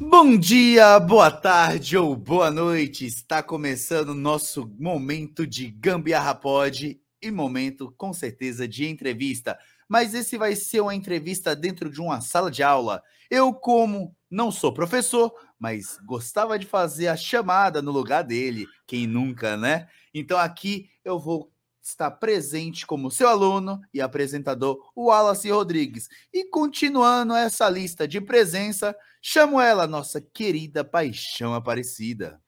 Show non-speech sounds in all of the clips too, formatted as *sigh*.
Bom dia, boa tarde ou boa noite. Está começando o nosso momento de Gambiarra Pod e momento, com certeza, de entrevista. Mas esse vai ser uma entrevista dentro de uma sala de aula. Eu, como não sou professor, mas gostava de fazer a chamada no lugar dele. Quem nunca, né? Então aqui eu vou estar presente como seu aluno e apresentador, Wallace Rodrigues. E continuando essa lista de presença, chamo ela, nossa querida paixão Aparecida.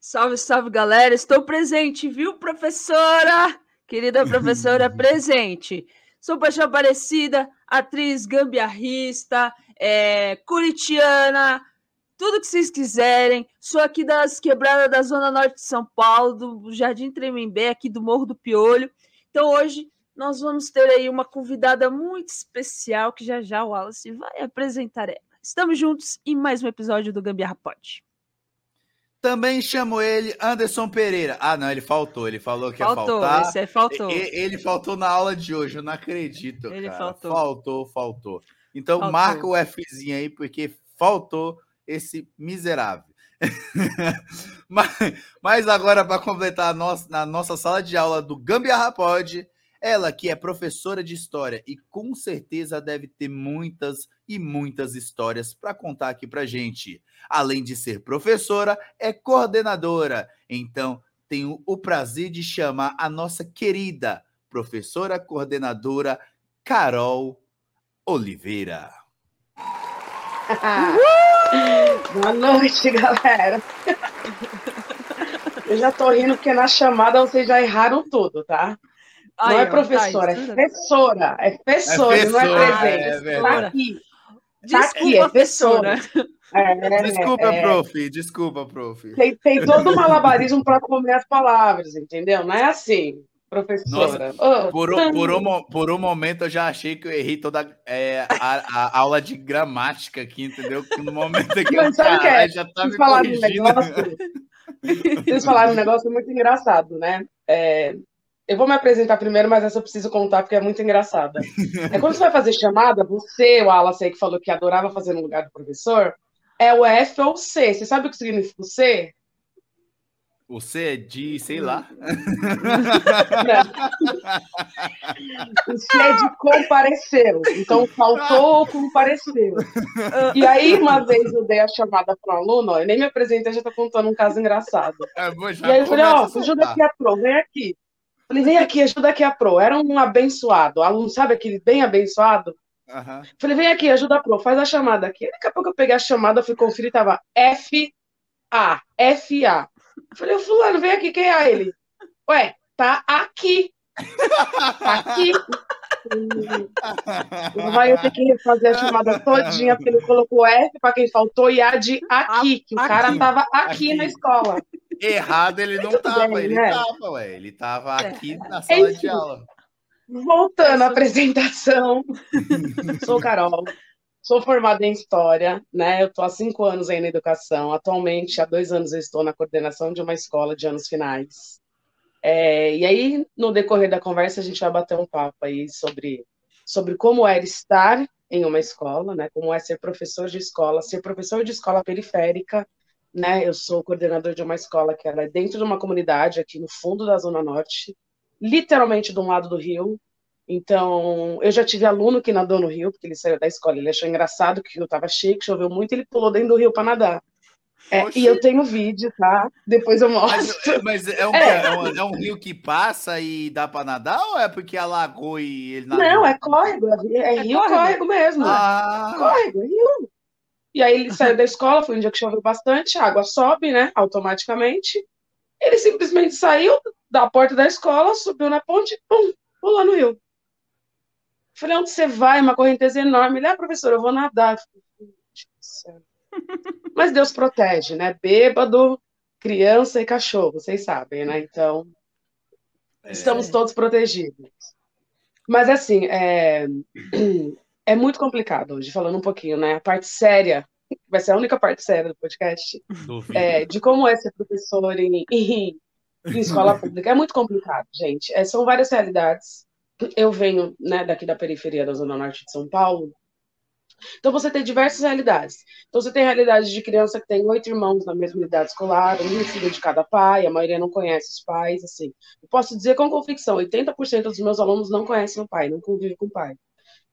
Salve, salve, galera. Estou presente, viu, professora? Querida professora, *laughs* presente. Sou Paixão Aparecida, atriz gambiarrista, é, curitiana, tudo que vocês quiserem. Sou aqui das quebradas da Zona Norte de São Paulo, do Jardim Tremembé, aqui do Morro do Piolho. Então hoje nós vamos ter aí uma convidada muito especial que já já o Wallace vai apresentar ela. Estamos juntos em mais um episódio do Gambiarra Pod. Também chamo ele Anderson Pereira. Ah, não, ele faltou. Ele falou que faltou, ia faltar. Esse aí faltou. E- Ele faltou na aula de hoje, eu não acredito. Ele cara. faltou. Faltou, faltou. Então Faltou. marca o Fzinho aí, porque faltou esse miserável. *laughs* mas, mas agora, para completar a nossa, na nossa sala de aula do Gambiarra Pod, ela que é professora de história e com certeza deve ter muitas e muitas histórias para contar aqui para gente. Além de ser professora, é coordenadora. Então, tenho o prazer de chamar a nossa querida professora coordenadora Carol Oliveira. Boa noite, galera. Eu já tô rindo porque na chamada vocês já erraram tudo, tá? Não Aí, é professora, tá, é isso. professora. É professora, não professora, é é presente. verdade. tá aqui. Tá aqui, é professora. É, Desculpa, é, prof. Desculpa, prof. Tem, tem todo um malabarismo para comer as palavras, entendeu? Não é assim, professora. Ô, Por, um- por, um, por um momento eu já achei que eu errei toda é, a, a aula de gramática aqui, entendeu? No momento *laughs* que eu Mas é? já tá me um corrigindo. negócio. *laughs* Vocês falaram um negócio muito engraçado, né? É, eu vou me apresentar primeiro, mas essa eu preciso contar porque é muito engraçada. *laughs* É quando você vai fazer chamada, você, o Wallace aí que falou que adorava fazer no lugar do professor, é o F ou o C. Você sabe o que significa o C? O C é de, sei lá. *laughs* O C é de compareceu. Então, faltou ou compareceu. E aí, uma vez eu dei a chamada para um aluno, ó, eu nem me apresentei, já tô contando um caso engraçado. Já E aí eu falei, ó, soltar. ajuda aqui a Pro, vem aqui. Falei, vem aqui, ajuda aqui a Pro. Era um abençoado, aluno, sabe aquele bem abençoado? Aham. Falei, vem aqui, ajuda a Pro, faz a chamada aqui. Daqui a pouco eu peguei a chamada, fui conferir, tava F-A, F-A. Falei, fulano, vem aqui, quem é ele? Ué, tá aqui. Tá aqui. Vai eu ter que refazer a chamada todinha, porque ele colocou F para quem faltou e A de aqui, que o cara Aqui. tava aqui, Aqui. na escola. Errado ele *laughs* não tava, bem, ele né? tava, ué. Ele tava aqui na sala de Enfim. aula. Voltando à apresentação, *laughs* sou Carol, sou formada em História, né? Eu estou há cinco anos aí na educação. Atualmente, há dois anos, eu estou na coordenação de uma escola de anos finais. É, e aí, no decorrer da conversa, a gente vai bater um papo aí sobre, sobre como é estar em uma escola, né? Como é ser professor de escola, ser professor de escola periférica, né? Eu sou coordenador de uma escola que ela é dentro de uma comunidade aqui no fundo da Zona Norte, literalmente de um lado do rio. Então, eu já tive aluno que nadou no rio, porque ele saiu da escola, ele achou engraçado que o rio estava cheio, que choveu muito, ele pulou dentro do rio para nadar. É, e eu tenho vídeo, tá? Depois eu mostro. Mas, mas é, um, *laughs* É. é um- é um rio que passa e dá pra nadar ou é porque alagou e ele nadou? Não, é córrego, é, é rio córrego. córrego mesmo. Ah, Córrego, é rio. E aí ele saiu da escola, foi um dia que choveu bastante, a água sobe, né, automaticamente. Ele simplesmente saiu da porta da escola, subiu na ponte, pum, pulou no rio. Falei, onde você vai? Uma correnteza enorme. Ele, ah, professor, eu vou nadar. Eu falei, "Gente do céu." *laughs* Mas Deus protege, né? Bêbado, criança e cachorro, vocês sabem, né? Então, estamos todos protegidos. Mas assim, é, *clears throat* é muito complicado hoje, falando um pouquinho, né? A parte séria, vai ser a única parte séria do podcast, é, de como é ser professor em, em, em escola pública. É muito complicado, gente. É, são várias realidades. Eu venho né, daqui da periferia da Zona Norte de São Paulo. Então você tem diversas realidades. Então você tem a realidade de criança que tem oito irmãos na mesma idade escolar, um filho de cada pai, a maioria não conhece os pais, assim. Eu posso dizer com convicção, 80% dos meus alunos não conhecem o pai, não convivem com o pai.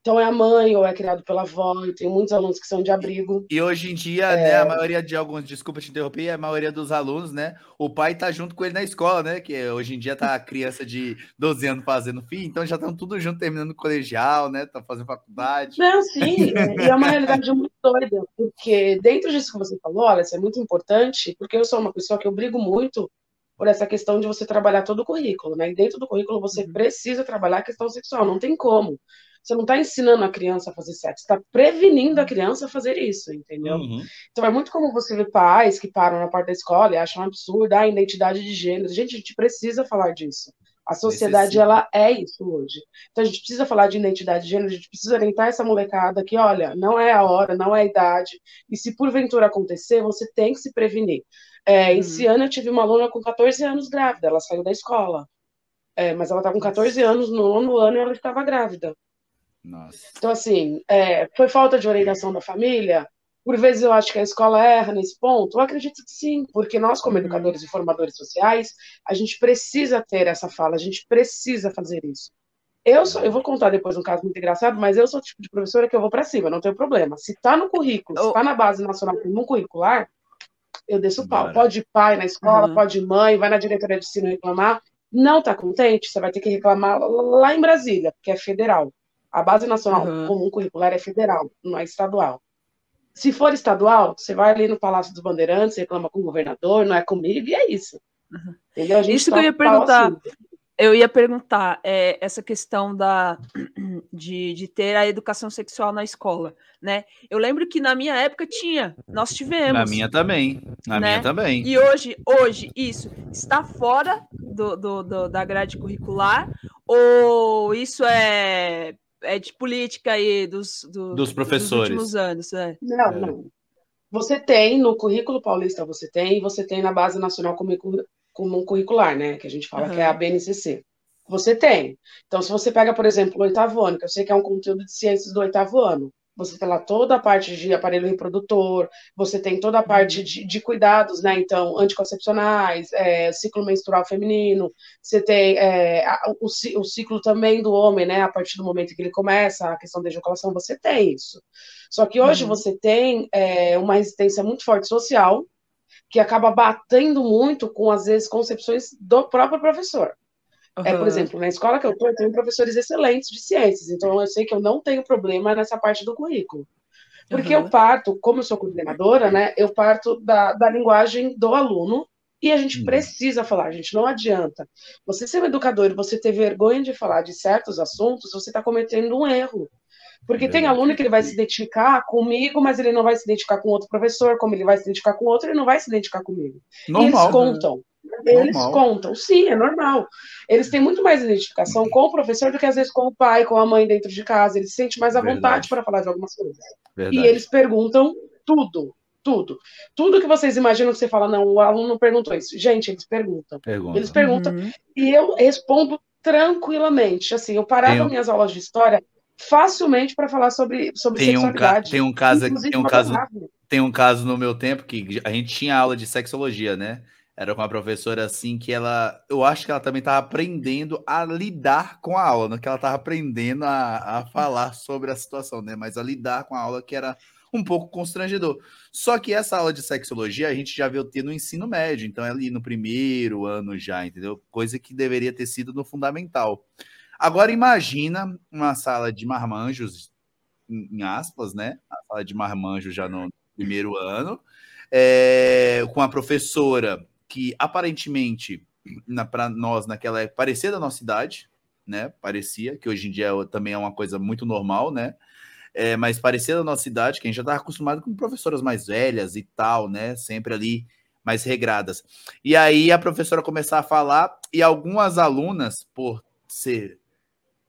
Então é a mãe ou é criado pela avó, eu tenho muitos alunos que são de abrigo. E hoje em dia, né, a maioria de alguns, desculpa te interromper, a maioria dos alunos, né, o pai tá junto com ele na escola, né, que hoje em dia tá a criança de 12 anos fazendo filho, então já estão tudo junto terminando o colegial, né, tá fazendo faculdade. Não, sim, e é uma realidade muito doida, porque dentro disso que você falou, olha, isso é muito importante, porque eu sou uma pessoa que eu brigo muito por essa questão de você trabalhar todo o currículo, né, e dentro do currículo você precisa trabalhar a questão sexual, não tem como. Você não está ensinando a criança a fazer sexo, está prevenindo a criança a fazer isso, entendeu? Uhum. Então é muito comum você ver pais que param na porta da escola e acham um absurdo a identidade de gênero. Gente, a gente precisa falar disso. A sociedade, Necessita. ela é isso hoje. Então a gente precisa falar de identidade de gênero, a gente precisa orientar essa molecada que, olha, não é a hora, não é a idade. E se porventura acontecer, você tem que se prevenir. É, Uhum. Esse ano eu tive uma aluna com 14 anos grávida, ela saiu da escola. É, mas ela está com 14 anos, no nono ano ela estava grávida. Nossa. Então, assim, é, foi falta de orientação da família? Por vezes eu acho que a escola erra nesse ponto. Eu acredito que sim, porque nós, como educadores e formadores sociais, a gente precisa ter essa fala, a gente precisa fazer isso. Eu, sou, eu vou contar depois um caso muito engraçado, mas eu sou o tipo de professora que eu vou para cima, não tem problema. Se tá no currículo, se tá na base nacional comum curricular, eu desço o pau. Bora. Pode ir pai na escola, Uhum. pode ir mãe, vai na diretoria de ensino reclamar. Não tá contente? Você vai ter que reclamar lá em Brasília, porque é federal. A base nacional Uhum. comum curricular é federal, não é estadual. Se for estadual, você vai ali no Palácio dos Bandeirantes, reclama com o governador, não é comigo, e é isso. Entendeu? A gente Isso que eu ia perguntar. assim. Eu ia perguntar é, essa questão da, *clears throat* de, de ter a educação sexual na escola, né? Eu lembro que na minha época tinha, nós tivemos. Na minha também. Na Né? minha também. E hoje, hoje, isso está fora do, do- do- da grade curricular? Ou isso é, é de política aí dos, do- Dos professores. últimos anos? É. Não, É. não. Você tem, no currículo paulista você tem, e você tem na base nacional comum, curricular, né? Que a gente fala que é a. BNCC. Você tem. Então, se você pega, por exemplo, o oitavo ano, que eu sei que é um conteúdo de ciências do oitavo ano, você tem lá toda a parte de aparelho reprodutor, você tem toda a parte de, de cuidados, né? Então, anticoncepcionais, é, ciclo menstrual feminino, você tem é, o, o ciclo também do homem, né? A partir do momento que ele começa, a questão da ejaculação, você tem isso. Só que hoje Uhum. você tem é, uma resistência muito forte social, que acaba batendo muito com, às vezes, concepções do próprio professor. É, por exemplo, na escola que eu estou, eu tenho professores excelentes de ciências, então eu sei que eu não tenho problema nessa parte do currículo. Porque Aham. eu parto, como eu sou coordenadora, né, eu parto da, da linguagem do aluno e a gente Uhum. precisa falar, a gente não adianta. Você ser um educador e você ter vergonha de falar de certos assuntos, você está cometendo um erro. Porque tem aluno que ele vai se identificar comigo, mas ele não vai se identificar com outro professor, como ele vai se identificar com outro, ele não vai se identificar comigo. E eles Normal. contam. Eles Normal. contam, sim, é normal. Eles têm muito mais identificação com o professor do que às vezes com o pai, com a mãe dentro de casa. Eles se sentem mais à Verdade. vontade para falar de algumas coisas. Verdade. E eles perguntam tudo, tudo. Tudo que vocês imaginam que você fala, não, o aluno não perguntou isso. Gente, eles perguntam. Pergunta. Eles perguntam Uhum. e eu respondo tranquilamente. Assim, eu parava Tem um- minhas aulas de história facilmente para falar sobre, sobre Tem um, ca- sexualidade. tem um caso, Inclusive, tem um eu caso, tem um caso no meu tempo que a gente tinha aula de sexologia, né? Era com uma professora assim que ela, eu acho que ela também estava aprendendo a lidar com a aula, não que ela estava aprendendo a, a falar sobre a situação, né? Mas a lidar com a aula que era um pouco constrangedor. Só que essa aula de sexologia a gente já veio ter no ensino médio, então é ali no primeiro ano já, entendeu? Coisa que deveria ter sido no fundamental. Agora imagina uma sala de marmanjos, em aspas, né? A sala de marmanjos já no primeiro ano, é, com a professora que aparentemente, para nós naquela época, parecia da nossa idade, né? Parecia, que hoje em dia também é uma coisa muito normal, né? É, mas parecia da nossa idade, que a gente já estava acostumado com professoras mais velhas e tal, né? Sempre ali mais regradas. E aí a professora começava a falar e algumas alunas, por ser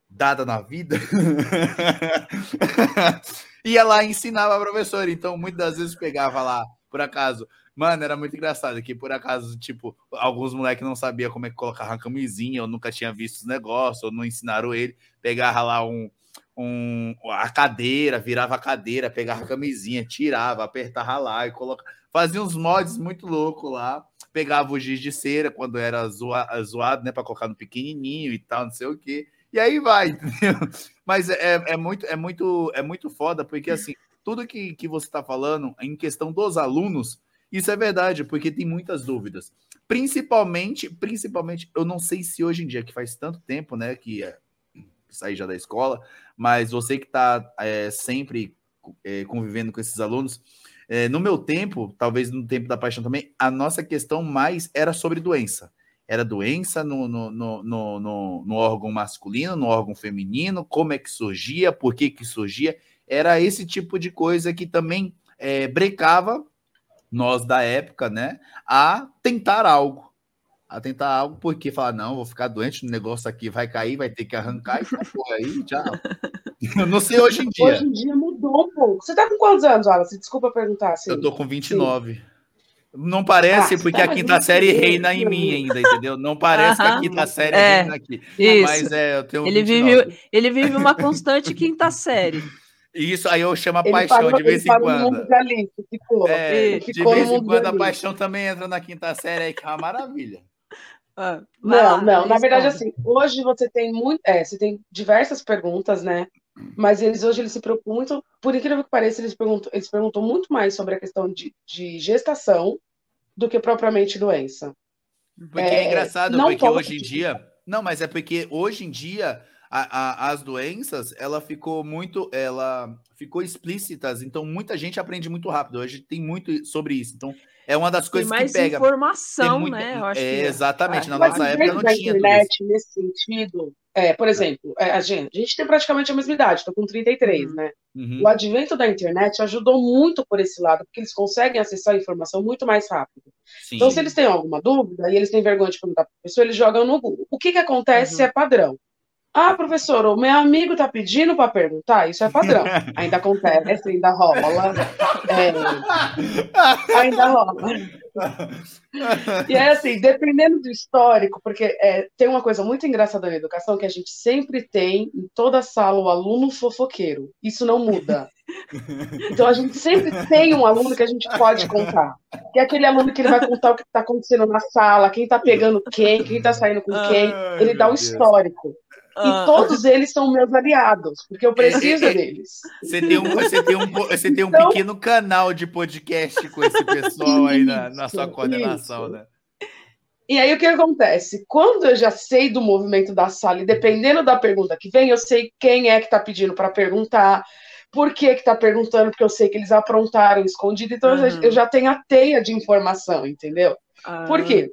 dada na vida, *laughs* ia lá ensinava a professora. Então, muitas das vezes pegava lá, por acaso, Mano, era muito engraçado que, por acaso, tipo, alguns moleques não sabiam como é que colocava uma camisinha, ou nunca tinha visto os negócios, ou não ensinaram ele. Pegava lá um, um, a cadeira, virava a cadeira, pegava a camisinha, tirava, apertava lá e colocava. Fazia uns mods muito loucos lá. Pegava o giz de cera quando era zoa, zoado, né, para colocar no pequenininho e tal, não sei o quê. E aí vai, *laughs* entendeu? Mas é, é, muito, é, muito, é muito foda, porque assim, tudo que, que você está falando em questão dos alunos isso é verdade, porque tem muitas dúvidas. Principalmente, principalmente, eu não sei se hoje em dia, que faz tanto tempo, né, que é, saí já da escola, mas você que está é, sempre é, convivendo com esses alunos, é, no meu tempo, talvez no tempo da paixão também, a nossa questão mais era sobre doença. Era doença no, no, no, no, no órgão masculino, no órgão feminino, como é que surgia, por que que surgia. Era esse tipo de coisa que também é, brecava nós da época, né, a tentar algo. A tentar algo, porque falar, não, vou ficar doente, o negócio aqui vai cair, vai ter que arrancar e foi aí, tchau. *laughs* Eu não sei hoje em dia. Hoje em dia mudou um pouco. Você tá com quantos anos, Wallace? Desculpa perguntar. Assim. Eu tô com 29. Sim. Não parece, ah, porque tá a quinta série reina em mim ainda, entendeu? Não parece -huh. que a quinta série é, reina aqui. Isso. Mas é, eu tenho ele vive, ele vive uma constante quinta série. Isso aí eu chamo a ele paixão de vez em quando. Ali, ficou, é, de vez em quando a paixão também entra na quinta série aí, que é uma maravilha. *laughs* Ah, não, não, na verdade, assim, hoje você tem muito. É, você tem diversas perguntas, né? Mas eles hoje eles se preocupam muito, por incrível que pareça, eles perguntam, eles perguntam muito mais sobre a questão de, de gestação do que propriamente doença. Porque é, é engraçado, porque hoje em dia. Não, mas é porque hoje em dia a, a, as doenças, ela ficou muito, ela ficou explícitas, então muita gente aprende muito rápido. Hoje tem muito sobre isso. Então, é uma das coisas mais que pega. informação, muito, né? Eu acho é, que... Exatamente. É. Na nossa época não tinha internet nesse sentido. É, por exemplo, é, a, gente, a gente tem praticamente a mesma idade, estou com 33, uhum. né? Uhum. O advento da internet ajudou muito por esse lado, porque eles conseguem acessar a informação muito mais rápido. Sim. Então, se eles têm alguma dúvida e eles têm vergonha de perguntar para a pessoa, eles jogam no Google. O que, que acontece uhum. é padrão. Ah, professor, o meu amigo está pedindo para perguntar, isso é padrão. *laughs* Ainda acontece, ainda rola. É, ainda rola. E é assim, dependendo do histórico, porque é, tem uma coisa muito engraçada na educação que a gente sempre tem em toda sala o aluno fofoqueiro. Isso não muda. Então a gente sempre tem um aluno que a gente pode contar. Que é aquele aluno que ele vai contar o que está acontecendo na sala, quem está pegando quem, quem está saindo com quem. Ele dá um histórico. E ah. todos eles são meus aliados, porque eu preciso é, é, deles. Você tem, um, você tem, um, você tem um então, pequeno canal de podcast com esse pessoal aí na, na sua coordenação, isso. né? E aí o que acontece? Quando eu já sei do movimento da sala, e dependendo da pergunta que vem, eu sei quem é que está pedindo para perguntar, por que está perguntando, porque eu sei que eles aprontaram escondido, então uhum. eu, já, eu, já, tenho a teia de informação, entendeu? Uhum. Por quê?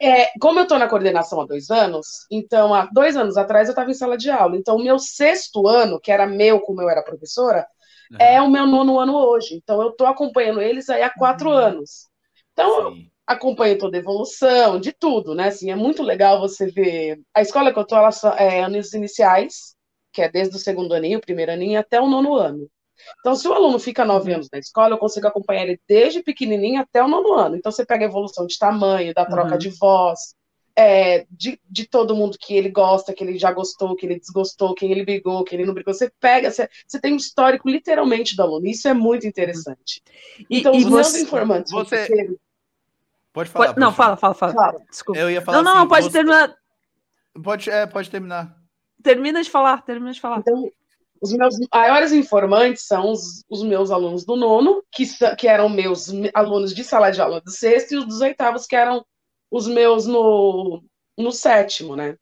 É, como eu estou na coordenação há dois anos, então há dois anos atrás eu estava em sala de aula. Então, o meu sexto ano, que era meu como eu era professora, uhum. é o meu nono ano hoje. Então, eu estou acompanhando eles aí há quatro uhum. anos. Então, Sim. acompanho toda a evolução, de tudo, né? Assim, é muito legal você ver. A escola que eu estou, ela é anos iniciais, que é desde o segundo aninho, primeiro aninho, até o nono ano. Então, se o aluno fica nove uhum. anos na escola, eu consigo acompanhar ele desde pequenininho até o nono ano. Então, você pega a evolução de tamanho, da troca uhum. de voz, é, de, de todo mundo que ele gosta, que ele já gostou, que ele desgostou, quem ele brigou, quem ele não brigou. Você pega, você, você tem um histórico literalmente do aluno. Isso é muito interessante. Então, e, os meus informantes. Você... Pode falar. Pode, não, fala, fala, fala. Claro. Desculpa. Eu ia falar não, não, assim, pode você... terminar. Pode, é, pode terminar. Termina de falar, termina de falar. Então, os meus maiores informantes são os, os meus alunos do nono, que, que eram meus alunos de sala de aula do sexto, e os dos oitavos, que eram os meus no, no sétimo, né?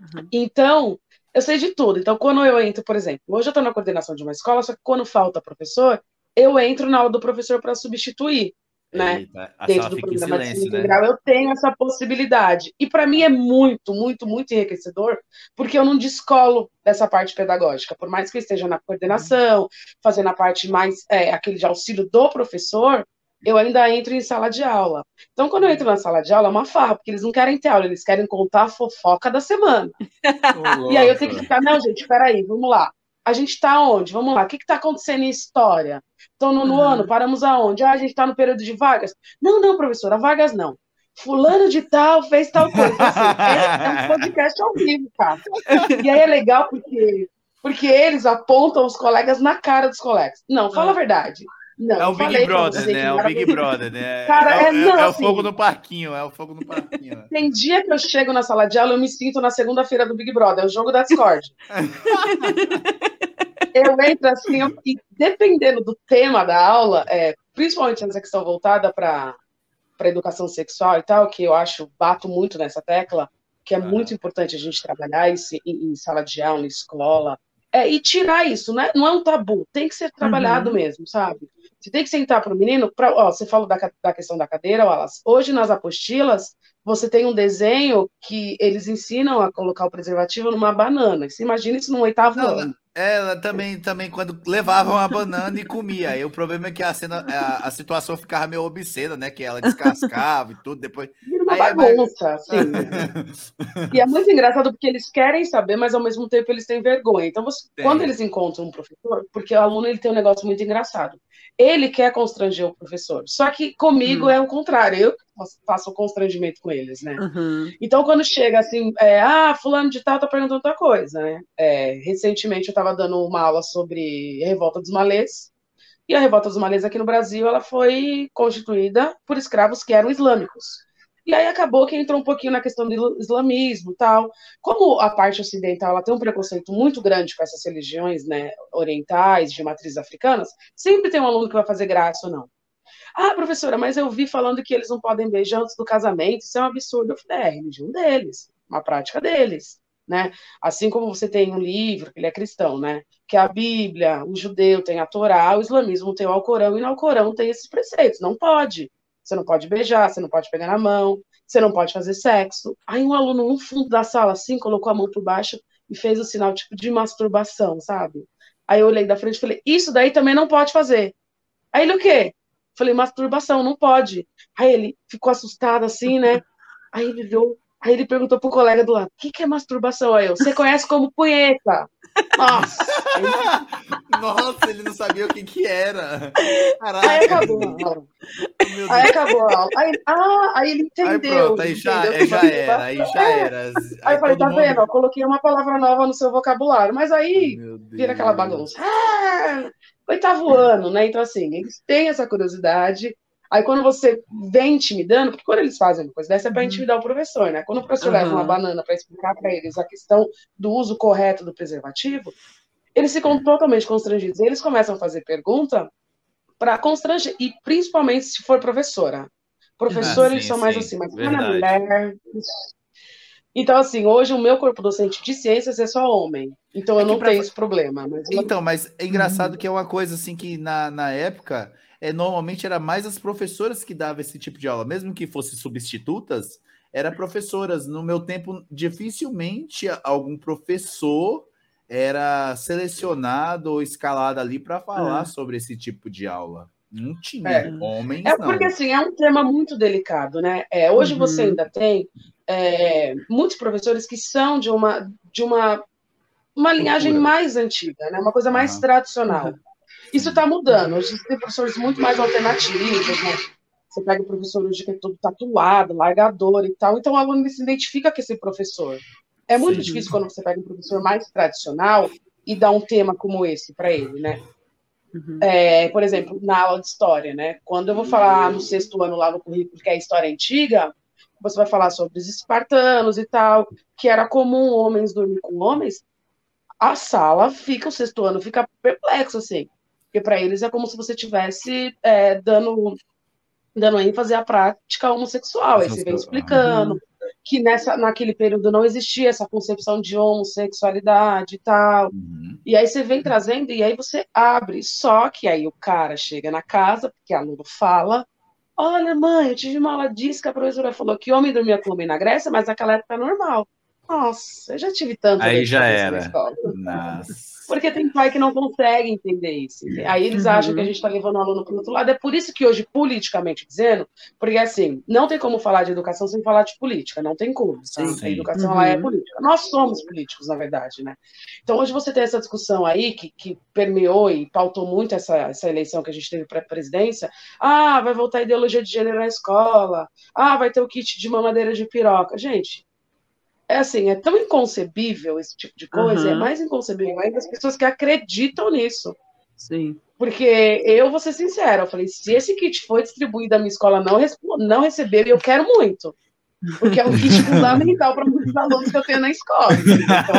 Uhum. Então, eu sei de tudo. Então, quando eu entro, por exemplo, hoje eu estou na coordenação de uma escola, só que quando falta professor, eu entro na aula do professor para substituir né? Eita, dentro do programa silêncio, de integral, né? eu tenho essa possibilidade. E para mim é muito, muito, muito enriquecedor, porque eu não descolo dessa parte pedagógica. Por mais que eu esteja na coordenação, fazendo a parte mais, é, aquele de auxílio do professor, eu ainda entro em sala de aula. Então, quando eu entro na sala de aula, é uma farra, porque eles não querem ter aula, eles querem contar a fofoca da semana. *laughs* e aí eu tenho que ficar, não, gente, peraí, vamos lá. A gente está onde? Vamos lá. O que está acontecendo em história? Então, no, no ano, paramos aonde? Ah, a gente está no período de vagas? Não, não, professora, vagas não. Fulano de tal fez tal coisa. Assim, *laughs* é, é um podcast ao vivo, cara. E aí é legal porque, porque eles apontam os colegas na cara dos colegas. Não, fala a verdade. Não, É o eu Big falei pra Brother, né? É o Big Brother, né? *laughs* Cara, é, é- o- não, é o assim- fogo no parquinho, é o fogo no parquinho. Tem dia que eu chego na sala de aula, eu me sinto na segunda-feira do Big Brother, é o jogo da Discord. *laughs* eu entro assim, eu- e dependendo do tema da aula, é, principalmente nessa questão voltada para para educação sexual e tal, que eu acho, bato muito nessa tecla, que é Aham. muito importante a gente trabalhar isso em, em sala de aula, escola, é, e tirar isso, né? Não é um tabu, tem que ser trabalhado mesmo, sabe? Você tem que sentar para o menino, pra, ó, você falou da, da questão da cadeira, Wallace. Hoje nas apostilas, você tem um desenho que eles ensinam a colocar o preservativo numa banana. Você imagina isso no oitavo ano. Ela também, também quando levavam a banana e comia. Aí o problema é que a, cena, a, a situação ficava meio obscena, né? Que ela descascava e tudo, depois. Vira uma Aí é mais- bagunça, assim. *laughs* E é muito engraçado porque eles querem saber, mas ao mesmo tempo eles têm vergonha. Então, você- quando eles encontram um professor, porque o aluno ele tem um negócio muito engraçado. Ele quer constranger o professor. Só que comigo Hum. é o contrário. Eu faço o constrangimento com eles, né? Uhum. Então, quando chega assim, é, ah, fulano de tal tá perguntando outra coisa, né? É, recentemente eu estava dando uma aula sobre a revolta dos malês, e a revolta dos malês aqui no Brasil, ela foi constituída por escravos que eram islâmicos. E aí acabou que entrou um pouquinho na questão do islamismo tal. Como a parte ocidental ela tem um preconceito muito grande com essas religiões, né, orientais, de matrizes africanas, sempre tem um aluno que vai fazer graça ou não. Ah, professora, mas eu vi falando que eles não podem beijar antes do casamento, isso é um absurdo. Eu falei, é a religião deles, uma prática deles, né? Assim como você tem um livro, ele é cristão, né? Que é a Bíblia, o judeu tem a Torá, o islamismo tem o Alcorão, e no Alcorão tem esses preceitos, não pode. Você não pode beijar, você não pode pegar na mão, você não pode fazer sexo. Aí um aluno no fundo da sala, assim, colocou a mão por baixo e fez o sinal, tipo, de masturbação, sabe? Aí eu olhei da frente e falei, isso daí também não pode fazer. Aí ele, o quê? Falei, masturbação, não pode. Aí ele ficou assustado assim, né? Aí ele viu, aí ele perguntou pro colega do lado, o que, que é masturbação? Aí eu, você conhece como punheta. Nossa! Aí, Nossa, ele não sabia o que que era. aí Caraca, acabou a aula. meu Aí acabou a aula. Aí, ah, aí ele Aí entendeu. pronto, aí já, aí que já era, aí já era. Aí eu falei, tá vendo? ó, coloquei uma palavra nova no seu vocabulário. Mas aí vira aquela bagunça. Ah, oitavo ano, né? Então, assim, eles têm essa curiosidade. Aí, quando você vem intimidando, porque quando eles fazem uma coisa dessa é para intimidar o professor, né? Quando o professor Uhum. leva uma banana para explicar para eles a questão do uso correto do preservativo, eles ficam totalmente constrangidos. E eles começam a fazer pergunta para constranger, e principalmente se for professora. Professor, Ah, sim, eles são mais sim, assim, mas é mulher. Então, assim, hoje o meu corpo docente de ciências é só homem. Então É eu não pra- tenho esse problema. Mas Então, mas é engraçado que é uma coisa assim que na, na época, é, normalmente era mais as professoras que davam esse tipo de aula, mesmo que fossem substitutas, era professoras. No meu tempo, dificilmente algum professor era selecionado ou escalado ali para falar É. sobre esse tipo de aula. Não tinha. É. Homens É não. porque assim, é um tema muito delicado, né? É, hoje Uhum. você ainda tem é, muitos professores que são de uma de uma, uma linhagem mais antiga, né? Uma coisa mais Aham. tradicional. Isso está mudando. Hoje tem professores muito mais alternativos, né? Você pega o professor hoje que é todo tatuado, largador e tal, então o aluno se identifica com esse professor. É muito Sim. difícil quando você pega um professor mais tradicional e dá um tema como esse para ele, né? Uhum. É, por exemplo, na aula de história, né? Quando eu vou falar no sexto ano lá no currículo que é a história antiga, você vai falar sobre os espartanos e tal, que era comum homens dormir com homens. A sala fica, o sexto ano fica perplexo, assim. Porque para eles é como se você tivesse é, dando, dando ênfase à prática homossexual. Aí você vem explicando que nessa, naquele período não existia essa concepção de homossexualidade e tal. Uhum. E aí você vem trazendo e aí você abre. Só que aí o cara chega na casa, porque aluno fala: Olha, mãe, eu tive uma aula disso que a professora falou que homem dormia com homem na Grécia, mas naquela época é normal. Nossa, eu já tive tanto. Aí já era. escola. Nossa. Porque tem pai que não consegue entender isso. entende? Aí eles Uhum. acham que a gente está levando o aluno para o outro lado. É por isso que hoje, politicamente dizendo, porque assim, não tem como falar de educação sem falar de política, não tem como. Sim. A educação é Uhum. política. Nós somos políticos, na verdade, né? Então hoje você tem essa discussão aí que, que permeou e pautou muito essa, essa eleição que a gente teve para a presidência. Ah, vai voltar a ideologia de gênero na escola. Ah, vai ter o kit de mamadeira de piroca. Gente, é assim, é tão inconcebível esse tipo de coisa, Uhum. é mais inconcebível ainda as pessoas que acreditam nisso. Sim. Porque eu vou ser sincera, eu falei, se esse kit foi distribuído na minha escola, não, não recebeu, e eu quero muito. Porque é um kit *laughs* fundamental para muitos alunos que eu tenho na escola. Então,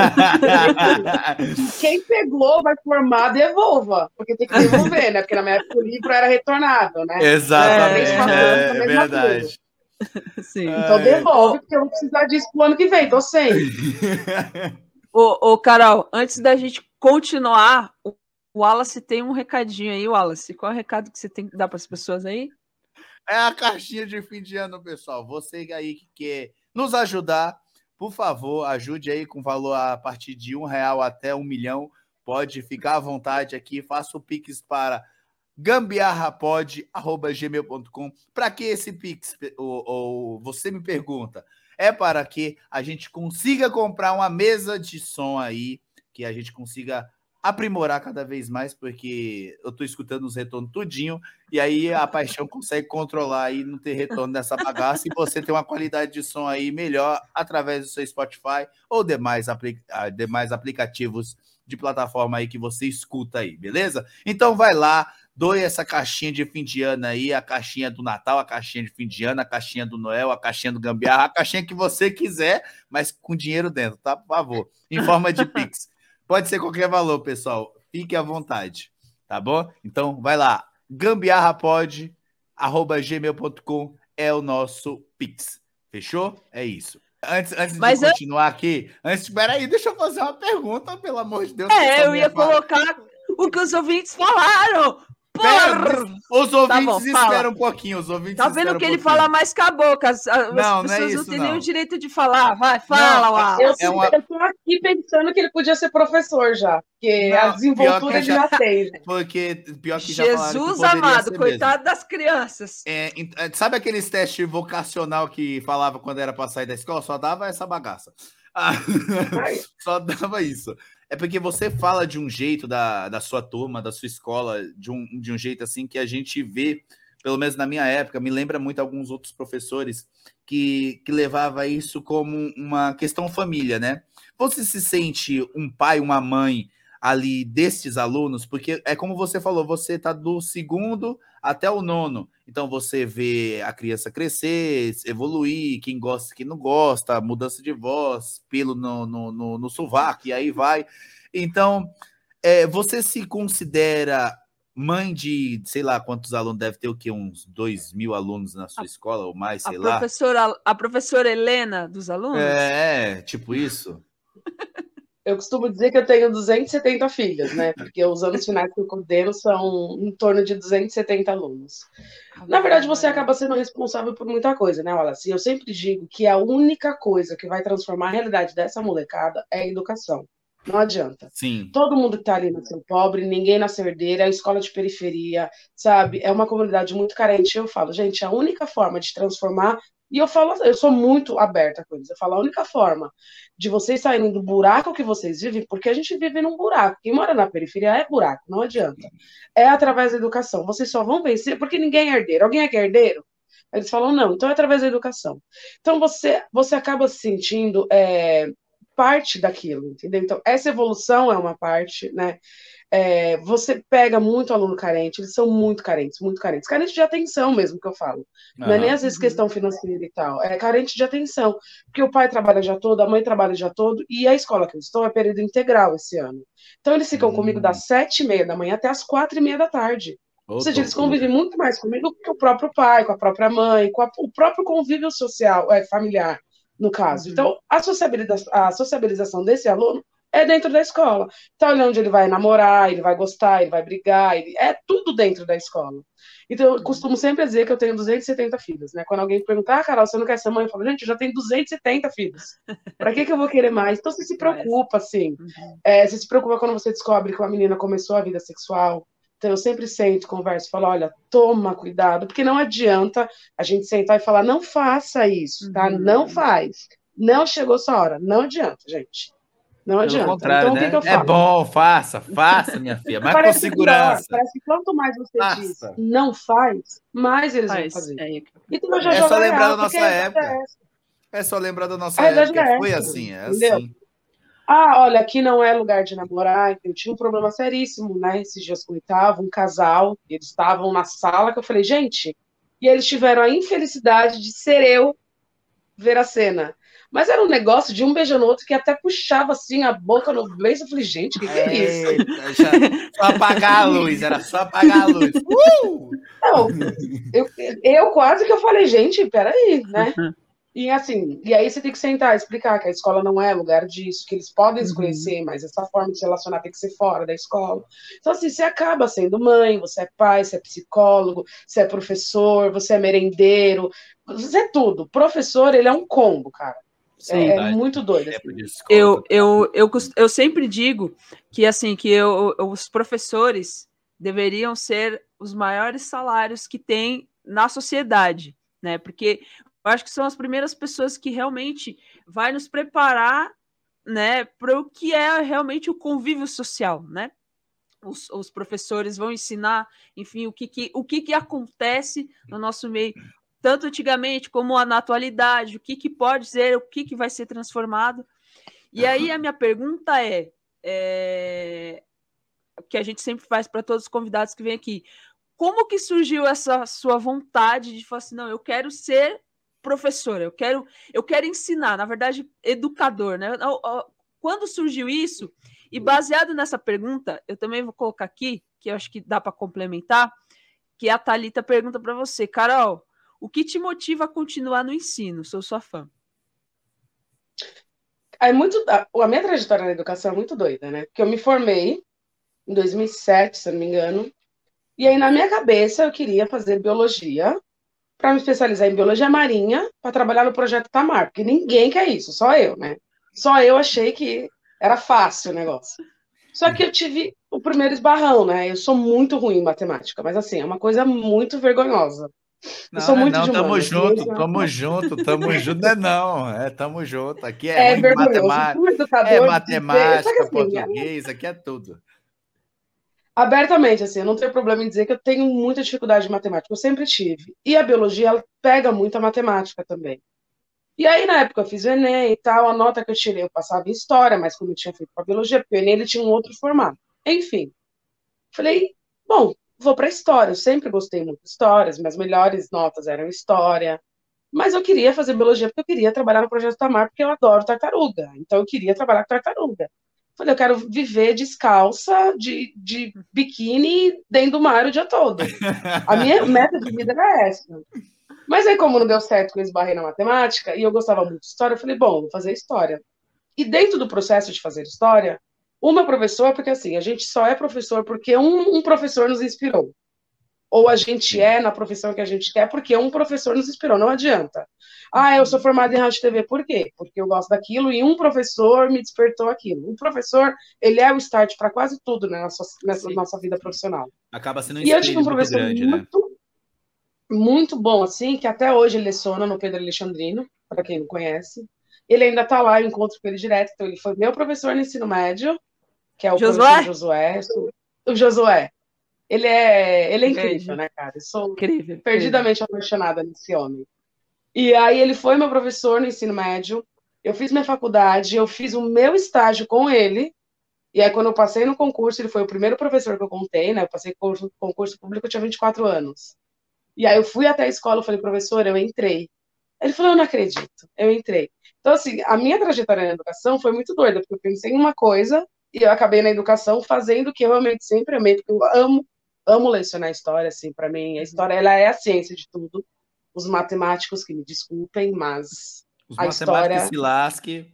*laughs* quem pegou vai formar, devolva. Porque tem que devolver, né? Porque na minha época o livro era retornado, né? Exatamente, É, é, é verdade. *laughs* Sim. Então Ai. devolve, porque eu vou precisar disso pro ano que vem, tô sem. *laughs* Ô, ô, Carol, antes da gente continuar, o Wallace tem um recadinho aí, Wallace. Qual é o recado que você tem que dar para as pessoas aí? É a caixinha de fim de ano, pessoal. Você aí que quer nos ajudar, por favor, ajude aí com valor a partir de um real até um milhão. Pode ficar à vontade aqui, faça o Pix para gambiarrapod.gmail.com. Para que esse Pix? Ou, ou você me pergunta. É para que a gente consiga comprar uma mesa de som aí, que a gente consiga aprimorar cada vez mais, porque eu tô escutando os retornos tudinho, e aí a paixão consegue controlar e não ter retorno dessa bagaça, e você ter uma qualidade de som aí melhor através do seu Spotify ou demais, ah, demais aplicativos de plataforma aí que você escuta aí, beleza? Então vai lá, doe essa caixinha de fim de ano aí, a caixinha do Natal, a caixinha de fim de ano, a caixinha do Noel, a caixinha do Gambiarra, a caixinha que você quiser, mas com dinheiro dentro, tá? Por favor, em forma de Pix. Pode ser qualquer valor, pessoal. Fique à vontade, tá bom? Então, vai lá. gambiarrapod.gmail.com é o nosso Pix. Fechou? É isso. Antes, antes Mas de eu- continuar aqui, antes, peraí, deixa eu fazer uma pergunta, pelo amor de Deus. É, eu ia minha fala. colocar o que os ouvintes falaram. Porra! Os ouvintes bom, fala. esperam um pouquinho, os ouvintes Tá vendo que um ele fala mais com a boca. As, as Não, não é pessoas não, isso, têm não. nem o direito de falar. Vai, fala, Não, Wallace. Eu, É uma- eu tô aqui pensando que ele podia ser professor já, porque Não, a desenvoltura ele já- já tem. né? Porque pior que já falaram que Jesus amado, ser mesmo. coitado das crianças. É, é, sabe aqueles testes vocacional que falava quando era para sair da escola? Só dava essa bagaça. *laughs* Ah, só dava isso. É porque você fala de um jeito da, da sua turma, da sua escola, de um, de um jeito assim que a gente vê, pelo menos na minha época, me lembra muito alguns outros professores que, que levava isso como uma questão família, né? Você se sente um pai, uma mãe ali destes alunos, porque é como você falou, você tá do segundo até o nono. Então você vê a criança crescer, evoluir, quem gosta, quem não gosta, mudança de voz, pelo no, no, no, no sovaco, e aí vai. Então, é, você se considera mãe de, sei lá, quantos alunos? Deve ter o quê? Uns dois mil alunos na sua escola, ou mais, A sei lá. professora, a professora Helena dos alunos? É, tipo isso. *laughs* Eu costumo dizer que eu tenho 270 filhas, né? Porque os anos finais que eu coordeno são em torno de 270 alunos. Na verdade, você acaba sendo responsável por muita coisa, né, Wallace? Eu sempre digo que a única coisa que vai transformar a realidade dessa molecada é a educação. Não adianta. Sim. Todo mundo que tá ali nasceu pobre, ninguém nasceu herdeiro, é a escola de periferia, sabe? É uma comunidade muito carente. Eu falo, gente, a única forma de transformar, e eu falo, eu sou muito aberta com isso. Eu falo, a única forma de vocês saírem do buraco que vocês vivem, porque a gente vive num buraco. Quem mora na periferia é buraco, não adianta. É através da educação. Vocês só vão vencer porque ninguém é herdeiro. Alguém é que é herdeiro? Eles falam, não, então é através da educação. Então você, você acaba se sentindo é, parte daquilo, entendeu? Então, essa evolução é uma parte, né? É, você pega muito aluno carente, eles são muito carentes, muito carentes. Carente de atenção mesmo, que eu falo. Não é nem às vezes questão financeira e tal, é carente de atenção. Porque o pai trabalha já todo, a mãe trabalha já todo, e a escola que eu estou é período integral esse ano. Então, eles ficam Hum. comigo das sete e meia da manhã até as quatro e meia da tarde. Ou seja, eles convivem muito mais comigo que o próprio pai, com a própria mãe, com a- o próprio convívio social, é, familiar, no caso. Uhum. Então, a sociabilização, a sociabilização desse aluno é dentro da escola. Então, olha onde ele vai namorar, ele vai gostar, ele vai brigar, ele... é tudo dentro da escola. Então, eu costumo sempre dizer que eu tenho 270 filhos, né? Quando alguém perguntar, ah, Carol, você não quer ser mãe? Eu falo, gente, eu já tenho 270 filhos. Pra que, que eu vou querer mais? Então, você se *laughs* preocupa, assim. É, você se preocupa quando você descobre que uma menina começou a vida sexual. Então, eu sempre sento, converso, falo, olha, toma cuidado, porque não adianta a gente sentar e falar, não faça isso, tá? Uhum. Não faz. Não chegou sua hora. Não adianta, gente. Não Pelo adianta. contrário, então, o que, né? que eu É falo? bom, faça, faça, minha filha, mas com Parece pior, segurança. parece que quanto mais você Faça. diz não faz, mais eles vão Faz. fazer. É, Então eu já É jogo só lembrar da nossa época. é. É só lembrar da nossa época. é Foi essa, assim, é entendeu? assim. Ah, olha, aqui não é lugar de namorar. Eu tinha um problema seríssimo, né? Esses dias com o Itavo, um casal, eles estavam na sala que eu falei, gente, e eles tiveram a infelicidade de ser eu ver a cena. Mas era um negócio de um beijando o outro que até puxava assim a boca no beijo. Eu falei, gente, o que, que é isso? Eita, já- só apagar a luz, era só apagar a luz. Uh! Não, eu, eu quase que eu falei, gente, peraí, né? E assim, e aí você tem que sentar e explicar que a escola não é lugar disso, que eles podem se conhecer, mas essa forma de se relacionar tem que ser fora da escola. Então, assim, você acaba sendo mãe, você é pai, você é psicólogo, você é professor, você é merendeiro, você é tudo. Professor, ele é um combo, cara. Sim. É, é muito doido. Assim. eu, eu, eu, eu sempre digo que assim que eu, os professores deveriam ser os maiores salários que tem na sociedade, né? Porque eu acho que são as primeiras pessoas que realmente vai nos preparar, né, para o que é realmente o convívio social, né? Os, os professores vão ensinar, enfim, o que, que, o que, que acontece no nosso meio, tanto antigamente como na atualidade, o que, que pode ser, o que, que vai ser transformado. E aí a minha pergunta é, é que a gente sempre faz para todos os convidados que vêm aqui. Como que surgiu essa sua vontade de falar assim, não, eu quero ser professora, eu quero, eu quero ensinar, na verdade, educador, né? Quando surgiu isso? E baseado nessa pergunta, eu também vou colocar aqui, que eu acho que dá para complementar, que a Thalita pergunta para você, Carol, o que te motiva a continuar no ensino? Sou sua fã. É muito, a, minha trajetória na educação é muito doida, né? Porque eu me formei em 2007, se não me engano, e aí na minha cabeça eu queria fazer biologia para me especializar em biologia marinha para trabalhar no projeto Tamar, porque ninguém quer isso, só eu, né? Só eu achei que era fácil o negócio. Só que eu tive o primeiro esbarrão, né? Eu sou muito ruim em matemática, mas assim, é uma coisa muito vergonhosa. Não, sou não, muito não, tamo junto, mesmo. tamo junto, tamo junto, não é não, é tamo junto, aqui é, É, matemática, é matemática, assim, português, aqui é tudo. abertamente, assim, eu não tenho problema em dizer que eu tenho muita dificuldade de matemática, eu sempre tive. E a biologia, ela pega muito a matemática também. E aí, na época, eu fiz o Enem e tal, a nota que eu tirei, eu passava em História, mas como eu tinha feito com a Biologia, porque o Enem, ele tinha um outro formato. Enfim, falei, bom, vou para História, eu sempre gostei muito de Histórias, minhas melhores notas eram História, mas eu queria fazer Biologia porque eu queria trabalhar no Projeto Tamar, porque eu adoro tartaruga, então eu queria trabalhar com tartaruga. Falei, eu quero viver descalça, de, de biquíni, dentro do mar o dia todo. A minha *laughs* meta de vida era essa. Mas aí, como não deu certo que eu esbarrei na matemática, e eu gostava muito de história, eu falei, bom, vou fazer história. E dentro do processo de fazer história, uma professora, porque assim, a gente só é professor porque um, um professor nos inspirou. Ou a gente é na profissão que a gente quer porque um professor nos inspirou, não adianta. Ah, eu sou formada em rádio e TV, por quê? Porque eu gosto daquilo e um professor me despertou aquilo. Um professor, ele é o start para quase tudo né, nessa, nessa nossa vida profissional. Acaba sendo um E eu tive um muito professor grande, né? muito, muito bom, assim, que até hoje ele leciona no Pedro Alexandrino, para quem não conhece. Ele ainda está lá, eu encontro com ele direto. Então, ele foi meu professor no ensino médio, que é o Josué? Josué. O Josué. Ele é, ele é incrível, né, cara? Eu sou Incrível. perdidamente apaixonada nesse homem. E aí ele foi meu professor no ensino médio. Eu fiz minha faculdade, eu fiz o meu estágio com ele. E aí, quando eu passei no concurso, ele foi o primeiro professor que eu contei, né? Eu passei concurso, concurso público, eu tinha 24 anos. E aí eu fui até a escola, eu falei, professor, eu entrei. Ele falou, eu não acredito, eu entrei. Então, assim, a minha trajetória na educação foi muito doida, porque eu pensei em uma coisa e eu acabei na educação fazendo o que eu realmente sempre amei, porque eu amo, amo lecionar história, assim, para mim. A história, ela é a ciência de tudo. Os matemáticos que me desculpem, mas Os a matemáticos história- se lasque.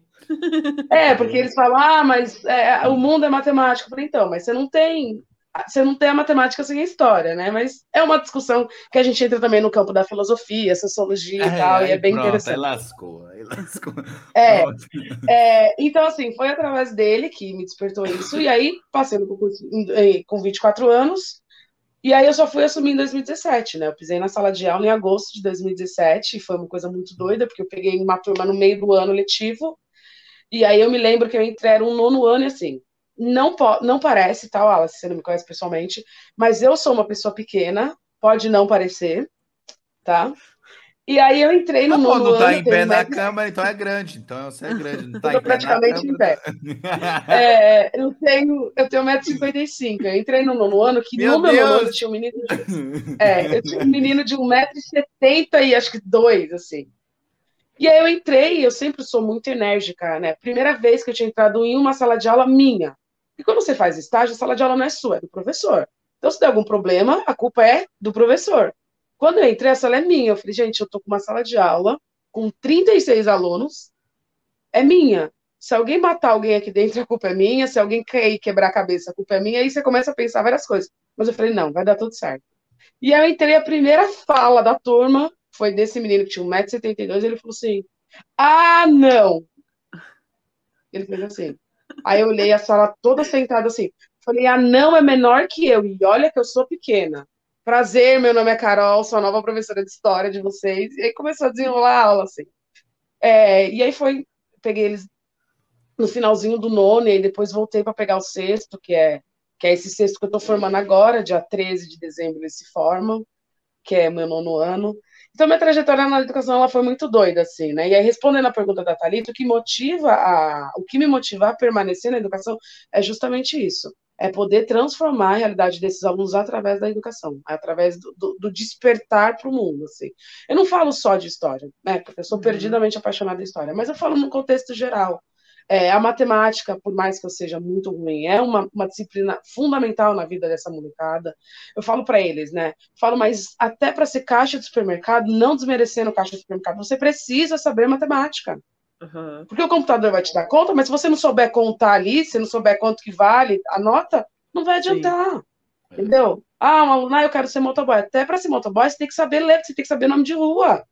É, porque eles falam, ah, mas é, o mundo é matemático. Eu falei, então, mas você não tem. Você não tem a matemática sem a história, né? Mas é uma discussão que a gente entra também no campo da filosofia, sociologia e tal, e é bem pronto, interessante. Aí lascou, aí lascou. É. *laughs* É, então, assim, foi através dele que me despertou isso, e aí passei no concurso com 24 anos, e aí eu só fui assumir em 2017, né? Eu pisei na sala de aula em agosto de 2017, e foi uma coisa muito doida, porque eu peguei uma turma no meio do ano letivo, e aí eu me lembro que eu entrei um nono ano, e assim, não, não parece, tal, Alice, você não me conhece pessoalmente, mas eu sou uma pessoa pequena, pode não parecer, tá? E aí eu entrei no Ah, nono não tá ano, em pé na 1,70 câmera, então é grande. Então você é grande. Não tá Eu em tô pé praticamente em câmera. *laughs* É, eu tenho, eu tenho 1,55m. Eu entrei no nono ano, que Meu no meu nono Deus! ano tinha um menino de, é, eu tinha um menino de 1,70m e acho que 2, assim. E aí eu entrei, eu sempre sou muito enérgica, né? Primeira vez que eu tinha entrado em uma sala de aula minha. E quando você faz estágio, a sala de aula não é sua, é do professor. Então, se der algum problema, a culpa é do professor. Quando eu entrei, a sala é minha. Eu falei, gente, eu tô com uma sala de aula com 36 alunos, é minha. Se alguém matar alguém aqui dentro, a culpa é minha. Se alguém cair quebrar a cabeça, a culpa é minha. Aí você começa a pensar várias coisas. Mas eu falei, não, vai dar tudo certo. E aí eu entrei, a primeira fala da turma foi desse menino que tinha 1,72m. Ele falou assim: Ah, não! Ele fez assim. Aí eu olhei a sala toda sentada assim. Falei, ah, não, é menor que eu. E olha que eu sou pequena. Prazer, meu nome é Carol, sou a nova professora de história de vocês. E aí começou a desenrolar a aula, assim. É, e aí foi, peguei eles no finalzinho do nono, e depois voltei para pegar o sexto, que é, que é esse sexto que eu estou formando agora, dia 13 de dezembro eles se formam, que é meu nono ano. Então, minha trajetória na educação ela foi muito doida, assim, né? E aí, respondendo a pergunta da Thalita, o que motiva a, o que me motiva a permanecer na educação é justamente isso. É poder transformar a realidade desses alunos através da educação, através do, do, do despertar para o mundo, assim. Eu não falo só de história, né? Porque eu sou perdidamente apaixonada em história, mas eu falo no contexto geral. É, a matemática, por mais que eu seja muito ruim, é uma, uma disciplina fundamental na vida dessa molecada. Eu falo para eles, né? Falo, mas até para ser caixa de supermercado, não desmerecendo caixa de supermercado, você precisa saber matemática. Uhum. Porque o computador vai te dar conta, mas se você não souber contar ali, se não souber quanto que vale a nota, não vai adiantar. Entendeu? Ah, um aluno, eu quero ser motoboy. Até para ser motoboy, você tem que saber ler, você tem que saber nome de rua.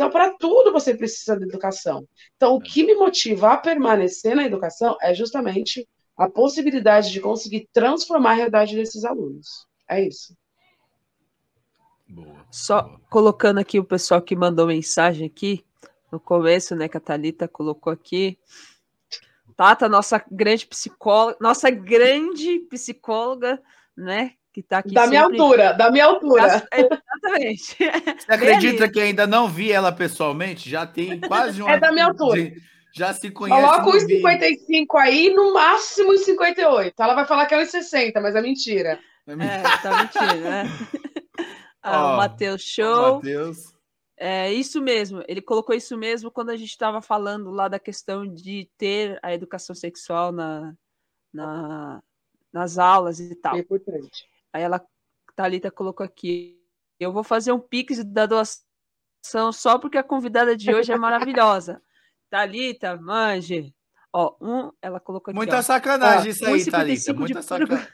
Então, para tudo você precisa de educação. Então, o que me motiva a permanecer na educação é justamente a possibilidade de conseguir transformar a realidade desses alunos. É isso. Boa. Só boa. colocando aqui o pessoal que mandou mensagem aqui no começo, né, que a Thalita colocou aqui. Tata, nossa grande psicóloga, nossa grande psicóloga, né, que tá aqui Da minha altura, da minha altura. Exatamente. *laughs* Você acredita que ainda não vi ela pessoalmente? Já tem quase um É da minha altura. Já se conhece. Coloca os vídeo. 55 aí, no máximo os 58. Ela vai falar que é os 60, mas é mentira. É, tá mentindo, né? *laughs* Ah, Ó, o Matheus Show. Matheus. É isso mesmo, ele colocou isso mesmo quando a gente estava falando lá da questão de ter a educação sexual na, na- nas aulas e tal. É importante. Aí ela, Thalita colocou aqui, eu vou fazer um pix da doação só porque a convidada de hoje é maravilhosa. *laughs* Thalita, manje. Ó, um, ela colocou aqui, Muita ó, sacanagem Ah, isso aí, 1,55 Thalita. Muita sacanagem.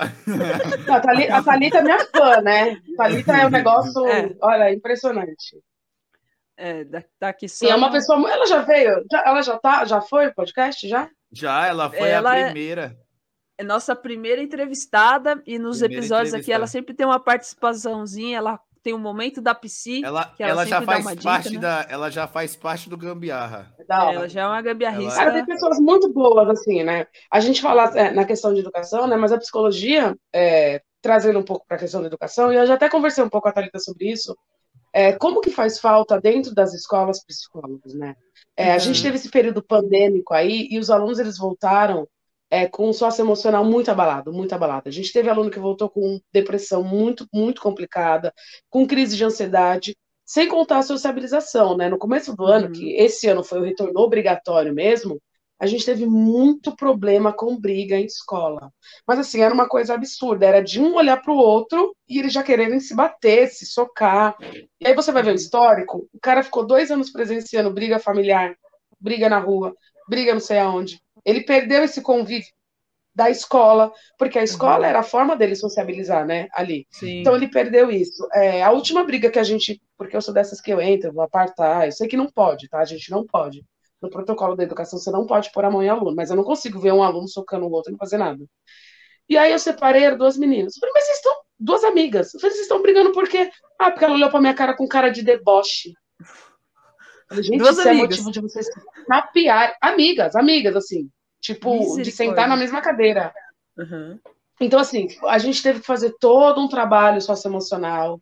*laughs* Não, a, Thali- a Thalita é minha fã, né? Thalita é um negócio, É. olha, impressionante. É, da- tá aqui só E é uma pessoa. Ela já veio? Já- ela já tá? Já foi o podcast? Já? Já, ela foi Ela a é- primeira. É nossa primeira entrevistada e nos Primeira episódios aqui ela sempre tem uma participaçãozinha, ela tem um momento da psi, Ela, que ela ela já faz uma dica, parte né? da, ela já faz parte do gambiarra. É ela já é uma gambiarrista. Cara, tem pessoas muito boas, assim, né? A gente fala é, na questão de educação, né? Mas a psicologia, é, trazendo um pouco para a questão da educação, e eu já até conversei um pouco com a Thalita sobre isso, é, como que faz falta dentro das escolas psicólogos, né? É, a gente teve esse período pandêmico aí, e os alunos, eles voltaram é, com um sócio emocional muito abalado, muito abalado. A gente teve aluno que voltou com depressão muito, muito complicada, com crise de ansiedade, sem contar a sociabilização, né? No começo do ano, Uhum. que esse ano foi o retorno obrigatório mesmo, a gente teve muito problema com briga em escola. Mas assim, era uma coisa absurda, era de um olhar para o outro e eles já quererem se bater, se socar. E aí você vai ver o histórico, o cara ficou dois anos presenciando briga familiar, briga na rua, briga não sei aonde. Ele perdeu esse convívio da escola, porque a escola era a forma dele sociabilizar, né, ali. Sim. Então ele perdeu isso. É, a última briga que a gente, porque eu sou dessas que eu entro, vou apartar, eu sei que não pode, tá? A gente não pode. No protocolo da educação você não pode pôr a mão em aluno, mas eu não consigo ver um aluno socando o outro e não fazer nada. E aí eu separei eram duas meninas. Eu falei, mas vocês estão duas amigas. Eu falei, vocês estão brigando por quê? Ah, porque ela olhou pra minha cara com cara de deboche. Gente, Duas isso é amigas. motivo de vocês tapear. Amigas, amigas, assim. Tipo, de sentar na mesma cadeira. Uhum. Então, assim, a gente teve que fazer todo um trabalho socioemocional,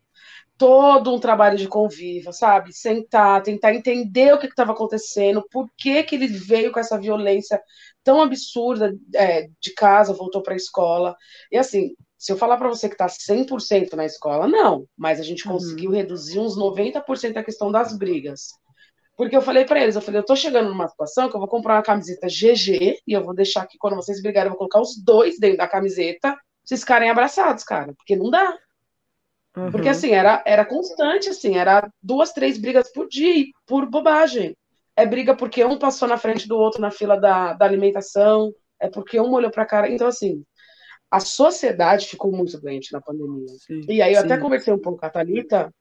todo um trabalho de convívio, sabe? Sentar, tentar entender o que estava acontecendo, por que, que ele veio com essa violência tão absurda é, de casa, voltou para a escola. E assim, se eu falar para você que está 100% na escola, não, mas a gente Uhum. conseguiu reduzir uns 90% a questão das brigas. Porque eu falei para eles, eu falei, eu tô chegando numa situação que eu vou comprar uma camiseta GG e eu vou deixar aqui, quando vocês brigarem, eu vou colocar os dois dentro da camiseta, vocês ficarem abraçados, cara, porque não dá. Porque Uhum. assim, era, era constante, assim, era duas, três brigas por dia, e por bobagem. É briga porque um passou na frente do outro na fila da, da alimentação, é porque um olhou pra cara. Então, assim, a sociedade ficou muito doente na pandemia. Sim. E aí eu até Sim. conversei um pouco com a Thalita,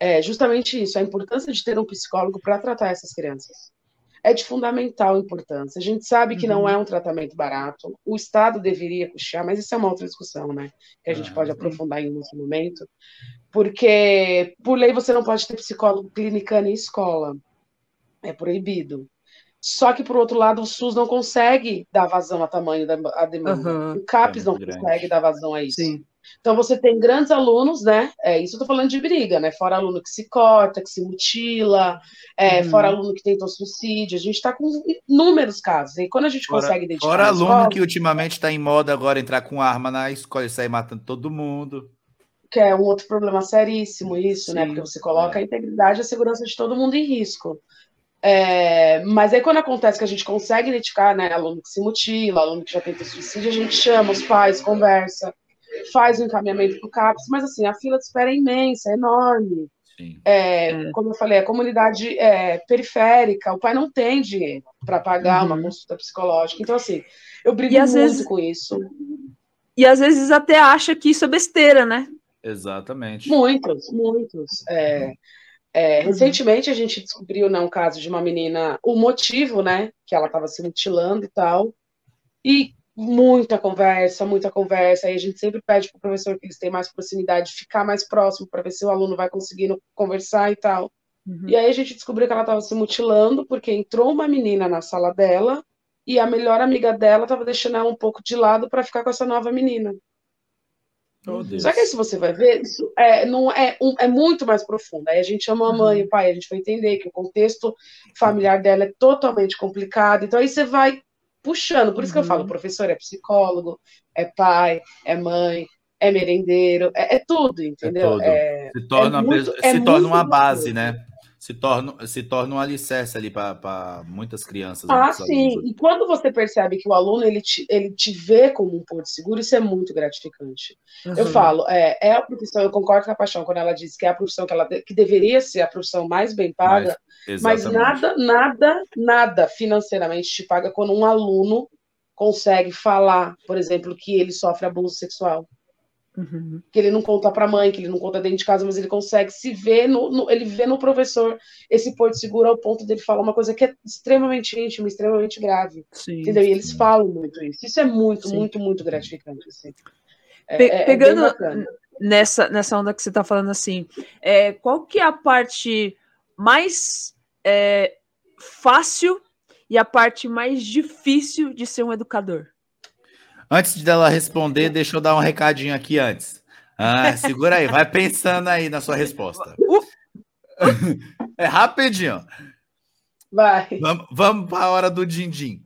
é justamente isso, a importância de ter um psicólogo para tratar essas crianças. É de fundamental importância. A gente sabe que Uhum. não é um tratamento barato, o Estado deveria puxar, mas isso é uma outra discussão, né? Que a gente Ah, pode sim. aprofundar em outro momento. Porque, por lei, você não pode ter psicólogo clinicando em escola. É proibido. Só que, por outro lado, o SUS não consegue dar vazão a tamanho da a demanda. Aham. O CAPES É não grande. consegue dar vazão a isso. Sim. Então você tem grandes alunos, né? É, isso eu tô falando de briga, né? Fora aluno que se corta, que se mutila, é, Uhum. fora aluno que tentou suicídio. A gente tá com inúmeros casos. E quando a gente Fora, consegue identificar. fora aluno escola, que ultimamente está em moda agora entrar com arma na escola e sair matando todo mundo. que é um outro problema seríssimo, isso, né? Sim. Porque você coloca É. a integridade e a segurança de todo mundo em risco. É, mas aí quando acontece que a gente consegue identificar, né, aluno que se mutila, aluno que já tenta suicídio, a gente chama os pais, conversa, faz o encaminhamento para o CAPS, mas assim, a fila de espera é imensa, é enorme. Sim. É, É. Como eu falei, a comunidade é, periférica, o pai não tem dinheiro para pagar uma Uhum. consulta psicológica. Então, assim, eu brigo E muito vezes- com isso. E às vezes até acha que isso é besteira, né? Exatamente. Muitos, muitos. É, é, recentemente a gente descobriu, né, um caso de uma menina, o motivo, né, que ela estava se mutilando e tal, e muita conversa, muita conversa, aí a gente sempre pede para o professor que eles tenham mais proximidade, ficar mais próximo para ver se o aluno vai conseguindo conversar e tal. Uhum. E aí a gente descobriu que ela estava se mutilando porque entrou uma menina na sala dela e a melhor amiga dela estava deixando ela um pouco de lado para ficar com essa nova menina. Oh. Só que aí, se você vai ver, isso é, não é, um- é muito mais profundo. Aí a gente chama a mãe e o pai, a gente vai entender que o contexto familiar dela é totalmente complicado. Então aí você vai puxando. Por isso que eu Uhum. falo, professor é psicólogo, é pai, é mãe, é merendeiro, é, é tudo, entendeu? tudo. É- Se torna, é uma muito- é se torna uma base, né? Se torna, se torna um alicerce ali para muitas crianças. Ah, muitos sim. alunos. E quando você percebe que o aluno ele te, ele te vê como um porto seguro, isso é muito gratificante. Eu Uhum. falo, é, é a profissão, eu concordo com a Paixão quando ela diz que é a profissão que ela que deveria ser a profissão mais bem paga, mas Exatamente. nada, nada, nada financeiramente te paga quando um aluno consegue falar, por exemplo, que ele sofre abuso sexual. Uhum. Que ele não conta para a mãe, que ele não conta dentro de casa, mas ele consegue se ver no, no- ele vê no professor esse porto seguro ao ponto dele falar uma coisa que é extremamente íntima, extremamente grave. Sim. Entendeu? E eles falam muito isso. Isso é muito, Sim. muito, muito gratificante. Assim. É, Pe- é- é pegando bacana. nessa, nessa onda que você está falando assim, é, qual que é a parte mais é, fácil e a parte mais difícil de ser um educador? Antes dela responder, deixa eu dar um recadinho aqui antes. Ah, segura aí, vai pensando aí na sua resposta. É rapidinho. Vai. Vamos, vamos para a hora do din-din.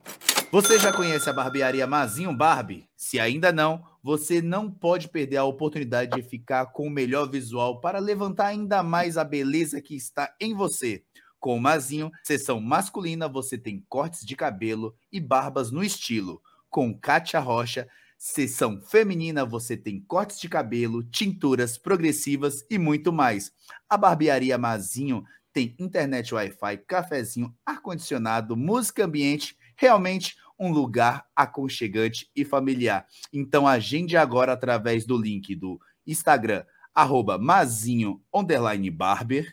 Você já conhece a barbearia Mazinho Barbie? Se ainda não, você não pode perder a oportunidade de ficar com o melhor visual para levantar ainda mais a beleza que está em você. Com o Mazinho, seção masculina, você tem cortes de cabelo e barbas no estilo. Com Kátia Rocha, seção feminina, você tem cortes de cabelo, tinturas progressivas e muito mais. A barbearia Mazinho tem internet Wi-Fi, cafezinho, ar-condicionado, música ambiente realmente um lugar aconchegante e familiar. Então agende agora através do link do Instagram, arroba mazinho, barber,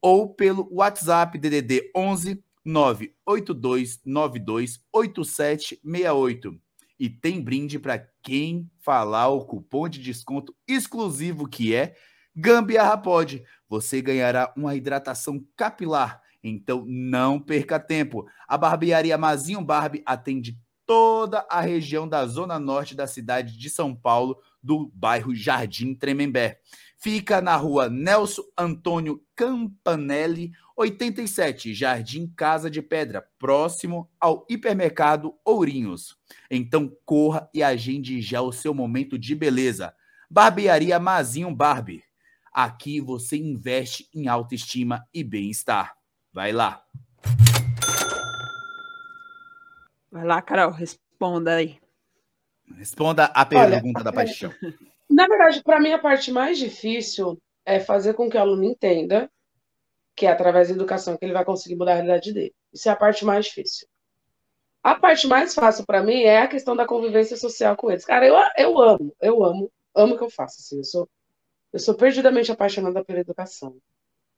ou pelo WhatsApp DDD 11 982928768. E tem brinde para quem falar o cupom de desconto exclusivo que é Gambiarra Pod. Você ganhará uma hidratação capilar. Então não perca tempo. A barbearia Mazinho Barbe atende toda a região da zona norte da cidade de São Paulo, do bairro Jardim Tremembé. Fica na rua Nelson Antônio Campanelli, 87, Jardim Casa de Pedra, próximo ao hipermercado Ourinhos. Então corra e agende já o seu momento de beleza. Barbearia Mazinho Barbe. Aqui você investe em autoestima e bem-estar. Vai lá. Vai lá, Carol, responda aí. Responda a pergunta Olha, da paixão. *laughs* Na verdade, para mim, a parte mais difícil é fazer com que o aluno entenda que é através da educação que ele vai conseguir mudar a realidade dele. Isso é a parte mais difícil. A parte mais fácil para mim é a questão da convivência social com eles. Cara, eu, eu amo, eu amo, amo o que eu faço. Assim, eu, sou, eu sou perdidamente apaixonada pela educação.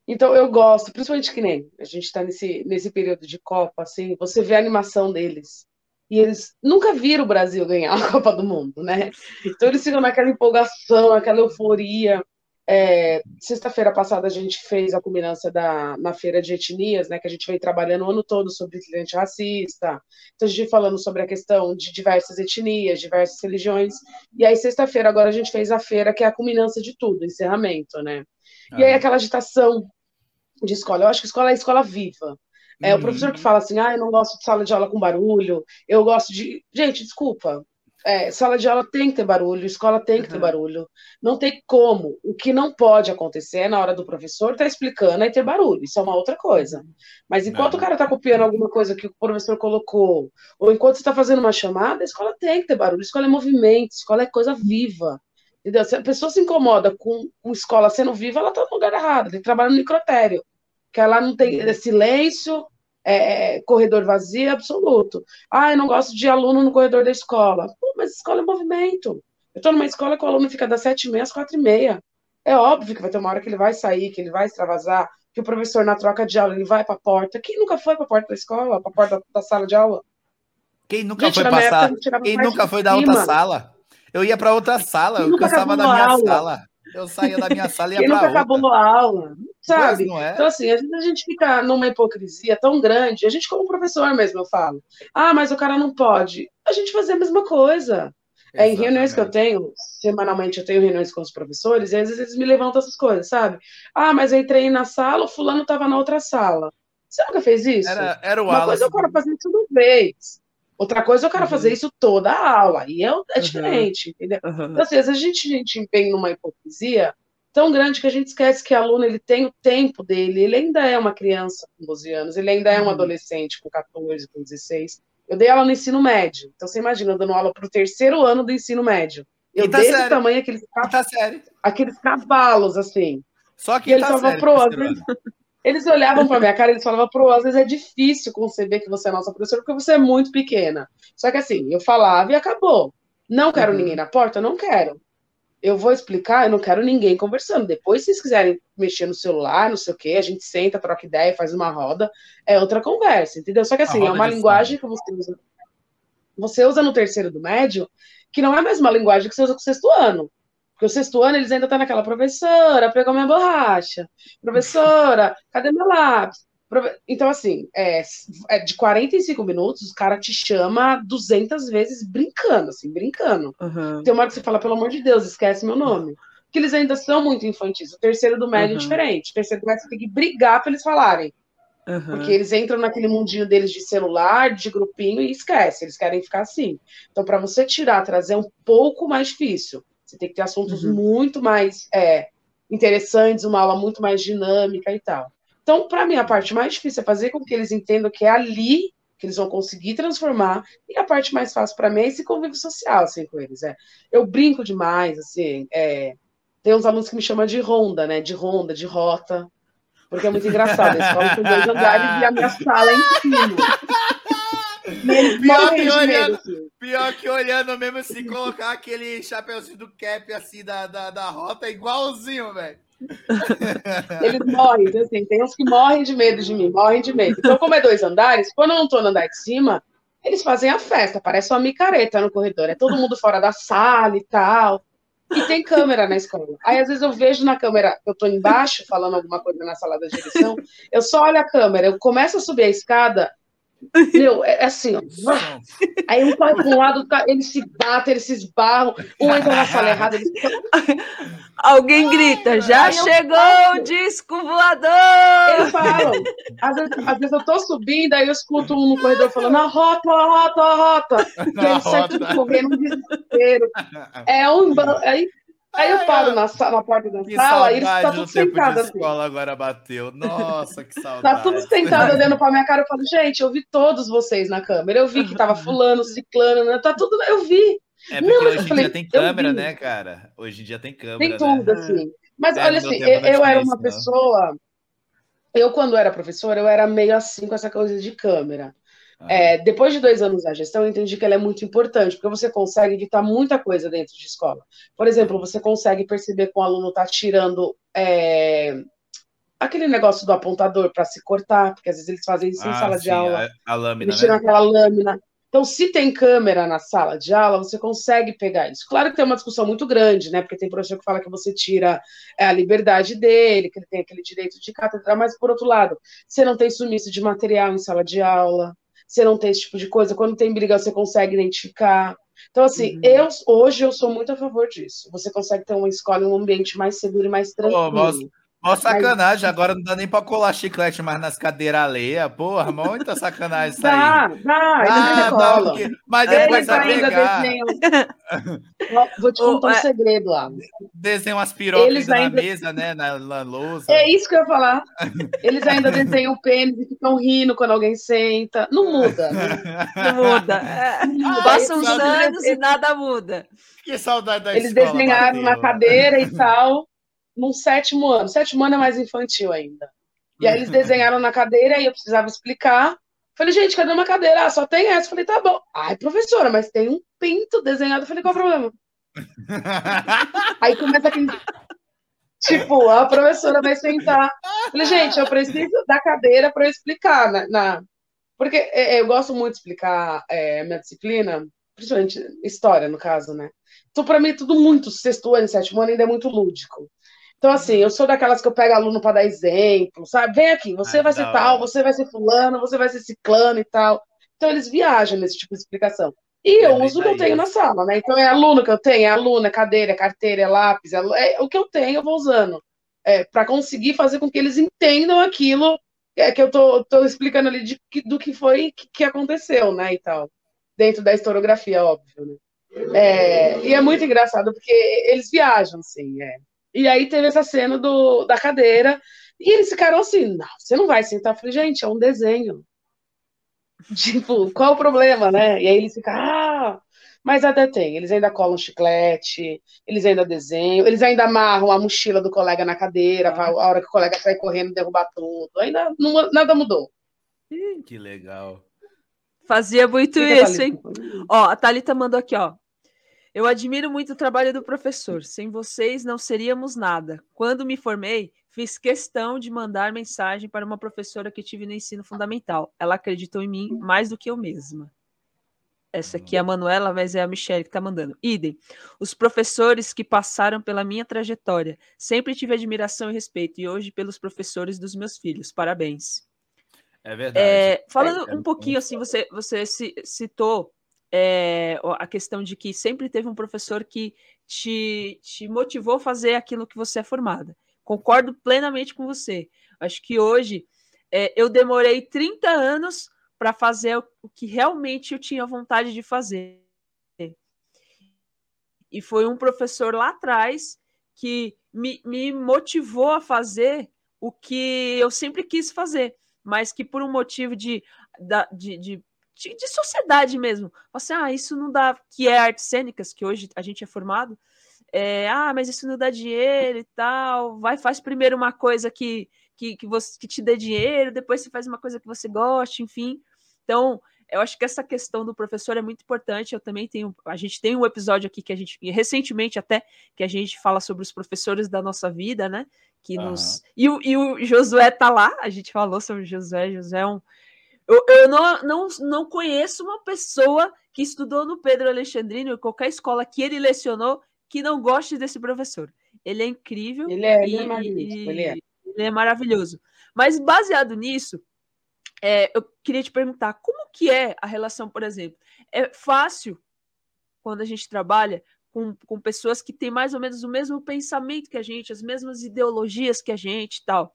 Então eu gosto, principalmente que nem a gente está nesse, nesse período de Copa, assim, você vê a animação deles. E eles nunca viram o Brasil ganhar a Copa do Mundo, né? Então eles ficam naquela empolgação, aquela euforia. É, Sexta-feira passada a gente fez a culminância da, na feira de etnias, né, que a gente vem trabalhando o ano todo sobre cliente racista, então a gente falando sobre a questão de diversas etnias, diversas religiões, e aí sexta-feira agora a gente fez a feira, que é a culminância de tudo, encerramento, né, ah. e aí aquela agitação de escola, eu acho que escola é escola viva, é, uhum. O professor que fala assim, ah, eu não gosto de sala de aula com barulho, eu gosto de. Gente, desculpa, é, sala de aula tem que ter barulho, escola tem que ter barulho. Não tem como. O que não pode acontecer é na hora do professor estar tá explicando e ter barulho. Isso é uma outra coisa. Mas enquanto o cara está copiando alguma coisa que o professor colocou, ou enquanto você está fazendo uma chamada, a escola tem que ter barulho. A escola é movimento, a escola é coisa viva. Entendeu? Se a pessoa se incomoda com, com escola sendo viva, ela está no lugar errado, tem que trabalhar no microtério. Que ela não tem é silêncio, é, corredor vazio absoluto. Ah, eu não gosto de aluno no corredor da escola. Pô, mas escola é movimento. Eu estou numa escola que o aluno fica das sete e meia às quatro e meia. É óbvio que vai ter uma hora que ele vai sair, que ele vai extravasar, que o professor, na troca de aula, ele vai para a porta. Quem nunca foi para a porta da escola, para a porta da sala de aula? Quem nunca Gente, foi passar? Quem nunca foi da outra sala? Eu ia para outra sala, Quem eu cansava da minha aula? sala. Eu saía da minha sala e ia *laughs* outra. nunca acabou a aula, sabe? É? Então, assim, às vezes a gente fica numa hipocrisia tão grande, a gente como professor mesmo, eu falo, ah, mas o cara não pode. A gente fazer a mesma coisa. É, em reuniões que eu tenho, semanalmente eu tenho reuniões com os professores, e às vezes eles me levantam essas coisas, sabe? Ah, mas eu entrei na sala, o fulano estava na outra sala. Você nunca fez isso? Era, era o Uma coisa é o cara fazer isso uma vez. Outra coisa é o cara uhum. fazer isso toda a aula, e é, é uhum. diferente, entendeu? Uhum. Então, às vezes a gente, a gente vem numa hipocrisia tão grande que a gente esquece que o aluno ele tem o tempo dele, ele ainda é uma criança com 12 anos, ele ainda é um uhum. adolescente com 14, com 16. Eu dei aula no ensino médio, então você imagina eu dando aula para o terceiro ano do ensino médio. Eu tá desse sério. tamanho, aqueles, tá aqueles cavalos, assim. Só que ele tá falava, pro, eles olhavam para minha cara e eles falavam, pro, às vezes é difícil conceber que você é nossa professora porque você é muito pequena. Só que assim, eu falava e acabou. Não quero uhum. ninguém na porta? Não quero. Eu vou explicar, eu não quero ninguém conversando. Depois, se vocês quiserem mexer no celular, não sei o quê, a gente senta, troca ideia, faz uma roda, é outra conversa, entendeu? Só que assim, é uma linguagem que você usa. Você usa no terceiro do médio, que não é a mesma linguagem que você usa com o sexto ano. Porque o sexto ano eles ainda estão tá naquela, professora, pegou minha borracha, professora, *laughs* cadê meu lápis? Então, assim, é, é de 45 minutos, o cara te chama 200 vezes brincando, assim, brincando. Uhum. Tem uma hora que você fala, pelo amor de Deus, esquece meu nome. Porque eles ainda são muito infantis. O terceiro do médio uhum. é diferente. O terceiro do médio você tem que brigar para eles falarem. Uhum. Porque eles entram naquele mundinho deles de celular, de grupinho e esquece. Eles querem ficar assim. Então, para você tirar, trazer é um pouco mais difícil. Você tem que ter assuntos uhum. muito mais é, interessantes, uma aula muito mais dinâmica e tal. Então, para mim, a parte mais difícil é fazer com que eles entendam que é ali que eles vão conseguir transformar, e a parte mais fácil para mim é esse convívio social, assim, com eles, é. Eu brinco demais, assim, é, tem uns alunos que me chamam de ronda, né, de ronda, de rota, porque é muito engraçado, a escola tem dois andares e a minha sala é em cima. Pior que olhando- assim. Pior que olhando mesmo, se colocar aquele chapeuzinho do cap assim da, da, da rota, é igualzinho, velho. Eles morrem, então, assim, tem uns que morrem de medo de mim, morrem de medo. Então, como é dois andares, quando eu não tô no andar de cima, eles fazem a festa, parece uma micareta no corredor. É todo mundo fora da sala e tal. E tem câmera na escola. Aí, às vezes, eu vejo na câmera, eu tô embaixo falando alguma coisa na sala da direção, eu só olho a câmera, eu começo a subir a escada, meu, é assim, ó. Aí um corre para um lado, tá- eles se batem, eles se esbarram, um entra na sala errada, eles Alguém grita, já Aí eu chegou o disco voador! Eles falam. Às vezes, às vezes eu tô subindo, aí eu escuto um no corredor falando, a rota, a rota, a rota. *laughs* E saem rota. tudo correndo, um desespero. *laughs* É um... Aí, aí eu paro na, na porta da Que sala e eles tá do tudo sentado assim. escola agora bateu. Nossa, que saudade. *laughs* Tá tudo sentado *laughs* olhando pra minha cara. Eu falo, gente, eu vi todos vocês na câmera. Eu vi que tava fulano, ciclano, né? Tá tudo... Eu vi. É porque Não, hoje em falei, dia tem câmera, né, cara? Hoje em dia tem câmera, Tem né? tudo, assim. Mas É, olha assim, eu, eu era isso, uma não. pessoa... Eu, quando era professora, eu era meio assim com essa coisa de câmera. Ah, É, depois de dois anos na gestão, eu entendi que ela é muito importante, porque você consegue evitar muita coisa dentro de escola. Por exemplo, você consegue perceber que o aluno está tirando é, aquele negócio do apontador para se cortar, porque às vezes eles fazem isso em ah, sala de sim, aula. A, a lâmina, Eles tiram né? aquela lâmina. Então, se tem câmera na sala de aula, você consegue pegar isso. Claro que tem uma discussão muito grande, né? Porque tem professor que fala que você tira é, a liberdade dele, que ele tem aquele direito de cátedra, mas por outro lado, você não tem sumiço de material em sala de aula, você não tem esse tipo de coisa. Quando tem briga, você consegue identificar. Então, assim, Uhum. eu hoje eu sou muito a favor disso. Você consegue ter uma escola em um ambiente mais seguro e mais tranquilo. nossa. Mó sacanagem, agora não dá nem pra colar chiclete mais nas cadeiras alheias. Porra, muita sacanagem isso aí. Dá, dá, Ah, dá, porque- Mas depois vai ainda pegar, desenham. *laughs* Vou te Ô, contar um é- segredo lá. desenha umas pirocas ainda na mesa, né? Na, na lousa. É isso que eu ia falar. *laughs* Eles ainda desenham o pênis e ficam rindo quando alguém senta. Não muda. *laughs* Não muda. É, muda. Passam os anos e nada muda. que saudade da Eles escola, desenharam na cadeira e tal, num sétimo ano. Sétimo ano é mais infantil ainda. E aí eles desenharam na cadeira e eu precisava explicar. Falei, gente, cadê uma cadeira? Ah, só tem essa. Falei, tá bom. Ai, professora, mas tem um pinto desenhado. Falei, qual o problema? *laughs* Aí começa aquele. Tipo, a professora vai sentar. Falei, gente, eu preciso da cadeira para eu explicar. Na, na- Porque é, é, eu gosto muito de explicar é, minha disciplina, principalmente história, no caso, né? Então, para mim, tudo muito, sexto ano, sétimo ano, ainda é muito lúdico. Então, assim, eu sou daquelas que eu pego aluno para dar exemplo, sabe? Vem aqui, você Ai, vai ser tal, você vai ser fulano, você vai ser ciclano e tal. Então, eles viajam nesse tipo de explicação. E eu É, uso o que eu tenho na sala, né? Então é aluno que eu tenho, é aluna, é cadeira, é carteira, é lápis, é, é o que eu tenho, eu vou usando. É, para conseguir fazer com que eles entendam aquilo é, que eu tô, tô explicando ali de, do que foi que, que aconteceu, né? E tal. Dentro da historiografia, óbvio, né? É, e é muito engraçado, porque eles viajam, assim, é. E aí teve essa cena do, da cadeira, e eles ficaram assim, não, você não vai sentar. Eu falei, gente, é um desenho. *laughs* Tipo, qual o problema, né? E aí eles ficam, ah, mas até tem. Eles ainda colam chiclete, eles ainda desenham, eles ainda amarram a mochila do colega na cadeira, para a hora que o colega sai correndo derrubar tudo. Ainda não- nada mudou. que legal. Fazia muito isso, hein? Ó, a Thalita mandou aqui, ó. Eu admiro muito o trabalho do professor. Sem vocês não seríamos nada. Quando me formei, fiz questão de mandar mensagem para uma professora que tive no ensino fundamental. Ela acreditou em mim mais do que eu mesma. Essa aqui é a Manuela, mas é a Michelle que tá mandando. Idem. Os professores que passaram pela minha trajetória. Sempre tive admiração e respeito. E hoje pelos professores dos meus filhos. Parabéns. É verdade. É, falando É, é um pouquinho assim, você, você ci- citou é, a questão de que sempre teve um professor que te, te motivou a fazer aquilo que você é formada. Concordo plenamente com você. Acho que hoje é, eu demorei 30 anos para fazer o, que realmente eu tinha vontade de fazer. E foi um professor lá atrás que me, me motivou a fazer o que eu sempre quis fazer mas que por um motivo de, de, de, de, de sociedade mesmo, você, ah, isso não dá, que é artes cênicas, que hoje a gente é formado, é, ah, mas isso não dá dinheiro e tal, vai, faz primeiro uma coisa que, que, que, você, que te dê dinheiro, depois você faz uma coisa que você goste, enfim. Então, Eu acho que essa questão do professor é muito importante. Eu também tenho, a gente tem um episódio aqui que a gente recentemente até que a gente fala sobre os professores da nossa vida, né? Que Aham. nos e o, e o Josué tá lá. A gente falou sobre o Josué. Josué é um eu, eu não, não, não conheço uma pessoa que estudou no Pedro Alexandrino, em qualquer escola que ele lecionou, que não goste desse professor. Ele é incrível. Ele é, ele e- é magnífico, ele é. ele é maravilhoso. Mas baseado nisso, é, eu queria te perguntar como que é a relação, por exemplo, é fácil quando a gente trabalha com, com pessoas que têm mais ou menos o mesmo pensamento que a gente, as mesmas ideologias que a gente e tal.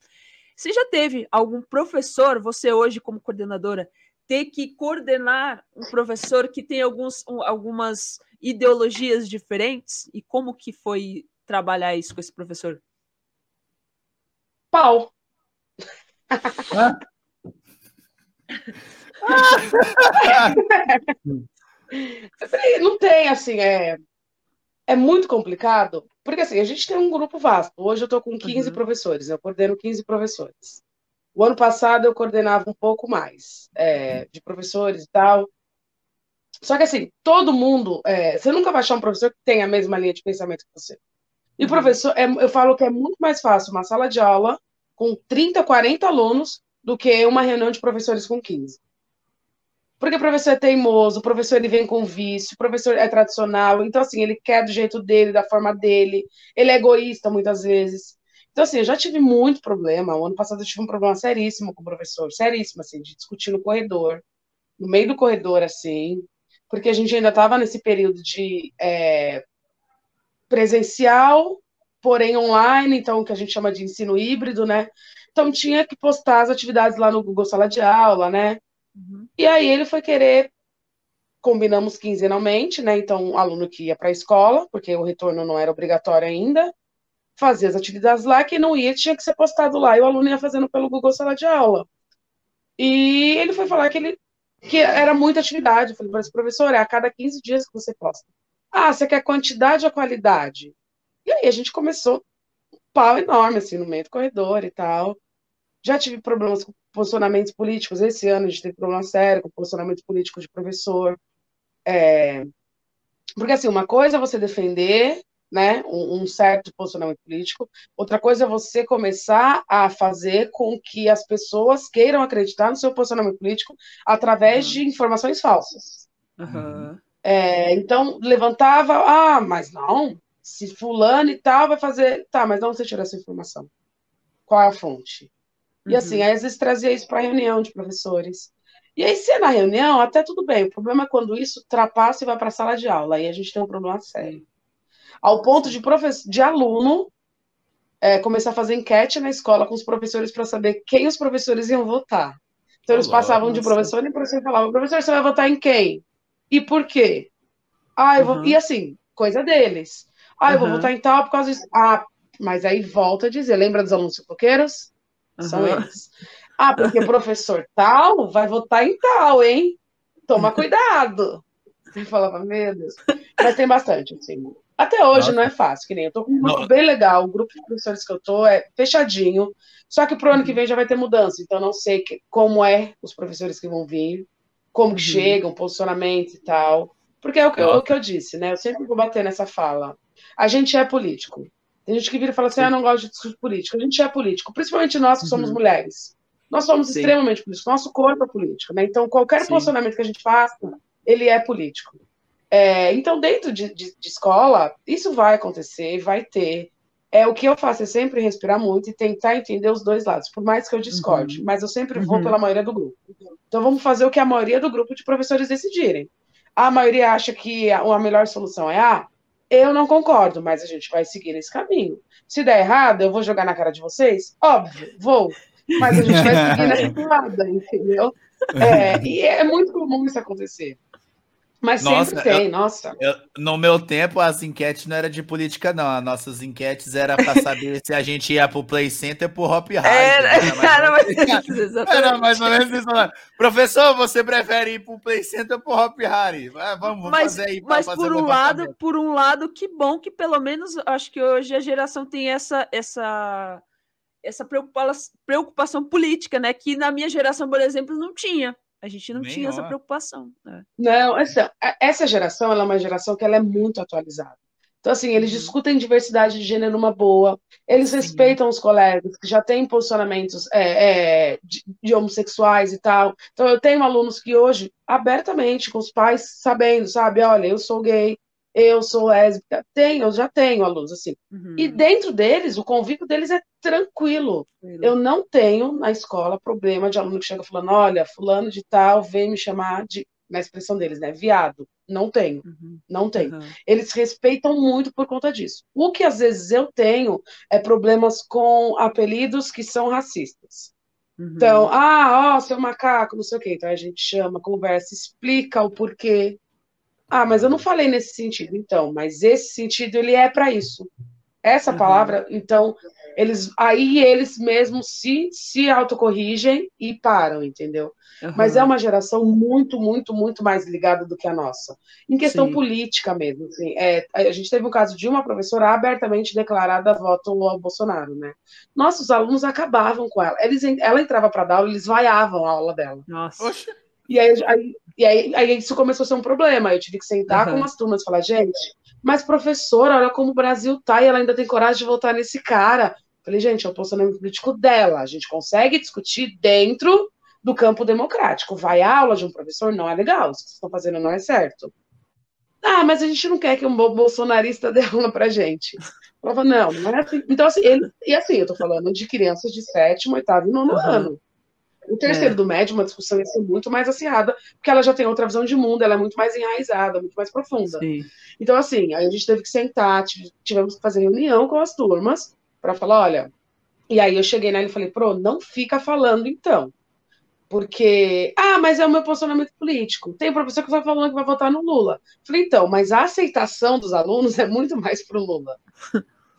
Você já teve algum professor, você hoje como coordenadora, ter que coordenar um professor que tem alguns, um- algumas ideologias diferentes? E como que foi trabalhar isso com esse professor? Pau. *laughs* Não tem, assim, é, é muito complicado, porque assim, a gente tem um grupo vasto. Hoje eu tô com 15 Uhum. professores, eu coordeno 15 professores. O ano passado eu coordenava um pouco mais é, de professores e tal. Só que assim, todo mundo, é, você nunca vai achar um professor que tenha a mesma linha de pensamento que você. E o Uhum. professor, é, eu falo que é muito mais fácil uma sala de aula com 30, 40 alunos do que uma reunião de professores com 15. Porque o professor é teimoso, o professor ele vem com vício, o professor é tradicional, então assim, ele quer do jeito dele, da forma dele, ele é egoísta muitas vezes. Então assim, eu já tive muito problema, o ano passado eu tive um problema seríssimo com o professor, seríssimo assim, de discutir no corredor, no meio do corredor assim, porque a gente ainda estava nesse período de é, presencial, porém online, então o que a gente chama de ensino híbrido, né? Então tinha que postar as atividades lá no Google Sala de Aula, né? Uhum. E aí ele foi querer, combinamos quinzenalmente, né? Então, o aluno que ia para a escola, porque o retorno não era obrigatório ainda, fazia as atividades lá, que não ia, tinha que ser postado lá, e o aluno ia fazendo pelo Google Sala de Aula. E ele foi falar que ele que era muita atividade. Eu falei, mas professor, é a cada 15 dias que você posta. Ah, você quer quantidade ou qualidade? E aí a gente começou um pau enorme, assim, no meio do corredor e tal. Já tive problemas com posicionamentos políticos. Esse ano a gente teve problema sério com posicionamento político de professor. É, Porque, assim, uma coisa é você defender né, um, um certo posicionamento político, outra coisa é você começar a fazer com que as pessoas queiram acreditar no seu posicionamento político através Uhum. de informações falsas. Aham. É, então, levantava, ah, mas não, se fulano e tal vai fazer. Tá, mas de onde você tirou essa informação? Qual é a fonte? E assim, Uhum. aí às vezes trazia isso para reunião de professores. E aí, se é na reunião, até tudo bem. O problema é quando isso ultrapassa e vai para a sala de aula. Aí a gente tem um problema sério. Ao ponto de, de aluno é, começar a fazer enquete na escola com os professores para saber quem os professores iam votar. Então, eles Olá, passavam de nossa. professor em professor e falavam: professor, você vai votar em quem? E por quê? Ah, eu vou... Uhum. E assim, coisa deles. Ah, eu vou Uhum. votar em tal por causa disso. Ah, mas aí volta a dizer: lembra dos alunos São eles. Ah, porque o professor tal vai votar em tal, hein? Toma *laughs* cuidado. Eu falava, meu Deus. Mas tem bastante, assim. Até hoje Nossa. não é fácil, que nem eu tô com um grupo Não. bem legal, o grupo de professores que eu tô é fechadinho, só que pro ano Uhum. que vem já vai ter mudança, então não sei que- como é os professores que vão vir, como que Uhum. chegam, posicionamento e tal. Porque é o que, eu, o que eu disse, né? Eu sempre vou bater nessa fala. A gente é político. Tem gente que vira e fala assim: ah, eu não gosto de discurso político. A gente é político, principalmente nós que somos Uhum. mulheres. Nós somos Sim. extremamente políticos. Nosso corpo é político, né? Então, qualquer Sim. posicionamento que a gente faça, ele é político. É, então, dentro de, de- de escola, isso vai acontecer, vai ter. É o que eu faço é sempre respirar muito e tentar entender os dois lados, por mais que eu discorde, mas eu sempre vou Uhum. pela maioria do grupo. Então, vamos fazer o que a maioria do grupo de professores decidirem. A maioria acha que a, a melhor solução é A. Eu não concordo, mas a gente vai seguir esse caminho. Se der errado, eu vou jogar na cara de vocês? Óbvio, vou. Mas a gente vai seguir *laughs* nessa toada, entendeu? É, e é muito comum isso acontecer. Mas Nossa, sempre tem, nossa. Eu- no meu tempo, as enquetes não eram de política, não. As nossas enquetes era para saber se a gente ia pro Play Center ou pro Hop Hard. Era, Era mais- era mais isso, exatamente. Era mais ou menos isso. Professor, você prefere ir pro Play Center ou pro Hop Hard? Ah, Vamos, mas, fazer aí. pra mas fazer por o um lado, por um lado, que bom que pelo menos acho que hoje a geração tem essa essa essa preocupa- preocupação política, né? Que na minha geração, por exemplo, não tinha. A gente não Nem tinha essa preocupação. né? Não, essa, essa geração ela é uma geração que ela é muito atualizada. Então, assim, eles Uhum. discutem diversidade de gênero numa boa, eles Sim. respeitam os colegas que já têm posicionamentos é, é, de, de homossexuais e tal. Então, eu tenho alunos que hoje, abertamente, com os pais sabendo, sabe, olha, eu sou gay, eu sou lésbica, tenho, eu já tenho alunos assim. Uhum. E dentro deles, o convívio deles é tranquilo. Eu não tenho na escola problema de aluno que chega falando, olha, fulano de tal vem me chamar de, na expressão deles, né, viado. Não tenho, Uhum. não tenho. Uhum. Eles respeitam muito por conta disso. O que às vezes eu tenho é problemas com apelidos que são racistas. Uhum. Então, ah, ó, seu macaco, não sei o quê. Então a gente chama, conversa, explica o porquê. Ah, mas eu não falei nesse sentido, então, mas esse sentido ele é para isso. Essa Uhum. palavra, então, eles aí eles mesmos se se autocorrigem e param, entendeu? Mas é Uhum. uma geração muito, muito, muito mais ligada do que a nossa. Em questão Sim. política mesmo. Assim, é, a gente teve um caso de uma professora abertamente declarada voto ao Bolsonaro, né? Nossos alunos acabavam com ela. Eles, ela entrava para dar aula, eles vaiavam a aula dela. Nossa. Oxe. E aí, aí- e aí, aí isso começou a ser um problema. Eu tive que sentar Aham. com as turmas e falar, gente, mas professora, olha como o Brasil tá e ela ainda tem coragem de votar nesse cara. Falei, gente, é o posicionamento político dela. A gente consegue discutir dentro do campo democrático. Vai à aula de um professor não é legal. O que vocês estão fazendo não é certo. Ah, mas a gente não quer que um bo- bolsonarista *laughs* dê aula pra gente. Eu falava, não, não é assim. Então, assim, ele, e assim, eu tô falando de crianças de sétimo, oitavo e nono Aham. ano. O terceiro É. do médio, uma discussão ia ser muito mais acirrada, porque ela já tem outra visão de mundo, ela é muito mais enraizada, muito mais profunda. Sim. Então, assim, aí a gente teve que sentar, tive- tivemos que fazer reunião com as turmas para falar, olha. E aí eu cheguei nela e falei, pro, não fica falando então. Porque, ah, mas é o meu posicionamento político. Tem professor que vai falando que vai votar no Lula. Falei, então, mas a aceitação dos alunos *laughs* é muito mais pro Lula.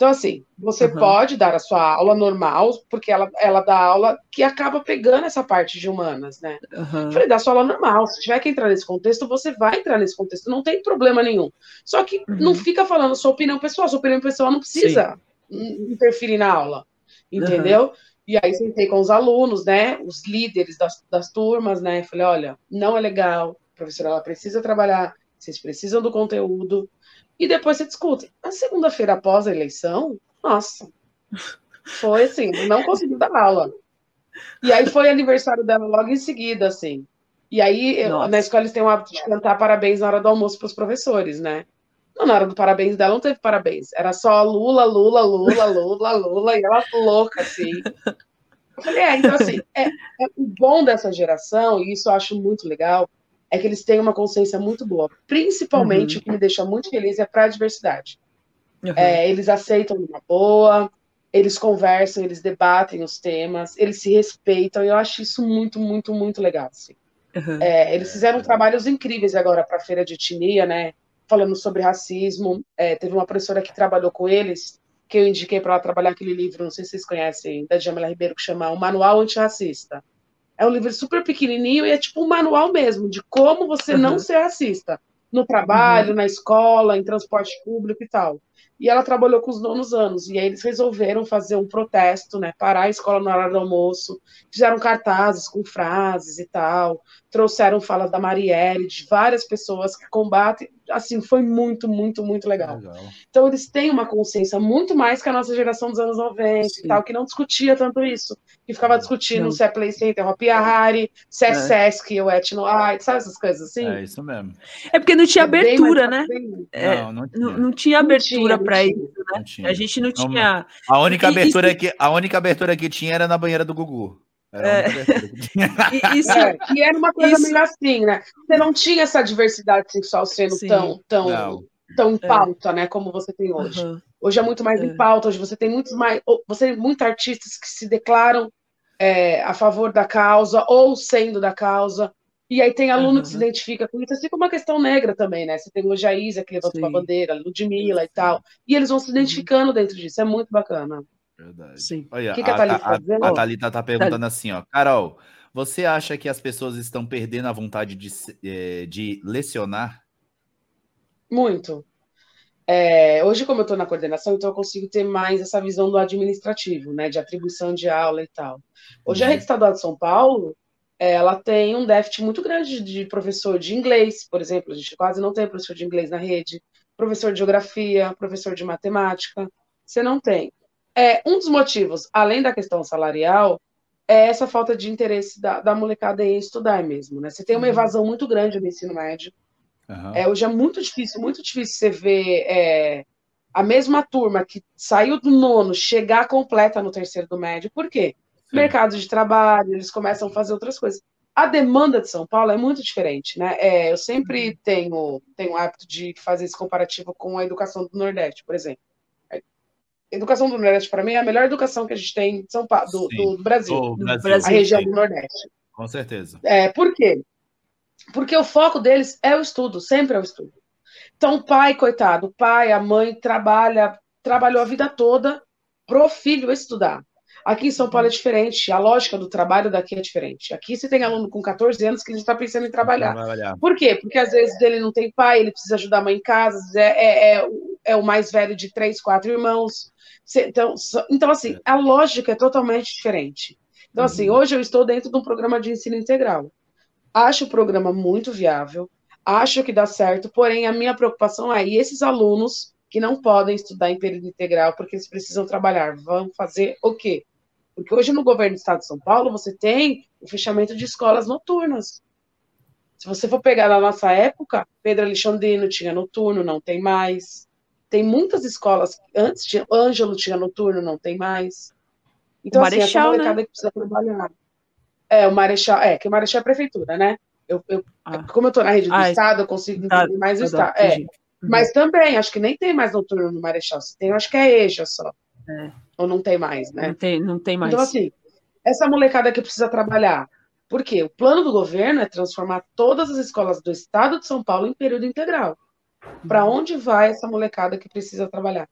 Então, assim, você Uhum. pode dar a sua aula normal, porque ela, ela dá aula que acaba pegando essa parte de humanas, né? Aham. Eu falei, dá sua aula normal. Se tiver que entrar nesse contexto, você vai entrar nesse contexto. Não tem problema nenhum. Só que Uhum. não fica falando sua opinião pessoal. Sua opinião pessoal não precisa in- interferir na aula. Entendeu? E aí sentei com os alunos, né? Os líderes das, das turmas, né? Falei, olha, não é legal. A professora ela precisa trabalhar. Vocês precisam do conteúdo. E depois você discute. Na segunda-feira após a eleição, nossa, foi assim, não conseguiu dar aula. E aí foi aniversário dela logo em seguida, assim. E aí, eu- na escola eles têm o hábito de cantar parabéns na hora do almoço para os professores, né? Não, na hora do parabéns dela não teve parabéns. Era só Lula, Lula, Lula, Lula, Lula, e ela louca, assim. Eu falei, é, então assim, é, é o bom dessa geração, e isso eu acho muito legal, é que eles têm uma consciência muito boa. Principalmente Uhum. o que me deixa muito feliz é para a diversidade. Aham. É, eles aceitam numa boa, eles conversam, eles debatem os temas, eles se respeitam, e eu acho isso muito, muito, muito legal. assim. Aham. É, eles fizeram trabalhos incríveis agora para a Feira de Etnia, né? Falando sobre racismo. É, teve uma professora que trabalhou com eles, que eu indiquei para ela trabalhar aquele livro, não sei se vocês conhecem, da Jamila Ribeiro, que chama O Manual Antirracista. É um livro super pequenininho e é tipo um manual mesmo, de como você não Uhum. ser racista. No trabalho, na escola, em transporte público e tal. E ela trabalhou com os nonos anos. E aí eles resolveram fazer um protesto, né? Parar a escola na hora do almoço. Fizeram cartazes com frases e tal. Trouxeram falas da Marielle, de várias pessoas que combatem. Assim, foi muito, muito, muito legal. Legal. Então eles têm uma consciência muito mais que a nossa geração dos anos 90 Sim. e tal, que não discutia tanto isso. Que ficava discutindo Não. se é Play Center, Hopi Hari, se é, É. Sesc ou Etno Art, sabe essas coisas assim? É isso mesmo. É porque não tinha É abertura, né? É, não, não tinha. Não, abertura para isso, né? A gente não Não, tinha. A única E- e- abertura que a única abertura que tinha era na banheira do Gugu. Era a É. e- Isso, É, e era uma coisa Isso- meio assim, né? Você não tinha essa diversidade sexual sendo Sim. tão, tão, Não. tão em É. pauta, né? Como você tem hoje. Hoje é muito mais É. em pauta, hoje você tem muitos mais. Você tem muitos artistas que se declaram é, a favor da causa ou sendo da causa. E aí tem aluno que se identifica com isso, assim como a questão negra também, né? Você tem hoje a Isa que levanta Sim. uma bandeira, Ludmilla e tal. E eles vão se identificando dentro disso, é muito bacana. Verdade. Sim. Olha, O que que a a, Thalita a- tá dizendo? a Thalita tá perguntando assim, ó. Carol, você acha que as pessoas estão perdendo a vontade de, eh, de lecionar? Muito. É, hoje, como eu estou na coordenação, então eu consigo ter mais essa visão do administrativo, né? De atribuição de aula e tal. Hoje a Uhum. Rede Estadual de São Paulo ela tem um déficit muito grande de professor de inglês, por exemplo. A gente quase não tem professor de inglês na rede, professor de geografia, professor de matemática. Você não tem. É, um dos motivos, além da questão salarial, é essa falta de interesse da, da molecada em estudar mesmo. Né? Você tem uma evasão muito grande no ensino médio. Aham. É, hoje é muito difícil, muito difícil você ver é, a mesma turma que saiu do nono chegar completa no terceiro do médio. Por quê? Sim. Mercado de trabalho, eles começam a fazer outras coisas. A demanda de São Paulo é muito diferente, né? É, eu sempre tenho, tenho o hábito de fazer esse comparativo com a educação do Nordeste, por exemplo. Educação do Nordeste, para mim, é a melhor educação que a gente tem São Paulo, do, do- do Brasil, O Brasil, a região sim, do Nordeste. com certeza. É, por quê? Porque o foco deles é o estudo, sempre é o estudo. Então, o pai, coitado, o pai, a mãe trabalha, trabalhou a vida toda pro filho estudar. Aqui em São Paulo é diferente, a lógica do trabalho daqui é diferente. Aqui você tem aluno com 14 anos que ele está pensando em trabalhar. Trabalhar. Por quê? Porque às vezes ele não tem pai, ele precisa ajudar a mãe em casa, é, é, é é o mais velho de três, quatro irmãos. Então, então, assim, a lógica é totalmente diferente. Então, assim, hoje eu estou dentro de um programa de ensino integral. Acho o programa muito viável, acho que dá certo, porém a minha preocupação é, esses alunos que não podem estudar em período integral porque eles precisam trabalhar, vão fazer o quê? Porque hoje no governo do estado de São Paulo você tem o fechamento de escolas noturnas. Se você for pegar na nossa época, Pedro Alexandrino tinha noturno, não tem mais. Tem muitas escolas, antes tinha, Ângelo tinha noturno, não tem mais. Então, O assim, essa Marechal, né? molecada que precisa trabalhar. É, o Marechal, é, que o Marechal é prefeitura, né? Eu, eu- Ah. Como eu tô na rede do Ah, Estado, eu consigo tá, entender mais o tá, Estado. É. Uhum. mas também, acho que nem tem mais noturno no Marechal. Se tem, acho que é EJA só. É. Ou não tem mais, né? Não tem, não tem mais. Então, assim, essa molecada que precisa trabalhar. Por quê? O plano do governo é transformar todas as escolas do estado de São Paulo em período integral. Para onde vai essa molecada que precisa trabalhar?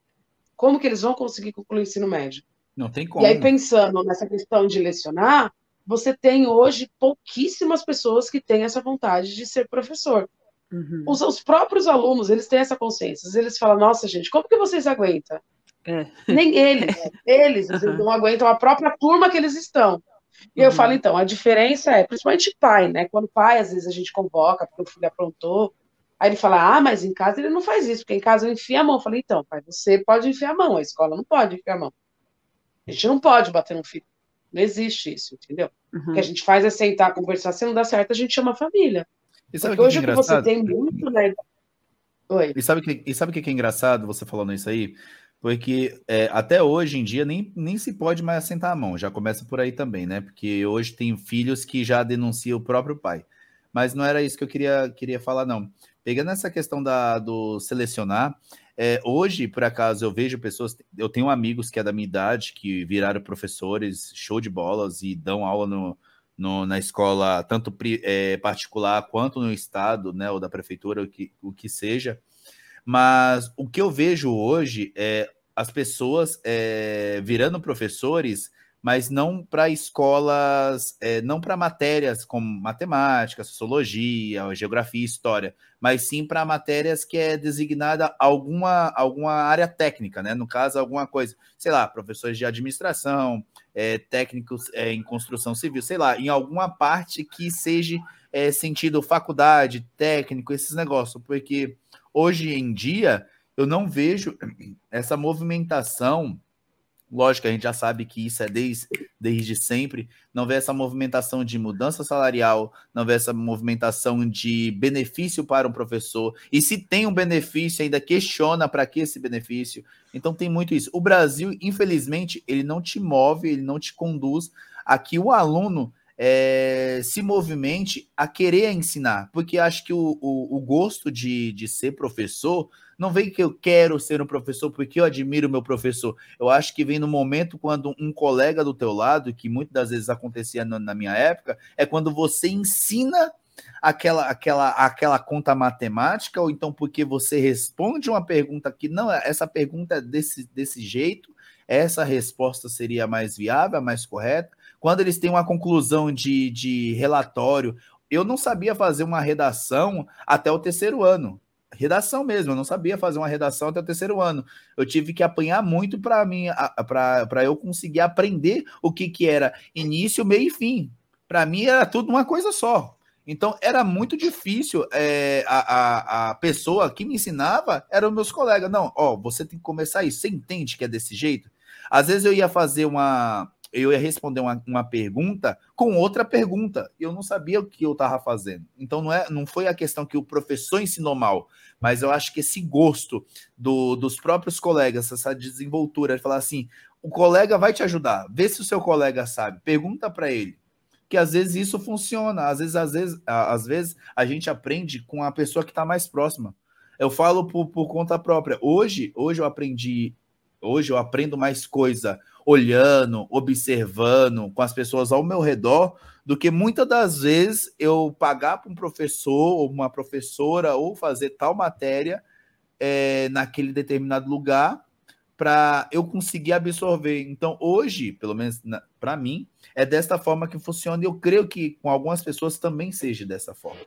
Como que eles vão conseguir concluir o ensino médio? Não tem como. E aí, pensando nessa questão de lecionar, você tem hoje pouquíssimas pessoas que têm essa vontade de ser professor. Uhum. Os, os próprios alunos, eles têm essa consciência. Eles falam, nossa, gente, como que vocês aguentam? É. Nem eles, eles, eles Uhum. não aguentam a própria turma que eles estão. E eu Uhum. falo, então, a diferença é, principalmente pai, né? Quando pai, às vezes, a gente convoca, porque o filho aprontou, aí ele fala, ah, mas em casa ele não faz isso, porque em casa eu enfio a mão. Eu falei, então, pai, você pode enfiar a mão, a escola não pode enfiar a mão. A gente não pode bater no filho. Não existe isso, entendeu? Uhum. O que a gente faz é sentar, conversar, se não dá certo, a gente chama a família. E sabe Porque que hoje é o que você tem muito, né? Oi. E sabe o que, e sabe que é engraçado você falando isso aí? Porque é, até hoje em dia nem, nem se pode mais assentar a mão, já começa por aí também, né? Porque hoje tem filhos que já denunciam o próprio pai. Mas não era isso que eu queria, queria falar, não. Pegando essa questão da, do selecionar, é, hoje, por acaso, eu vejo pessoas. Eu tenho amigos que é da minha idade, que viraram professores, show de bolas, e dão aula no, no- na escola, tanto é, particular quanto no estado, né? Ou da prefeitura, o que, o que seja. Mas o que eu vejo hoje é as pessoas é, virando professores, mas não para escolas, é, não para matérias como matemática, sociologia, geografia, história, mas sim para matérias que é designada alguma, alguma área técnica, né? No caso, alguma coisa, sei lá, professores de administração, é, técnicos é, em construção civil, sei lá, em alguma parte que seja sentido faculdade, técnico, esses negócios, porque hoje em dia eu não vejo essa movimentação. Lógico, a gente já sabe que isso é desde, desde sempre. Não vê essa movimentação de mudança salarial, não vê essa movimentação de benefício para um professor. E se tem um benefício, ainda questiona para que esse benefício. Então tem muito isso. O Brasil, infelizmente, ele não te move, ele não te conduz a que o aluno é, se movimente a querer ensinar, porque acho que o, o, o gosto de, de ser professor não vem que eu quero ser um professor porque eu admiro meu professor. Eu acho que vem no momento quando um colega do teu lado, que muitas das vezes acontecia na, na minha época, é quando você ensina aquela, aquela, aquela conta matemática, ou então porque você responde uma pergunta que não, essa pergunta é desse, desse jeito, essa resposta seria mais viável, mais correta. Quando eles têm uma conclusão de, de relatório, eu não sabia fazer uma redação até o terceiro ano. Redação mesmo, eu não sabia fazer uma redação até o terceiro ano. Eu tive que apanhar muito para mim, para eu conseguir aprender o que, que era início, meio e fim. Para mim era tudo uma coisa só. Então era muito difícil. É, a, a, a, pessoa que me ensinava eram meus colegas. Não, ó, você tem que começar isso. Você entende que é desse jeito? Às vezes eu ia fazer uma. Eu ia responder uma, uma pergunta com outra pergunta. Eu não sabia o que eu estava fazendo. Então não, é, não foi a questão que o professor ensinou mal, mas eu acho que esse gosto do, dos próprios colegas, essa desenvoltura, de falar assim: o colega vai te ajudar. Vê se o seu colega sabe. Pergunta para ele que às vezes isso funciona, às vezes, às vezes, às vezes a gente aprende com a pessoa que está mais próxima. Eu falo por, por conta própria. Hoje, hoje eu aprendi, hoje eu aprendo mais coisa olhando, observando com as pessoas ao meu redor, do que muitas das vezes eu pagar para um professor ou uma professora ou fazer tal matéria é, naquele determinado lugar para eu conseguir absorver. Então, hoje, pelo menos para mim, é desta forma que funciona e eu creio que com algumas pessoas também seja dessa forma.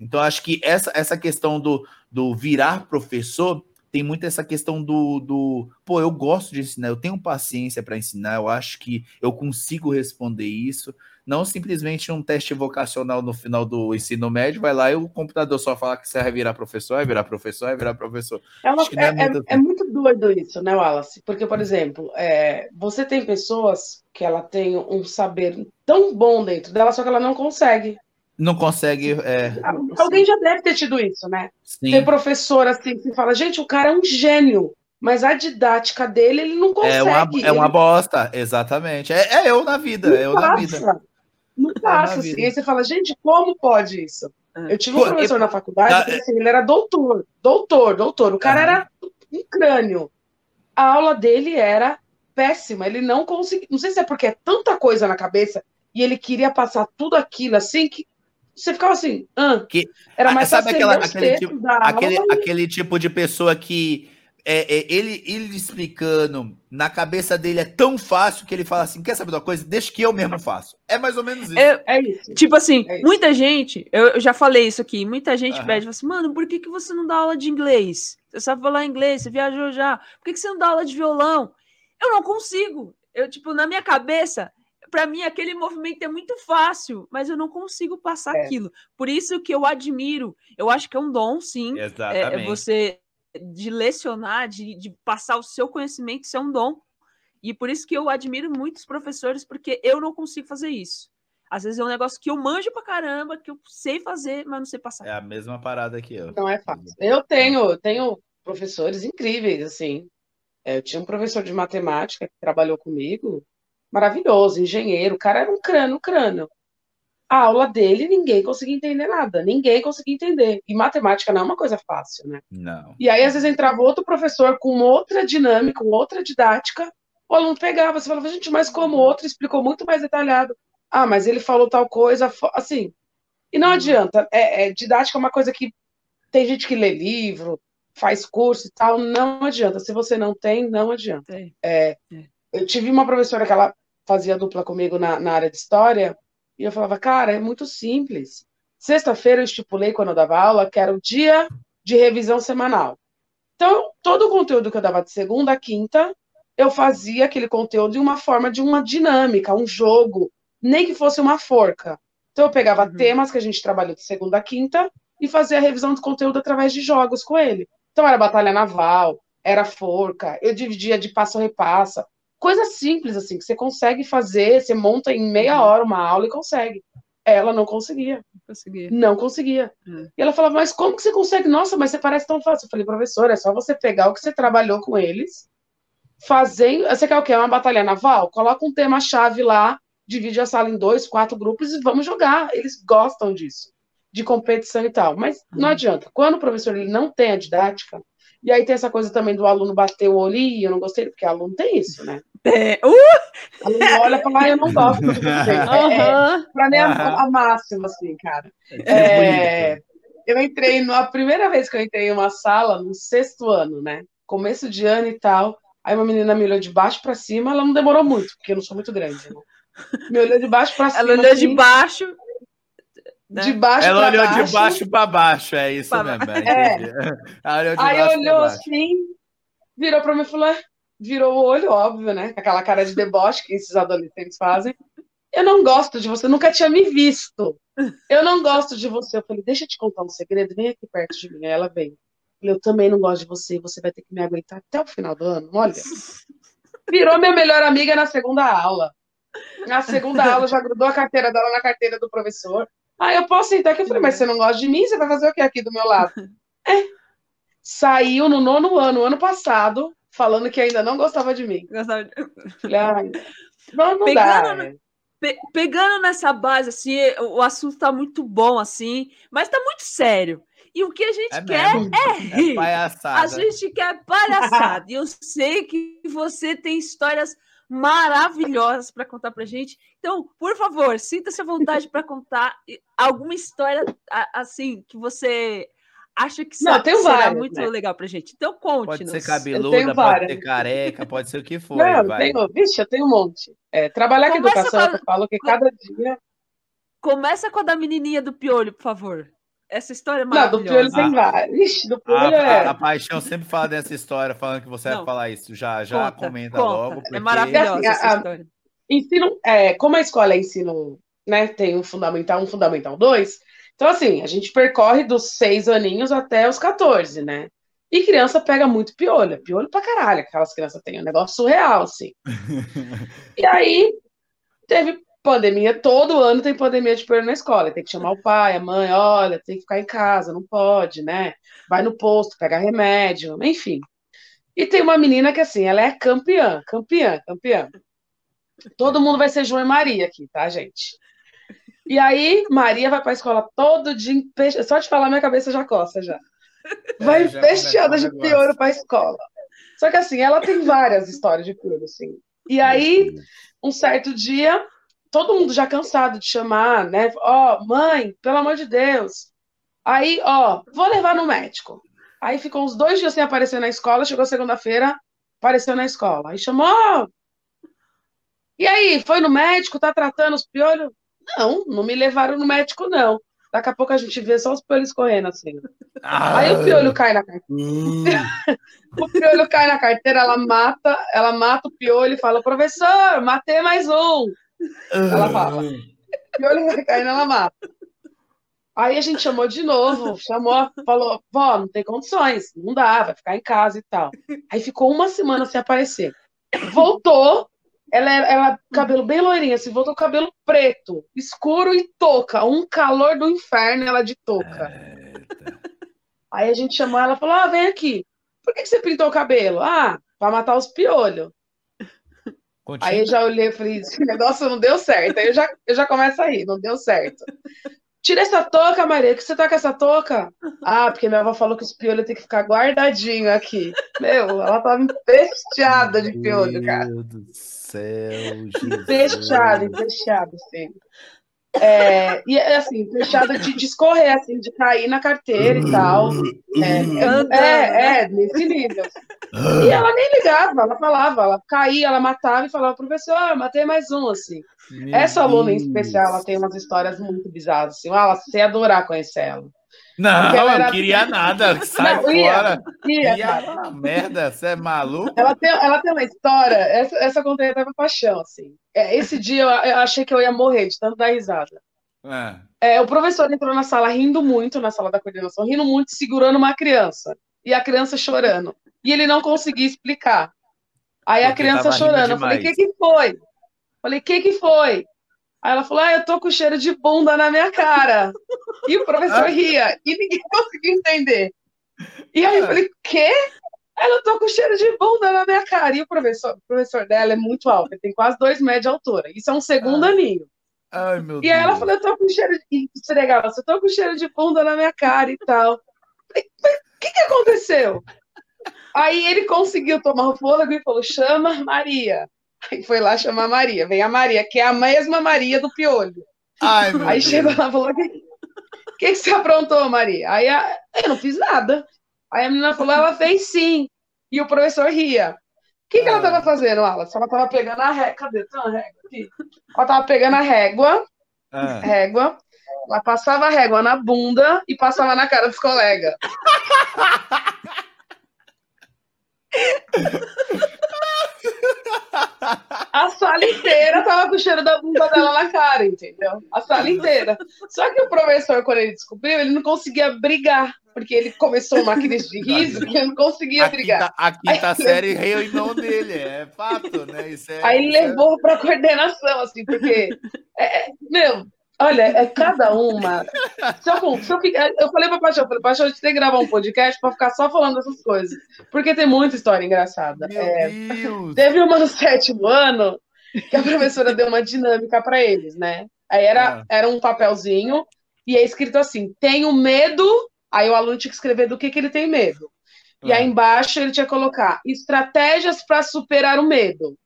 Então, acho que essa, essa questão do, do virar professor tem muito essa questão do, do pô, eu gosto de ensinar, eu tenho paciência para ensinar, eu acho que eu consigo responder isso não simplesmente um teste vocacional no final do ensino médio, vai lá e o computador só fala que você vai virar professor, vai virar professor, vai virar professor. É, uma, é, é, muito... é, muito... doido isso, né, Wallace? Porque, por exemplo, é, você tem pessoas que ela tem um saber tão bom dentro dela, só que ela não consegue. Não consegue. É... Alguém já deve ter tido isso, né? Sim. Tem professor assim que fala, gente, o cara é um gênio mas a didática dele ele não consegue. É uma, é uma bosta, exatamente. É, é eu na vida, é eu na vida. Não é, passa, assim. Aí você fala, gente, como pode isso? É. Eu tive um professor na faculdade, que, assim, ele era doutor, doutor, doutor. O cara era um crânio. A aula dele era péssima. Ele não conseguia. Não sei se é porque é tanta coisa na cabeça e ele queria passar tudo aquilo assim que você ficava assim. Ah, que, era mais sabe aquela, aquele, tipo, aquele, aquele tipo de pessoa que é, é, ele, ele explicando na cabeça dele é tão fácil que ele fala assim: quer saber de uma coisa? Deixa que eu mesmo faço. É mais ou menos isso. É, é isso. Tipo assim, é muita gente, eu, já falei isso aqui, muita gente uhum. pede assim, mano, por que, que você não dá aula de inglês? Você sabe falar inglês, você viajou já. Por que, que você não dá aula de violão? Eu não consigo. Eu, tipo, na minha cabeça, para mim aquele movimento é muito fácil, mas eu não consigo passar é. aquilo. Por isso que eu admiro. Eu acho que é um dom, sim. É, Exatamente. É, você de lecionar, de, de passar o seu conhecimento, isso é um dom. E por isso que eu admiro muitos professores, porque eu não consigo fazer isso. Às vezes é um negócio que eu manjo pra caramba, que eu sei fazer, mas não sei passar. É a mesma parada que eu. Não é fácil. Eu tenho, tenho professores incríveis, assim. É, eu tinha um professor de matemática que trabalhou comigo, maravilhoso, engenheiro, o cara era um crânio, um crânio a aula dele ninguém conseguia entender nada, ninguém conseguia entender. E matemática não é uma coisa fácil, né? Não. E aí, às vezes, entrava outro professor com outra dinâmica, com outra didática, o aluno pegava, você falava, gente, mas como o outro explicou muito mais detalhado. Ah, mas ele falou tal coisa, assim. E não adianta, é, é, didática é uma coisa que tem gente que lê livro, faz curso e tal, não adianta. Se você não tem, não adianta. É, é. eu tive uma professora que ela fazia dupla comigo na, na área de história, e eu falava, cara, é muito simples. Sexta-feira eu estipulei quando eu dava aula que era o dia de revisão semanal. Então, todo o conteúdo que eu dava de segunda a quinta, eu fazia aquele conteúdo de uma forma de uma dinâmica, um jogo, nem que fosse uma forca. Então, eu pegava uhum. temas que a gente trabalhou de segunda a quinta e fazia a revisão de conteúdo através de jogos com ele. Então, era batalha naval, era forca, eu dividia de passo-repassa coisa simples, assim, que você consegue fazer, você monta em meia uhum. hora uma aula e consegue. Ela não conseguia. Conseguia. Não conseguia. É. E ela falava, mas como que você consegue? Nossa, mas você parece tão fácil. Eu falei, professor, é só você pegar o que você trabalhou com eles, fazendo. Você quer o quê? Uma batalha naval? Coloca um tema-chave lá, divide a sala em dois, quatro grupos e vamos jogar. Eles gostam disso, de competição e tal. Mas não uhum. adianta. Quando o professor ele não tem a didática, e aí tem essa coisa também do aluno bater o olho e eu não gostei, porque aluno tem isso, né? É. Uh! Aluno olha e fala, ah, eu não gosto uhum. *laughs* é, Pra mim é a, a máxima, assim, cara. É, é eu entrei, no, a primeira vez que eu entrei em uma sala, no sexto ano, né? Começo de ano e tal. Aí uma menina me olhou de baixo pra cima, ela não demorou muito, porque eu não sou muito grande, né? Me olhou de baixo pra cima. Ela olhou assim, de baixo né? De baixo Ela olhou baixo. de baixo para baixo, é isso pra... mesmo. É. *laughs* Ela olhou Aí olhou assim, virou para mim e falou: virou o olho, óbvio, né? Aquela cara de deboche que esses adolescentes fazem. eu não gosto de você, nunca tinha me visto. Eu não gosto de você. Eu falei, deixa eu te contar um segredo, vem aqui perto de mim. Aí ela veio. Eu falei, eu também não gosto de você, você vai ter que me aguentar até o final do ano. Olha. Virou minha melhor amiga na segunda aula. Na segunda aula, já grudou a carteira dela na carteira do professor. Aí eu posso sentar aqui. Eu falei, mas você não gosta de mim? Você vai fazer o que aqui do meu lado? *laughs* É. Saiu no nono ano, ano passado, falando que ainda não gostava de mim. Gostava de- Falei, ai, não, não Pegando dá. no- é. Pe- pegando nessa base, assim, o assunto tá muito bom, assim, mas tá muito sério. E o que a gente É quer mesmo. é É rir. A palhaçada. gente quer palhaçada. e eu sei que você tem histórias maravilhosas para contar pra gente. Então, por favor, sinta-se à vontade para contar alguma história assim que você acha que Não, será várias, muito né? legal pra gente. Então, conte Pode ser cabeluda, pode várias. ser careca, pode ser o que for. Não, eu vai. tenho, vixe, eu tenho um monte. É, trabalhar com educação, a- é que eu falo que cada dia. Começa com a da menininha do piolho, por favor. Essa história é Não, do piolho maravilhosa. tem vários. Ixi, do piolho A, é. a, a Paixão sempre fala dessa história, falando que você Não. vai falar isso. Já, já Conta, comenta conta. logo. É porque- maravilhosa Assim, essa a- história. Ensino, é, como a escola é ensino, né, tem um fundamental, um fundamental 2, então assim, a gente percorre dos seis aninhos até os 14, né? E criança pega muito piolho, é piolho pra caralho, aquelas crianças têm um negócio surreal, assim. *laughs* E aí, teve pandemia, todo ano tem pandemia de piolho na escola, tem que chamar o pai, a mãe, olha, tem que ficar em casa, não pode, né? Vai no posto, pegar remédio, enfim. E tem uma menina que, assim, ela é campeã, campeã, campeã. Todo mundo vai ser João e Maria aqui, tá, gente? E aí, Maria vai pra escola todo dia, empe... só de falar minha cabeça já coça já. Vai É, já o de piolho pra escola. Só que assim, ela tem várias histórias de piolho, assim. E aí, um certo dia, todo mundo já cansado de chamar, né? Ó, mãe, pelo amor de Deus. Aí, ó, vou levar no médico. Aí ficou uns dois dias sem aparecer na escola, chegou segunda-feira, apareceu na escola. Aí chamou, e aí, foi no médico, tá tratando os piolhos? Não, não me levaram no médico, não. Daqui a pouco a gente vê só os piolhos correndo assim. Aí o piolho cai na carteira. *laughs* O piolho cai na carteira, ela mata, ela mata o piolho e fala, professor, matei mais um. Ela fala. O piolho vai caindo, ela mata. Aí a gente chamou de novo, chamou, falou, vó, não tem condições, não dá, vai ficar em casa e tal. Aí ficou uma semana sem aparecer. Voltou, ela, ela cabelo bem loirinha, assim, voltou cabelo preto, escuro e touca, um calor do inferno, ela de touca. Aí a gente chamou ela e falou: Ah, vem aqui. Por que que você pintou o cabelo? Ah, pra matar os piolhos. Continua. Aí eu já olhei e falei: Esse negócio não deu certo. Aí eu já, eu já começo a rir, não deu certo. Tira essa touca, Maria. que você tá com essa touca? Ah, porque minha avó falou que os piolhos tem que ficar guardadinho aqui. Meu, ela tava empesteada de piolho, cara. Meu Deus do céu, Jesus. Fechado, fechado, assim. É, e assim, fechado de, escorrer, assim, de cair na carteira e tal. É, Andando, é, né? é, nesse nível. E ela nem ligava, ela falava, ela caía, ela matava e falava, professor, matei mais um, assim. Meu Essa aluna em especial, ela tem umas histórias muito bizarras, assim. Ah, você ia adorar conhecer ela. Não, eu queria nada. Sai Não, fora. Ia, Ia merda, você é maluco? Ela tem, ela tem uma história, essa, essa contei até pra paixão, assim. É, esse dia eu, eu achei que eu ia morrer de tanto dar risada. Ah, É, o professor entrou na sala rindo muito, na sala da coordenação, rindo muito, segurando uma criança. E a criança chorando. E ele não conseguia explicar. Aí a Porque criança tava rindo chorando. Eu falei, o que que foi? Falei, o que que foi? Aí ela falou, ah, eu tô com cheiro de bunda na minha cara. E o professor ria. E ninguém *laughs* conseguia entender. E aí eu falei, quê? Ela, tô com cheiro de bunda na minha cara. E o professor, o professor dela é muito alto, ele tem quase dois metros de altura. Isso é um segundo Ah. aninho. Ai, meu E Deus. aí ela falou, eu tô com cheiro de. E esfregava, eu tô com cheiro de bunda na minha cara e tal. Falei, "Mas O que que aconteceu? Aí ele conseguiu tomar o fôlego e falou: chama Maria. Aí foi lá chamar Maria. Vem a Maria, que é a mesma Maria do piolho. Ai, meu Aí Deus. chegou lá e falou: o que, que, você aprontou, Maria? Aí a, eu não fiz nada. Aí a menina falou: ela fez sim. E o professor ria. O que, que ela Ah. tava fazendo, Alas? Ela tava pegando a régua. Cadê? Tem uma régua aqui. Ela tava pegando a régua Ah, régua, ela passava a régua na bunda e passava na cara dos colegas. *laughs* A sala inteira tava com o cheiro da bunda dela na cara, entendeu? A sala inteira. Só que o professor, quando ele descobriu, ele não conseguia brigar, porque ele começou uma crise de riso que ele não conseguia A brigar. quinta, a quinta Aí- série reinou nele, é fato, né? Isso é, Aí é- levou pra coordenação, assim, porque, é, é, meu, olha, é cada uma. Se eu, se eu, eu falei pra Paixão, eu falei, Paixão, a gente tem que gravar um podcast pra ficar só falando dessas coisas, porque tem muita história engraçada. É! Teve uma no *laughs* sétimo ano que a professora deu uma dinâmica para eles, né? Aí era, era um papelzinho e é escrito assim: tenho medo. Aí o aluno tinha que escrever do que, que ele tem medo. E aí Ah. embaixo ele tinha que colocar estratégias para superar o medo.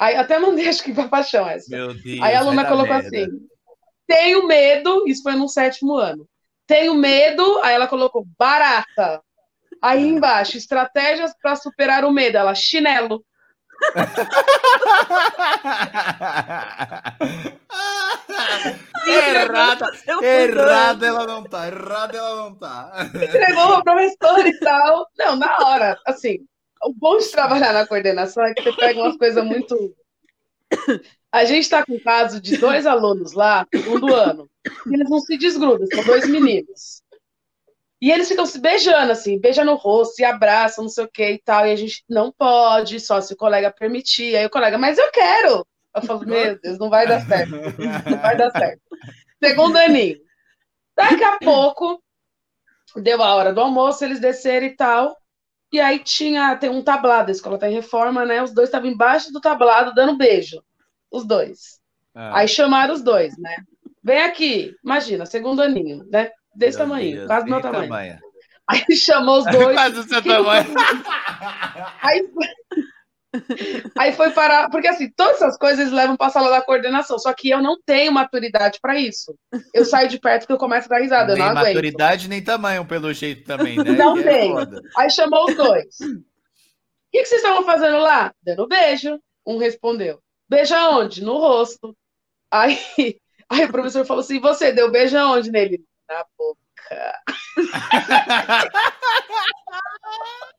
Aí até mandei, *laughs* acho que para paixão essa. Meu Deus! Aí a aluna colocou merda. assim: tenho medo, isso foi no sétimo ano. Tenho medo, aí ela colocou barata. Aí embaixo, estratégias para superar o medo. Ela, chinelo. Errada, errada ela não tá, errada ela não tá. entregou para professor e tal. Não, na hora, assim, o bom de trabalhar na coordenação é que você pega umas coisas muito. A gente está com o caso de dois alunos lá, segundo ano, e eles não se desgrudam, são dois meninos. E eles ficam se beijando, assim, beijam no rosto, se abraçam, não sei o que e tal, e a gente não pode, só se o colega permitir. Aí o colega, mas eu quero! Eu falo, meu Deus, não vai dar certo, não vai dar certo. Segundo aninho. Daqui a pouco, deu a hora do almoço, eles desceram e tal. E aí tinha, tem um tablado, a escola tá em reforma, né? Os dois estavam embaixo do tablado dando beijo. Os dois. Ah, Aí chamaram os dois, né? Vem aqui, imagina, segundo aninho, né? Desse meu tamanho, Deus, quase do meu que tamanho. Aí chamou os *laughs* dois. Quase do seu tamanho. *laughs* Aí, aí foi parar, porque assim, todas essas coisas levam para a sala da coordenação, só que eu não tenho maturidade para isso. Eu saio de perto que eu começo a dar risada, eu Nem não aguento. maturidade, nem tamanho, pelo jeito também, né? Não é tem. Aí chamou os dois. *clears throat* O que, que vocês estavam fazendo lá? Dando beijo. Um respondeu. Beijo aonde? No rosto. Aí, *laughs* aí o professor falou assim: você deu beijo aonde nele? Na boca. *laughs*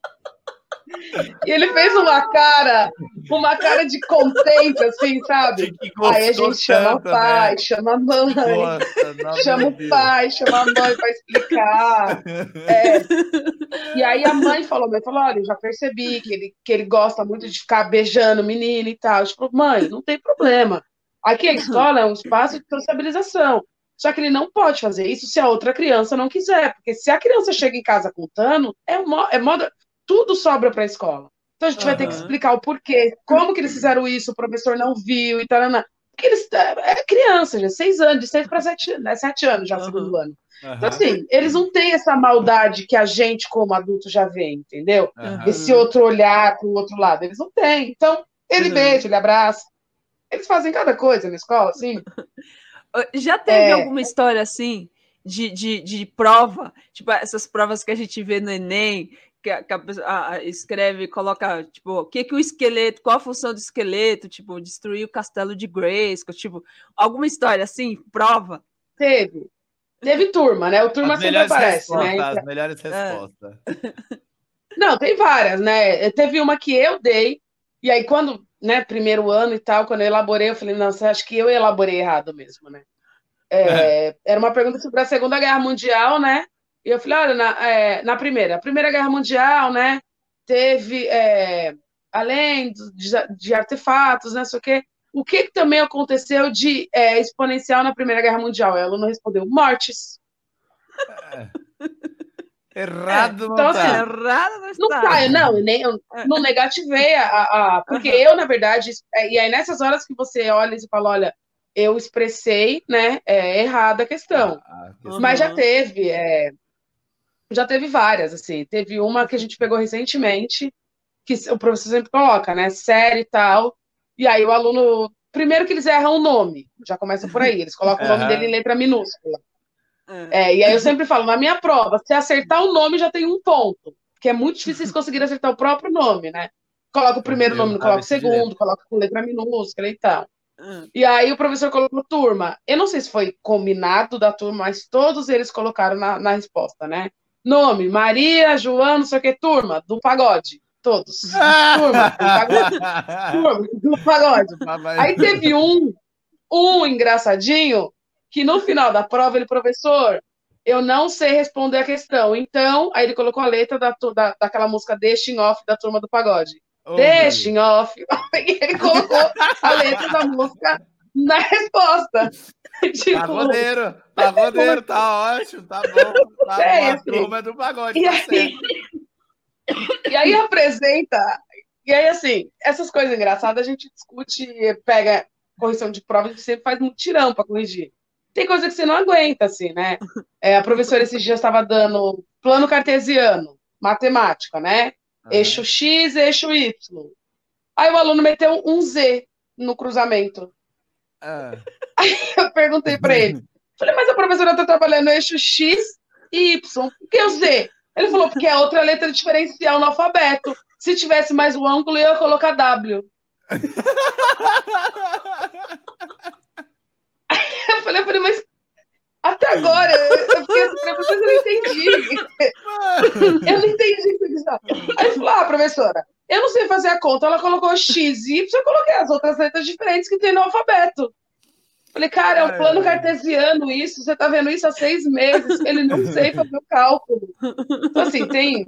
E ele fez uma cara, uma cara de contente, assim, sabe? Aí a gente chama o tanto, pai, né? chama a mãe. Nossa, Chama o pai, chama a mãe para explicar. *laughs* É. E aí a mãe falou, mãe falou, olha, eu já percebi que ele, que ele gosta muito de ficar beijando o menino e tal. Tipo, mãe, não tem problema. Aqui a escola é um espaço de sociabilização. Só que ele não pode fazer isso se a outra criança não quiser. Porque se a criança chega em casa contando, é, mo é moda, tudo sobra para a escola. Então a gente vai ter que explicar o porquê, como que eles fizeram isso, o professor não viu e tal. Porque eles é é criança, já seis anos, de seis para sete, né, sete anos já, Aham. segundo ano. Então, Aham, assim, eles não têm essa maldade que a gente, como adulto, já vê, entendeu? aham. Esse outro olhar para o outro lado. Eles não têm. Então, ele Uhum. beija, ele abraça. Eles fazem cada coisa na escola, assim. *laughs* Já teve É. alguma história assim de, de, de prova? Tipo, essas provas que a gente vê no Enem, que a, que a escreve, coloca, tipo, o que, que o esqueleto, qual a função do esqueleto, tipo, destruir o castelo de Grayskull, tipo, alguma história assim, prova? Teve. Teve turma, né? O turma As sempre aparece, né? Então- as melhores respostas. *laughs* Não, tem várias, né? Teve uma que eu dei, e aí quando, né, primeiro ano e tal, quando eu elaborei, eu falei, não, você acha que eu elaborei errado mesmo, né? É, *laughs* era uma pergunta sobre a Segunda Guerra Mundial, né? E eu falei, olha, na, é, na primeira, a Primeira Guerra Mundial, né, teve, é, além do- de, de artefatos, né, sei o quê, o que, que também aconteceu de é, exponencial na Primeira Guerra Mundial? Ela não respondeu, mortes. Errado não então, tá. assim, Errado não Não está. tá, não, eu nem, eu não negativei a, a- a- porque eu, na verdade, é, e aí nessas horas que você olha e fala, olha, eu expressei, né, é, errada a questão. Ah, questão- Mas já teve, é, já teve várias, assim. Teve uma que a gente pegou recentemente, que o professor sempre coloca, né, série e tal, e aí o aluno, primeiro que eles erram o nome, já começa por aí, eles colocam o nome dele em letra minúscula. É. É, e aí eu sempre falo, na minha prova, se acertar o nome já tem um ponto, porque é muito difícil *laughs* vocês conseguirem acertar o próprio nome, né? Coloca o primeiro Eu nome, não coloca o segundo, coloca com letra minúscula e tal. Hum. E aí o professor colocou turma. Eu não sei se foi combinado da turma, mas todos eles colocaram na, na resposta, né? Nome, Maria, João, não sei o que, turma, do pagode. Todos. Turma, pagode. *laughs* Turma, do pagode. Aí teve um, um engraçadinho, que no final da prova ele, professor, eu não sei responder a questão. Então, aí ele colocou a letra da, da, daquela música Deixem Off da turma do pagode. Oh, Deixem Off. *laughs* E ele colocou a letra da música na resposta. *laughs* Tipo, Pagodeiro, pagodeiro, tá ótimo, tá bom. Tá É, bom, a turma é do pagode, e tá aí- certo. E aí apresenta. E aí, assim, essas coisas engraçadas a gente discute, pega correção de prova, a gente sempre faz um tirão para corrigir. Tem coisa que você não aguenta, assim, né? É, a professora esses dias estava dando plano cartesiano, matemática, né? Eixo X, eixo Y. Aí o aluno meteu um Z no cruzamento. Ah, *laughs* Eu perguntei para ele. Falei, mas a professora está trabalhando eixo X e Y. Por que o Z? Ele falou, porque é outra letra diferencial no alfabeto. Se tivesse mais o ângulo, eu ia colocar W. *laughs* Eu falei, eu falei, mas até agora eu fiquei assim, professora, *laughs* eu não entendi. Eu não entendi o que tá. Aí ele falou, ah, professora, eu não sei fazer a conta. Ela colocou X e Y, eu coloquei as outras letras diferentes que tem no alfabeto. Falei, cara, é um plano cartesiano isso, você tá vendo isso há seis meses, ele não sei fazer o cálculo. Então, assim, tem,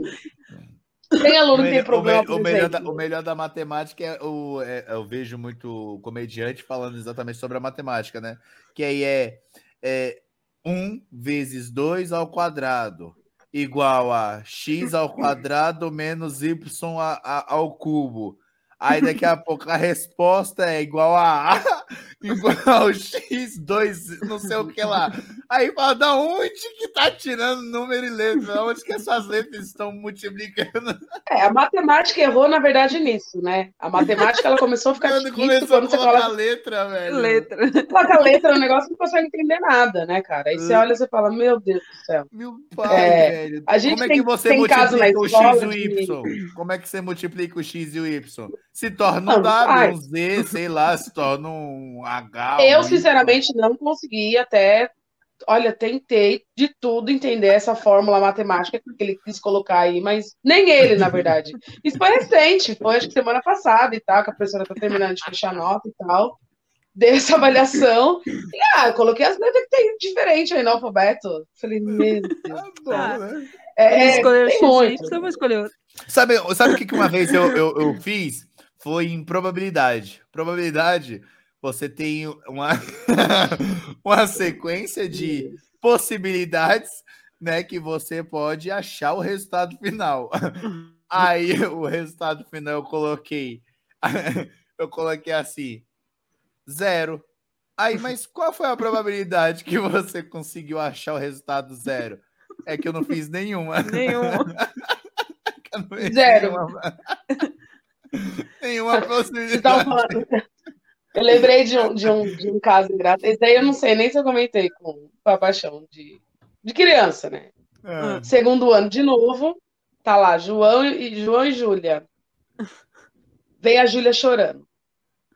tem aluno que tem problema, me- o, melhor da, o melhor da matemática é o. é- eu vejo muito comediante falando exatamente sobre a matemática, né? Que aí é, é 1 vezes 2 ao quadrado igual a x *laughs* ao quadrado menos y a- a- ao cubo. Aí daqui a pouco a resposta é igual a A *laughs* igual a x, 2, não sei o que lá. Aí fala, da onde que tá tirando número e letra? Da onde que essas letras estão multiplicando? É, a matemática errou, na verdade, nisso, né? A matemática ela começou a ficar Quando difícil começou a quando você colocar coloca, letra, velho. Letra. coloca a letra no negócio, você não consegue entender nada, né, cara? Aí você olha e você fala, meu Deus do céu. Meu pai, É, velho. a gente Como é tem- que você tem na multiplica o x e o de- y? Como é que você multiplica o x e o y? Se torna Não, um W, faz. um Z, sei lá, se torna um H. um Eu, Y. sinceramente, não consegui até. Olha, tentei de tudo entender essa fórmula matemática que ele quis colocar aí, mas nem ele, na verdade. *laughs* Isso foi recente, foi acho que semana passada e tal, que a professora tá terminando de fechar a nota e tal. Dei essa avaliação. E, ah, eu coloquei as letras que tem diferente aí no alfabeto. Falei, meu Deus. Tá bom, Ah. né? É, Ele escolheu tem X muito. Y, eu vou escolher outro. Sabe, sabe o que, que uma vez eu, eu, eu fiz? Foi em probabilidade. Probabilidade, você tem uma, *laughs* uma sequência de possibilidades, né? Que você pode achar o resultado final. *laughs* Aí o resultado final eu coloquei. *laughs* Eu coloquei assim: zero. Aí, mas qual foi a probabilidade que você conseguiu achar o resultado zero? É que eu não fiz nenhuma. Nenhum. Eu não fiz Zero. Nenhuma, nenhuma estavam possibilidade. Eu lembrei de um, de um, de um caso engraçado. Esse daí eu não sei nem se eu comentei com a paixão de, de criança, né? Ah, Segundo ano de novo, tá lá, João e João e Júlia. Vem a Júlia chorando.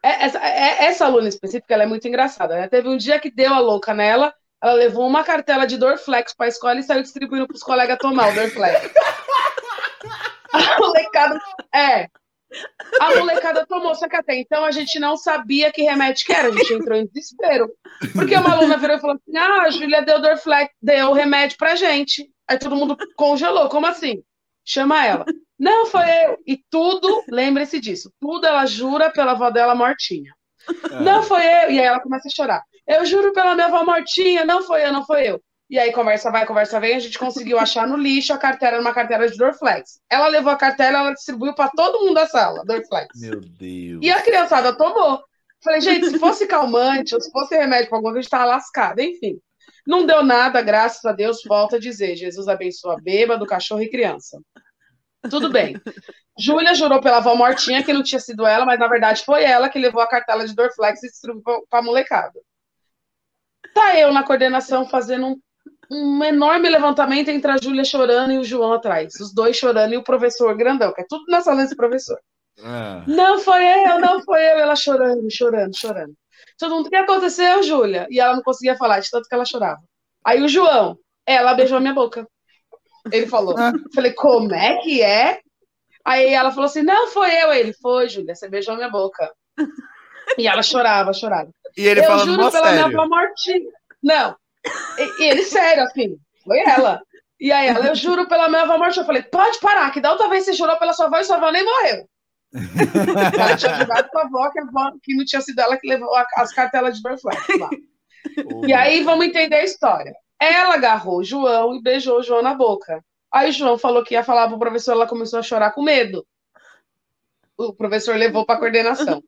É- Essa, é- essa aluna específica, ela é muito engraçada, né? Teve um dia que deu a louca nela, ela levou uma cartela de Dorflex para a escola e saiu distribuindo para os colegas tomar o Dorflex. *laughs* *laughs* A molecada, é. A molecada tomou, só que até então a gente não sabia que remédio que era, a gente entrou em desespero. Porque uma aluna virou e falou assim: ah, a Júlia deu Dorflex, deu remédio pra gente. Aí todo mundo congelou, como assim? Chama ela. Não, foi eu. E tudo, lembre-se disso, tudo ela jura pela avó dela mortinha. Não foi eu. E aí ela começa a chorar. Eu juro pela minha avó mortinha, não foi eu, não foi eu. E aí conversa vai, conversa vem, a gente conseguiu achar no lixo a carteira numa carteira de Dorflex. Ela levou a carteira, ela distribuiu para todo mundo da sala, Dorflex. Meu Deus. E a criançada tomou. Falei, gente, se fosse calmante ou se fosse remédio para alguma coisa, a gente tava lascado. Enfim, não deu nada, graças a Deus, volta a dizer. Jesus abençoa bêbado, cachorro e criança. Tudo bem. Júlia jurou pela avó mortinha que não tinha sido ela, mas na verdade foi ela que levou a cartela de Dorflex e distribuiu para a molecada. Tá eu na coordenação fazendo um, um enorme levantamento entre a Júlia chorando e o João atrás. Os dois chorando e o professor grandão, que é tudo na sala desse professor. Ah, Não foi eu, não foi eu. Ela chorando, chorando, chorando. Todo mundo, o que aconteceu, Júlia? E ela não conseguia falar, de tanto que ela chorava. Aí o João, ela beijou a minha boca. Ele falou. Ah. Falei, como é que é? Aí ela falou assim: não, foi eu. Ele foi, Júlia, você beijou minha boca. E ela chorava, chorava. E ele eu falando juro pela minha sério. avó mortinha. Não. E, e ele, sério, assim, foi ela. E aí ela, eu juro pela minha avó mortinha. Eu falei, pode parar, que da outra vez você jurou pela sua avó e sua avó nem morreu. Ela tinha jurado com a avó que, a avó, que não tinha sido ela que levou a- as cartelas de birthright lá. E aí vamos entender a história. Ela agarrou o João e beijou o João na boca. Aí o João falou que ia falar pro professor, ela começou a chorar com medo. O professor levou para coordenação.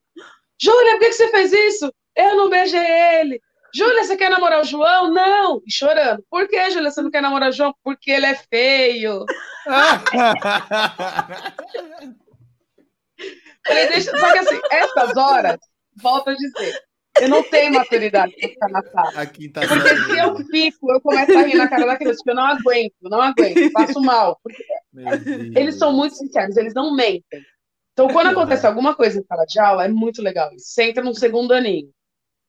Júlia, por que, que você fez isso? Eu não beijei ele. Júlia, você quer namorar o João? Não. E chorando. Por que, Júlia, você não quer namorar o João? Porque ele é feio. *laughs* Falei, deixa... Só que assim, essas horas, volto a dizer, eu não tenho maturidade para ficar na sala. Porque série. se eu fico, eu começo a rir na cara da criança, porque eu não aguento, não aguento, passo mal. Eles são muito sinceros, eles não mentem. Então, quando acontece alguma coisa em sala de aula, é muito legal isso. Você entra num segundo aninho.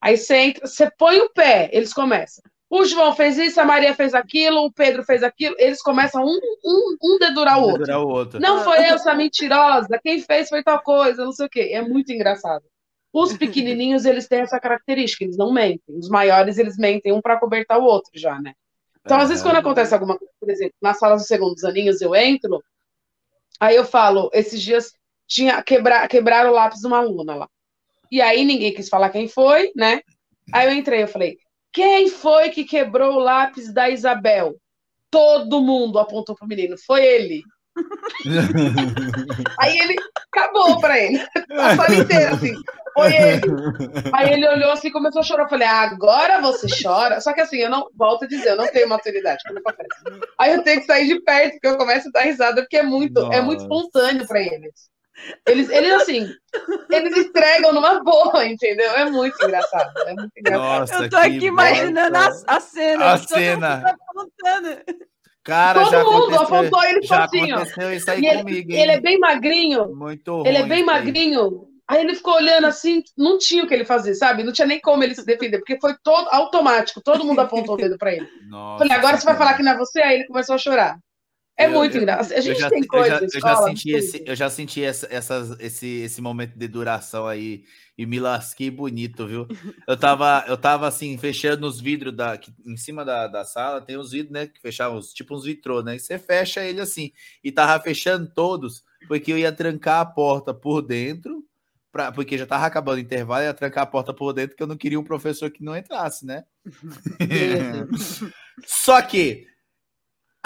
Aí você entra, você põe o pé, eles começam. O João fez isso, a Maria fez aquilo, o Pedro fez aquilo. Eles começam um, um, um dedurar o outro. Dedurar o outro. Não foi eu, essa mentirosa. Quem fez foi tal coisa, não sei o quê. É muito engraçado. Os pequenininhos, eles têm essa característica, eles não mentem. Os maiores, eles mentem um para cobertar o outro já, né? Então, às vezes, quando acontece alguma coisa, por exemplo, na sala dos segundos aninhos, eu entro, aí eu falo, esses dias tinha quebrar, quebraram o lápis de uma aluna lá. E aí ninguém quis falar quem foi, né? Aí eu entrei, eu falei, quem foi que quebrou o lápis da Isabel? Todo mundo apontou pro menino, foi ele. *laughs* Aí ele acabou pra ele. A sala inteira, assim. Foi ele. Aí ele olhou assim e começou a chorar. Eu falei, ah, agora você chora. Só que assim, eu não, volto a dizer, eu não tenho maturidade quando acontece. Aí eu tenho que sair de perto, porque eu começo a dar risada, porque é muito, é muito espontâneo pra eles. Eles, eles, assim, eles entregam numa boa, entendeu? É muito engraçado. É muito engraçado. Nossa, Eu tô aqui imaginando a, a cena. A todo mundo cena. tá apontando. Cara, já Todo mundo aconteceu, apontou ele já sozinho. aconteceu isso aí E ele, comigo, hein? ele é bem magrinho, Muito ruim. ele é bem magrinho. Aí ele ficou olhando assim, não tinha o que ele fazer, sabe? Não tinha nem como ele se defender, porque foi todo automático, todo mundo apontou o dedo pra ele. Nossa, Falei, agora você vai falar que não é você? Aí ele começou a chorar. É Eu- muito eu- engraçado. A gente já, tem eu coisa já, eu já escola, senti, tudo. esse, eu já senti essa, essas, esse, esse momento de duração aí e me lasquei bonito, viu? Eu tava, eu tava assim, fechando os vidros da, que, em cima da, da sala, tem os vidros, né? Que fechavam, tipo uns vitrô, né? E você fecha ele assim, e tava fechando todos, porque eu ia trancar a porta por dentro, pra, porque já tava acabando o intervalo, ia trancar a porta por dentro, porque eu não queria um professor que não entrasse, né? *laughs* Só que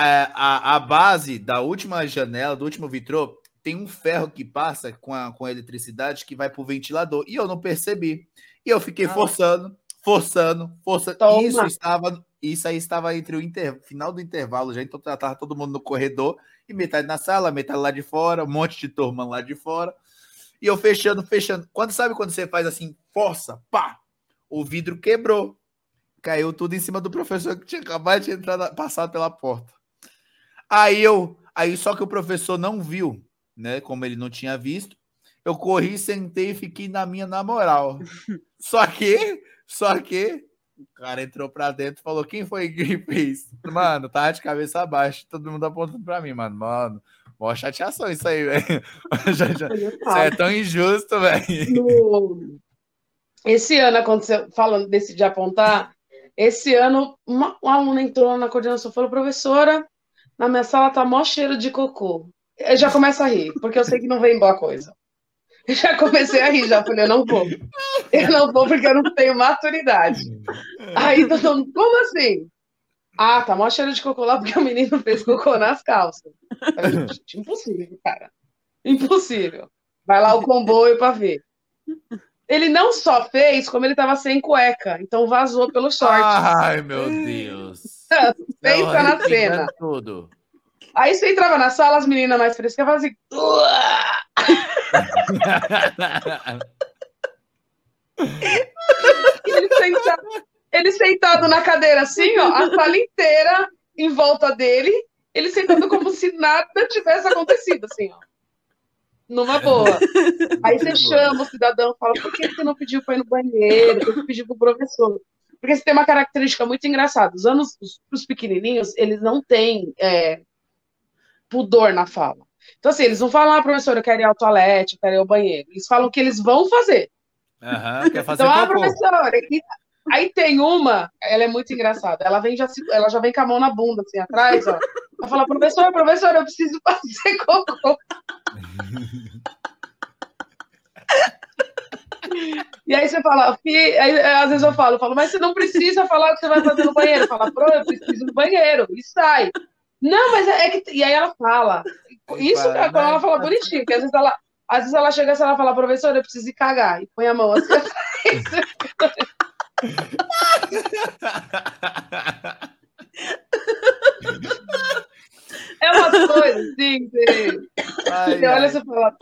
é, a, a base da última janela, do último vitrô, tem um ferro que passa com a, com a eletricidade que vai pro ventilador. E eu não percebi. E eu fiquei Ah. forçando, forçando, forçando. Toma. Isso estava. Isso aí estava entre o inter- final do intervalo já, então tava todo mundo no corredor, e metade na sala, metade lá de fora, um monte de turma lá de fora. E eu fechando, fechando. Quando sabe quando você faz assim, força, pá, o vidro quebrou. Caiu tudo em cima do professor que tinha acabado de entrar, passar pela porta. Aí eu, aí só que o professor não viu, né? Como ele não tinha visto, eu corri, sentei e fiquei na minha na moral. *laughs* Só que, só que o cara entrou pra dentro e falou: quem foi que fez? Mano, tava de cabeça abaixo, todo mundo apontando pra mim, mano. Mano, mó chateação isso aí, velho. *laughs* Isso é tão injusto, velho. No- Esse ano aconteceu, falando desse de apontar, esse ano uma, uma aluna entrou na coordenação e falou, professora, na minha sala tá mó cheiro de cocô. Eu já começo a rir, porque eu sei que não vem boa coisa. Eu já comecei a rir, já falei, eu não vou. Eu não vou porque eu não tenho maturidade. Aí todo mundo, como assim? Ah, tá mó cheiro de cocô lá porque o menino fez cocô nas calças. Falei, impossível, cara. Impossível. Vai lá o comboio pra ver. Ele não só fez, como ele tava sem cueca, então vazou pelo short. Ai, meu Deus. *laughs* Pensa Não, na cena. Tudo. Aí você entrava na sala, as meninas mais frescas falavam assim. *laughs* Ele sentado, ele sentado na cadeira assim, ó, a sala inteira em volta dele, ele sentado como se nada tivesse acontecido, assim, ó. Numa boa. *laughs* Aí você chama o cidadão e fala, por que você não pediu para ir no banheiro? Por que você pediu pro professor? Porque você tem uma característica muito engraçada. Os anos, os, os pequenininhos, eles não têm é, pudor na fala. Então, assim, eles não falam, ah, professora, eu quero ir ao toalete, eu quero ir ao banheiro. Eles falam que eles vão fazer. Aham, *laughs* quer fazer Então, ah, cocô. professora, aqui- aí tem uma, ela é muito engraçada. Ela vem já, ela já vem com a mão na bunda, assim, atrás, ó. Ela fala, professora, professora, eu preciso *laughs* fazer cocô. *laughs* E aí você fala, aí, às vezes eu falo, eu falo, mas você não precisa falar o que você vai fazer no banheiro. Fala, pro, eu preciso no banheiro, e sai. Não, mas é, é que. E aí ela fala. Isso é quando ela né? fala bonitinho, que às vezes ela, às vezes ela chega assim, ela fala, professora, eu preciso ir cagar. E põe a mão assim atrás. *laughs* *laughs* É umas coisas, assim, você, Ai, você olha ai. e você fala.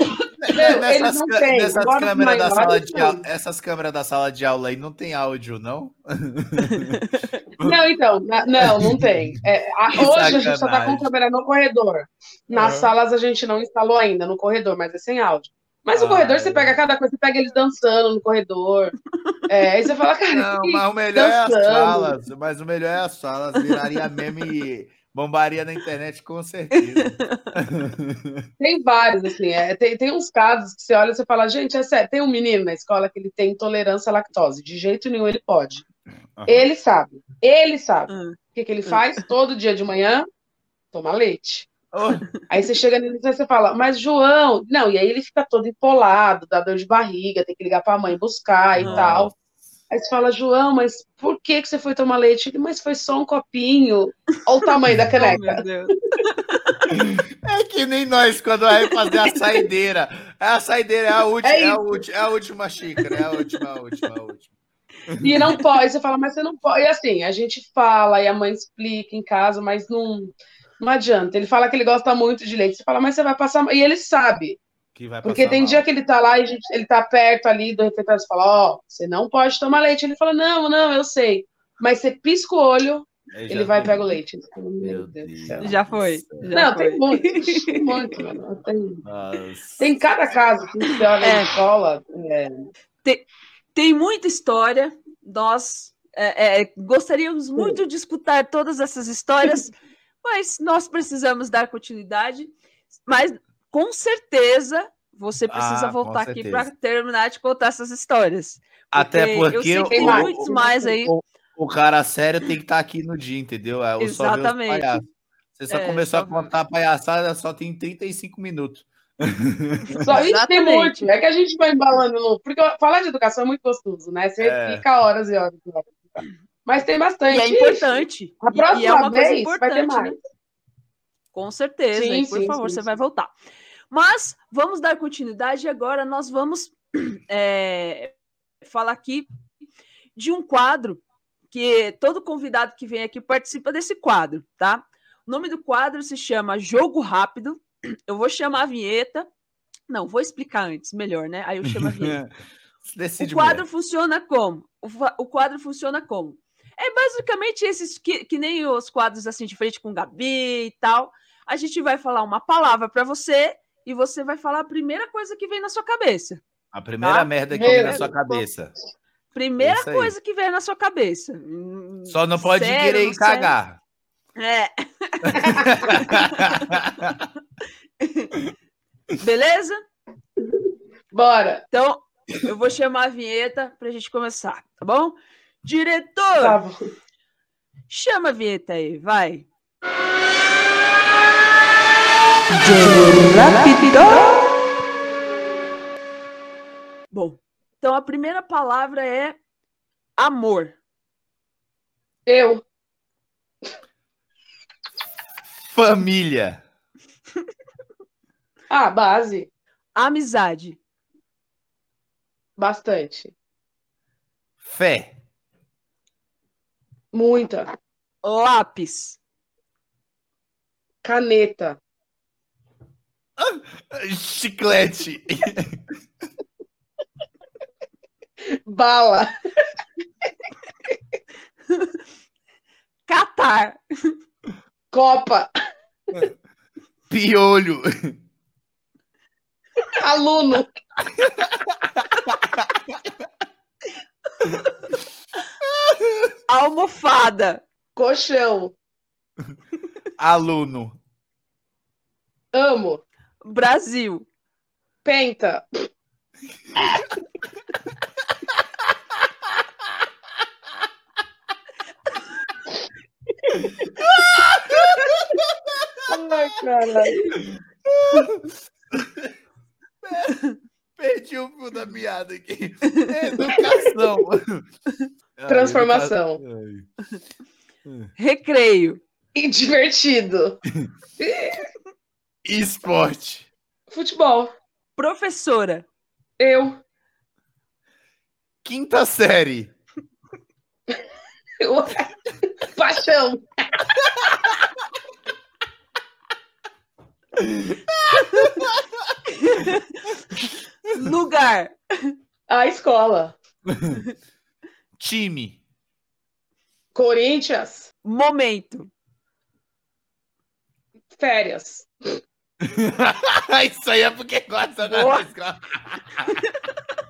Meu, eles Nessas, não ca- têm. nessas câmeras da sala de aula, essas câmeras da sala de aula aí não tem áudio, não? *laughs* Não, então, na- não, não tem. É, a- hoje a gente só tá com câmera no corredor. Nas salas a gente não instalou ainda, no corredor, mas é sem áudio. Mas no Ah, corredor você é. pega cada coisa, você pega eles dançando no corredor. É, aí você fala, cara, Não, mas o melhor é as dançando. salas. Mas o melhor é as salas. Viraria meme bombaria na internet, com certeza. *laughs* tem vários, assim, é, tem, tem uns casos que você olha e você fala, gente, é sério, tem um menino na escola que ele tem intolerância à lactose, de jeito nenhum ele pode. Aham. Ele sabe, ele sabe. Hum. O que, que ele faz? Todo dia de manhã, toma leite. Ô, Aí você chega nele e você fala, mas João, não, e aí ele fica todo empolado, dá dor de barriga, tem que ligar pra mãe buscar e Nossa. tal. Aí você fala, João, mas por que que você foi tomar leite? Ele, mas foi só um copinho. Olha o tamanho da *laughs* Oh, caneca. meu Deus. É que nem nós quando vai fazer a saideira. A saideira é a última, É é, a última, é a última xícara, é a última, a última, a última. E não pode, você fala, mas você não pode. E assim, a gente fala e a mãe explica em casa, mas não, não adianta. Ele fala que ele gosta muito de leite. Você fala, mas você vai passar. E ele sabe. Que vai Porque tem mal. dia que ele tá lá e gente- ele tá perto ali do refeitório. Você fala, ó, você não pode tomar leite. Ele fala, não, não, eu sei. Mas você pisca o olho, ele vai e pega o leite. Meu Meu Deus do Deus. céu. Já foi. Já Não, foi. tem muito, tem muito, mano. Tem, Nossa. tem cada caso que você olha É. na escola. é, Tem muita história. Nós é, é, gostaríamos muito de escutar todas essas histórias, mas nós precisamos dar continuidade. Mas com certeza você precisa Ah, voltar aqui para terminar de contar essas histórias. Até Porque eu porque tem o- muitos mais aí. o, o cara sério tem que estar aqui no dia, entendeu? É, só os Exatamente. palhaços. Você só É, começou só a contar a palhaçada, só tem 35 minutos. *laughs* Só isso tem muito. É que a gente vai embalando no. Porque falar de educação é muito gostoso, né? Você É. fica horas e horas. Mas tem bastante. E é importante. A E- próxima e é uma coisa vez vai ter importante, mais. né? Com certeza. Sim, e por sim, favor, sim, você sim. vai voltar. Mas vamos dar continuidade e agora nós vamos *clears throat* é, falar aqui de um quadro que todo convidado que vem aqui participa desse quadro, tá? O nome do quadro se chama Jogo Rápido. *clears throat* Eu vou chamar a vinheta. Não, vou explicar antes, melhor, né? Aí eu chamo a vinheta. *laughs* O quadro mulher. funciona como? O, o quadro funciona como? É basicamente esses que, que nem os quadros assim de frente com Gabi e tal. A gente vai falar uma palavra para você e você vai falar a primeira coisa que vem na sua cabeça. A primeira Tá? merda que vem na sua cabeça. Primeira aí. coisa que vem na sua cabeça. Só não pode sério, querer não cagar. É, *laughs* beleza? Bora. Então, eu vou chamar a vinheta pra gente começar, tá bom? Diretor, Tá bom. chama a vinheta aí, vai. Bom, então a primeira palavra é amor. Eu. Família. *laughs* Ah, base. Amizade. Bastante. Fé. Muita. Lápis. Caneta. Chiclete. Bala. Catar. Copa. Piolho. Aluno. Almofada. Colchão. Aluno. Amo. Brasil. Penta. Ai, caralho. Perdi o fio da piada aqui. Educação. *laughs* Ai, Transformação. Recreio. E divertido. *laughs* Esporte. Futebol. Professora. Eu. Quinta série. Paixão. Lugar. A escola. Time. Corinthians. Momento. Férias. *laughs* Isso aí é porque gosta da Boa. escola.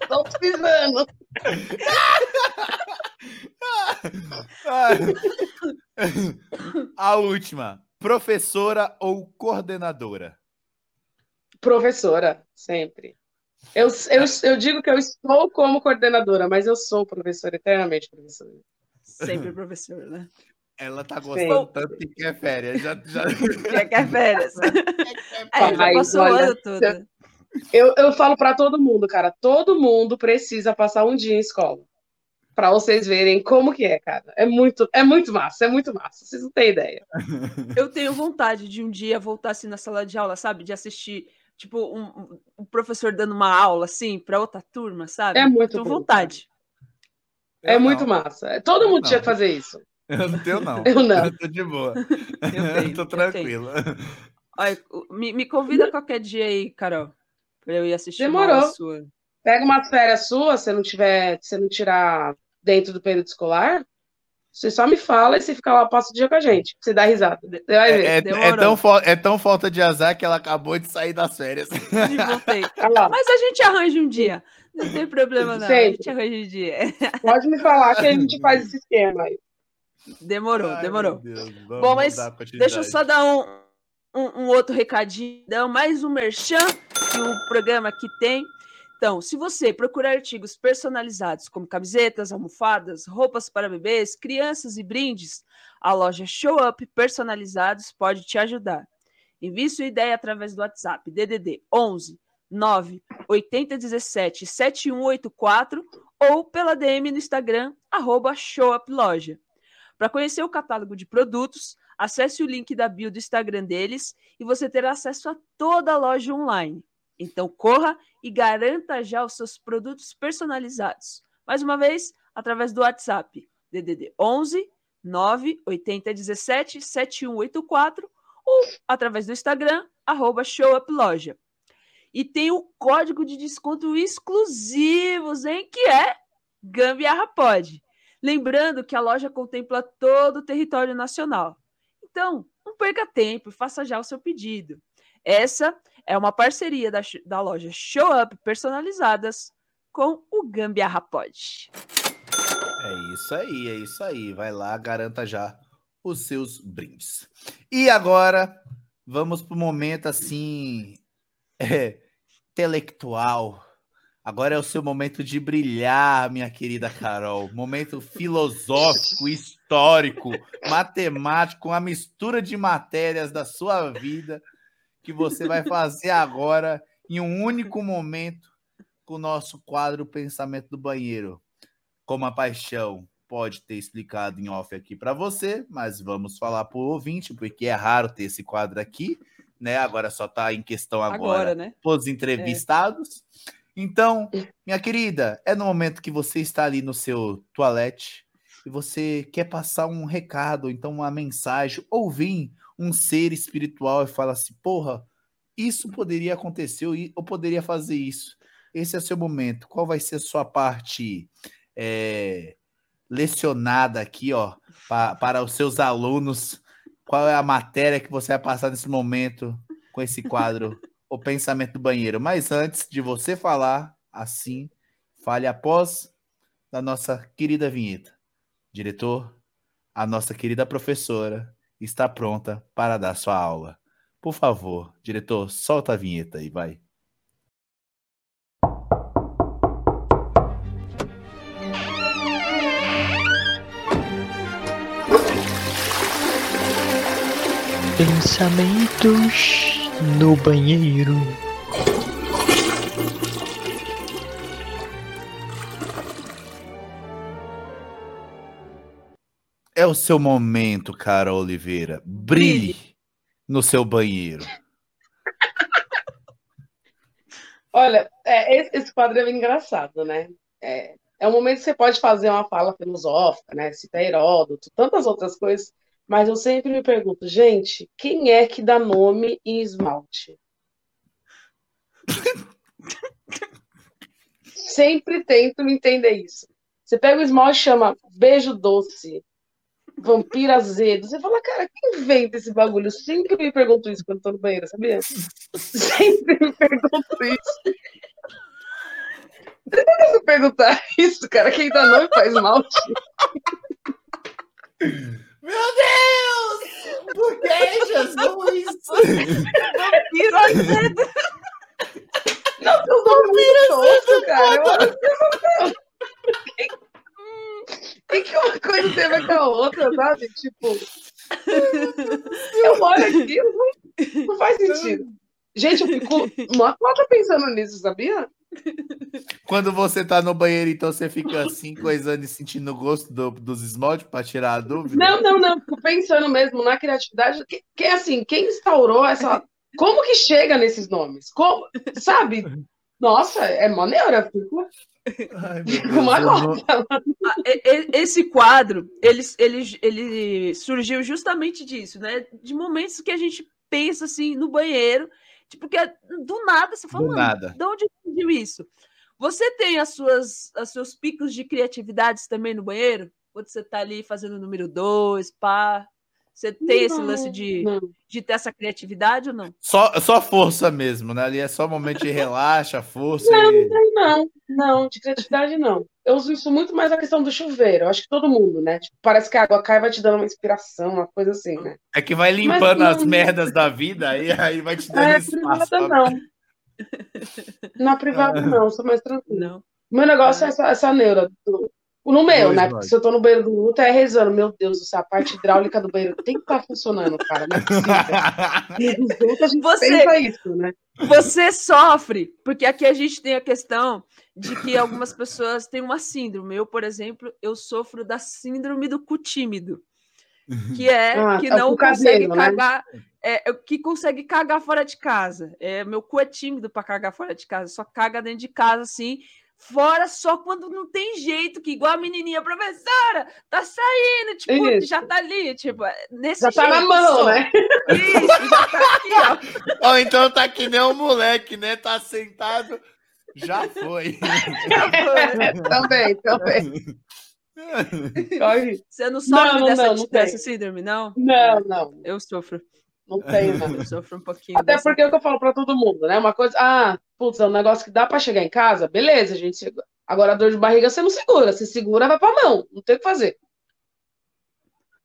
Tô precisando. *laughs* A última. Professora ou coordenadora? Professora, sempre. Eu, eu, eu digo que eu estou como coordenadora, mas eu sou professora, eternamente professora. Sempre professor, né? Ela tá gostando Sim. tanto que quer férias. Já, já... *laughs* Quer, *laughs* quer férias. É, já passou o ano todo. Eu, eu falo para todo mundo, cara, todo mundo precisa passar um dia em escola. Para vocês verem como que é, cara. É muito, é muito massa, é muito massa. Vocês não têm ideia. *laughs* Eu tenho vontade de um dia voltar assim na sala de aula, sabe? De assistir, tipo, um, um- professor dando uma aula, assim, para outra turma, sabe? É muito Tenho vontade. É Eu muito massa. Todo mundo não. tinha que fazer isso. *laughs* Eu não tenho, não. Eu não. Eu tô de boa. tenho, Eu *laughs* tô eu tranquilo. Olha, me, me convida qualquer dia aí, Carol, para eu ir assistir uma Demorou. aula sua. Pega umas férias suas, se não tiver, se não tirar dentro do período escolar, você só me fala e você fica lá, passa o dia com a gente. Você dá risada. Você vai ver. É, é- demorou. é tão é tão falta de azar que ela acabou de sair das férias. *laughs* Mas a gente arranja um dia. Não tem problema, não. A Sempre. gente arranja um dia. Pode me falar que a gente faz esse esquema aí. Demorou, Ai, demorou. Bom, mas. Deixa eu só dar um, um, um outro recadinho, então, mais um merchan que o programa aqui tem. Então, se você procurar artigos personalizados como camisetas, almofadas, roupas para bebês, crianças e brindes, a loja Show Up Personalizados pode te ajudar. Envie sua ideia através do WhatsApp DDD 11 9 80 17 7184 ou pela DM no Instagram arroba Show Up Loja. Para conhecer o catálogo de produtos, acesse o link da bio do Instagram deles e você terá acesso a toda a loja online. Então corra e garanta já os seus produtos personalizados. Mais uma vez, através do WhatsApp DDD 11 9 80 17 7184 ou através do Instagram showuploja. E tem o código de desconto exclusivos, hein? Que é Gambiarra Pod. Lembrando que a loja contempla todo o território nacional. Então, não perca tempo e faça já o seu pedido. Essa é uma parceria da, da loja Show Up Personalizadas com o Gambiarra Pod. É isso aí, é isso aí. Vai lá, garanta já os seus brindes. E agora, vamos para o momento assim, é, intelectual. Agora é o seu momento de brilhar, minha querida Carol. Momento filosófico, histórico, matemático, uma mistura de matérias da sua vida que você vai fazer agora em um único momento com o nosso quadro Pensamento do Banheiro. Como a paixão pode ter explicado em off aqui para você, mas vamos falar para o ouvinte, porque é raro ter esse quadro aqui, né? Agora só está em questão agora, Agora, né? os entrevistados. Então, minha querida, é no momento que você está ali no seu toalete e você quer passar um recado, então uma mensagem, ou vir um ser espiritual e fala assim: porra, isso poderia acontecer, ou poderia fazer isso. Esse é o seu momento. Qual vai ser a sua parte é, lecionada aqui, ó, pa- para os seus alunos? Qual é a matéria que você vai passar nesse momento com esse quadro? O pensamento do banheiro. Mas antes de você falar assim, fale após da nossa querida vinheta. Diretor, a nossa querida professora está pronta para dar sua aula. Por favor, diretor, solta a vinheta aí, vai. Pensamentos no banheiro. É o seu momento, cara Oliveira. Brilhe no seu banheiro. Olha, é, esse, esse quadro é bem engraçado, né? É, é um momento que você pode fazer uma fala filosófica, né? Citar Heródoto, tantas outras coisas, mas eu sempre me pergunto, gente, quem é que dá nome em esmalte? *laughs* sempre tento me entender isso. Você pega o esmalte e chama beijo doce, vampiro azedo. Você fala, cara, quem inventa esse bagulho? Eu sempre me pergunto isso quando tô no banheiro, sabia? Sempre me pergunto isso. Você se perguntar isso, cara? Quem dá nome faz esmalte? *laughs* Meu Deus! Por que, Jesus? Vampiro. Não, nome é muito cara. Eu, Tem que uma coisa tem a ver com a outra, sabe? Tipo, eu olho aquilo, não, não faz sentido. Gente, eu fico uma cota pensando nisso, sabia? Quando você tá no banheiro, então você fica assim, coisando e sentindo o gosto do- dos esmaltes pra tirar a dúvida? Não, não, não. Fico pensando mesmo na criatividade. Que, que assim, quem instaurou essa. Como que chega nesses nomes? Como, sabe? Nossa, é maneiro. Eu fico, Ai, Deus. Ah, Esse quadro, ele, ele, ele surgiu justamente disso, né? De momentos que a gente pensa assim no banheiro, tipo, que é- do nada você fala, Do "Mano, nada. de onde surgiu isso? Você tem as suas, os seus picos de criatividades também no banheiro? Quando você tá ali fazendo o número dois, pá. Você tem esse lance de, Não, de ter essa criatividade ou não? Só, só força mesmo, né? Ali é só momento de *laughs* relaxa, força Não, e... não, não, de criatividade não. Eu uso isso muito mais na questão do chuveiro. Eu acho que todo mundo, né? Tipo, parece que a água cai e vai te dando uma inspiração, uma coisa assim, né? É que vai limpando não- as merdas da vida, aí, aí vai te dando É, espaço. privada não. Na privada Ah. não, sou mais tranquila. Não. Meu negócio é essa, essa neura. Do, no meu, Dois né? Porque se eu tô no banheiro do Luta, é rezando. Meu Deus do céu, a parte hidráulica do banheiro tem que estar funcionando, cara. Não é possível. *laughs* A gente Você- isso, né? Você sofre, porque aqui a gente tem a questão de que algumas pessoas têm uma síndrome. Eu, por exemplo, eu sofro da síndrome do cu tímido, que é *laughs* Ah, que é não cu consegue caseiro, né? cagar, é, é, que consegue cagar fora de casa. É, meu cu é tímido para cagar fora de casa, só caga dentro de casa assim. Fora só quando não tem jeito, que igual a menininha, professora, tá saindo, tipo, Isso. já tá ali, tipo, é nesse Já tá na mão, só. né? Isso, já tá aqui, ó. *laughs* Ou então tá que nem o moleque, né? Tá sentado, já foi. *laughs* É, também, também. Corre. *laughs* Você não sofre Não, não, dessa, não, não dessa síndrome, não? Não, não, Eu sofro. Não tem. Eu sofro um pouquinho. Até dessa. porque é o que eu falo pra todo mundo, né? Uma coisa, ah, putz, é um negócio que dá pra chegar em casa, beleza, a gente segura. Agora, dor de barriga você não segura, você segura, vai pra mão, não tem o que fazer.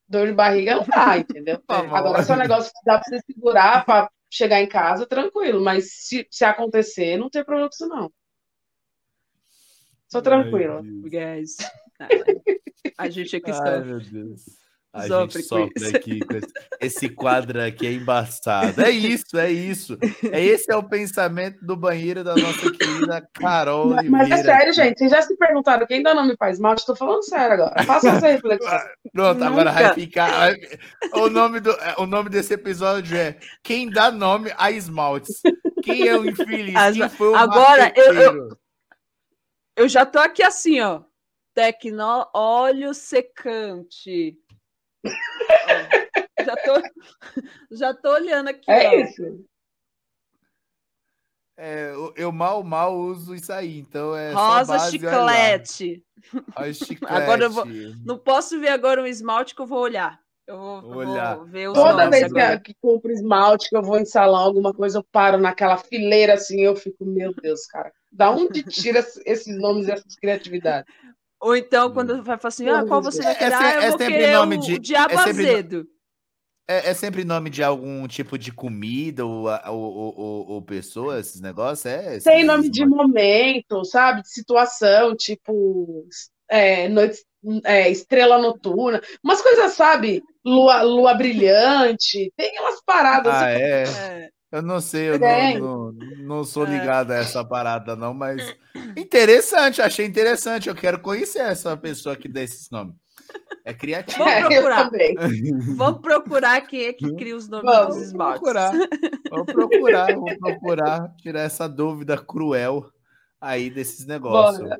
Dor de barriga não dá, *laughs* entendeu? Tá. Agora, se é um negócio que dá pra você segurar pra chegar em casa, tranquilo, mas se, se acontecer, não tem problema com isso, não. Sou tranquila. Guys. *laughs* A gente aqui Ai, está. meu Deus. A Sofre gente sofre aqui com esse, esse quadro aqui é embaçado. É isso, é isso. É esse é o pensamento do banheiro da nossa querida Carol Mas, mas é sério, gente, vocês já se perguntaram quem dá nome pra esmalte? Tô falando sério agora. Faça essa reflexão. *laughs* Pronto, agora vai Nunca. ficar. vai- O nome, do, o nome desse episódio é Quem dá nome a esmaltes? Quem é o infeliz? As- Quem foi o agora, eu- eu-? Eu já tô aqui assim, ó. Tecno óleo secante. Ó, já tô, *laughs* já tô olhando aqui, ó. É isso. É, eu- eu mal, mal uso isso aí, então é só Rosa base e olha lá. chiclete. Olha *laughs* chiclete. Agora eu vou- Não posso ver agora um esmalte que eu vou olhar. Eu vou, Vou vou olhar. ver os Toda vez que, agora. que compro esmalte, que eu vou em salão, alguma coisa, eu paro naquela fileira assim, eu fico, meu Deus, cara, da onde tira *laughs* esses nomes e essas criatividades? Ou então, quando vai falar assim, ah, qual você vai É querer? Ah, eu é vou sempre querer nome o, de- o diabo é sempre azedo. É, é sempre nome de algum tipo de comida ou, ou, ou, ou- ou pessoa, esses negócios? É, Tem nome de momento, sabe? De situação, tipo é, noite, é, estrela noturna, umas coisas, sabe? Lua, lua brilhante, tem umas paradas. Ah, assim, é. Eu não sei, eu não, não, não sou É. ligado a essa parada, não, mas interessante, achei interessante. Eu quero conhecer essa pessoa que dá esses nomes. É criativo. Vamos é, eu procurar. também. *laughs* Vamos procurar quem é que cria os nomes Vamos dos esmaltes. procurar, vou procurar, vou procurar tirar essa dúvida cruel aí desses negócios. Bora.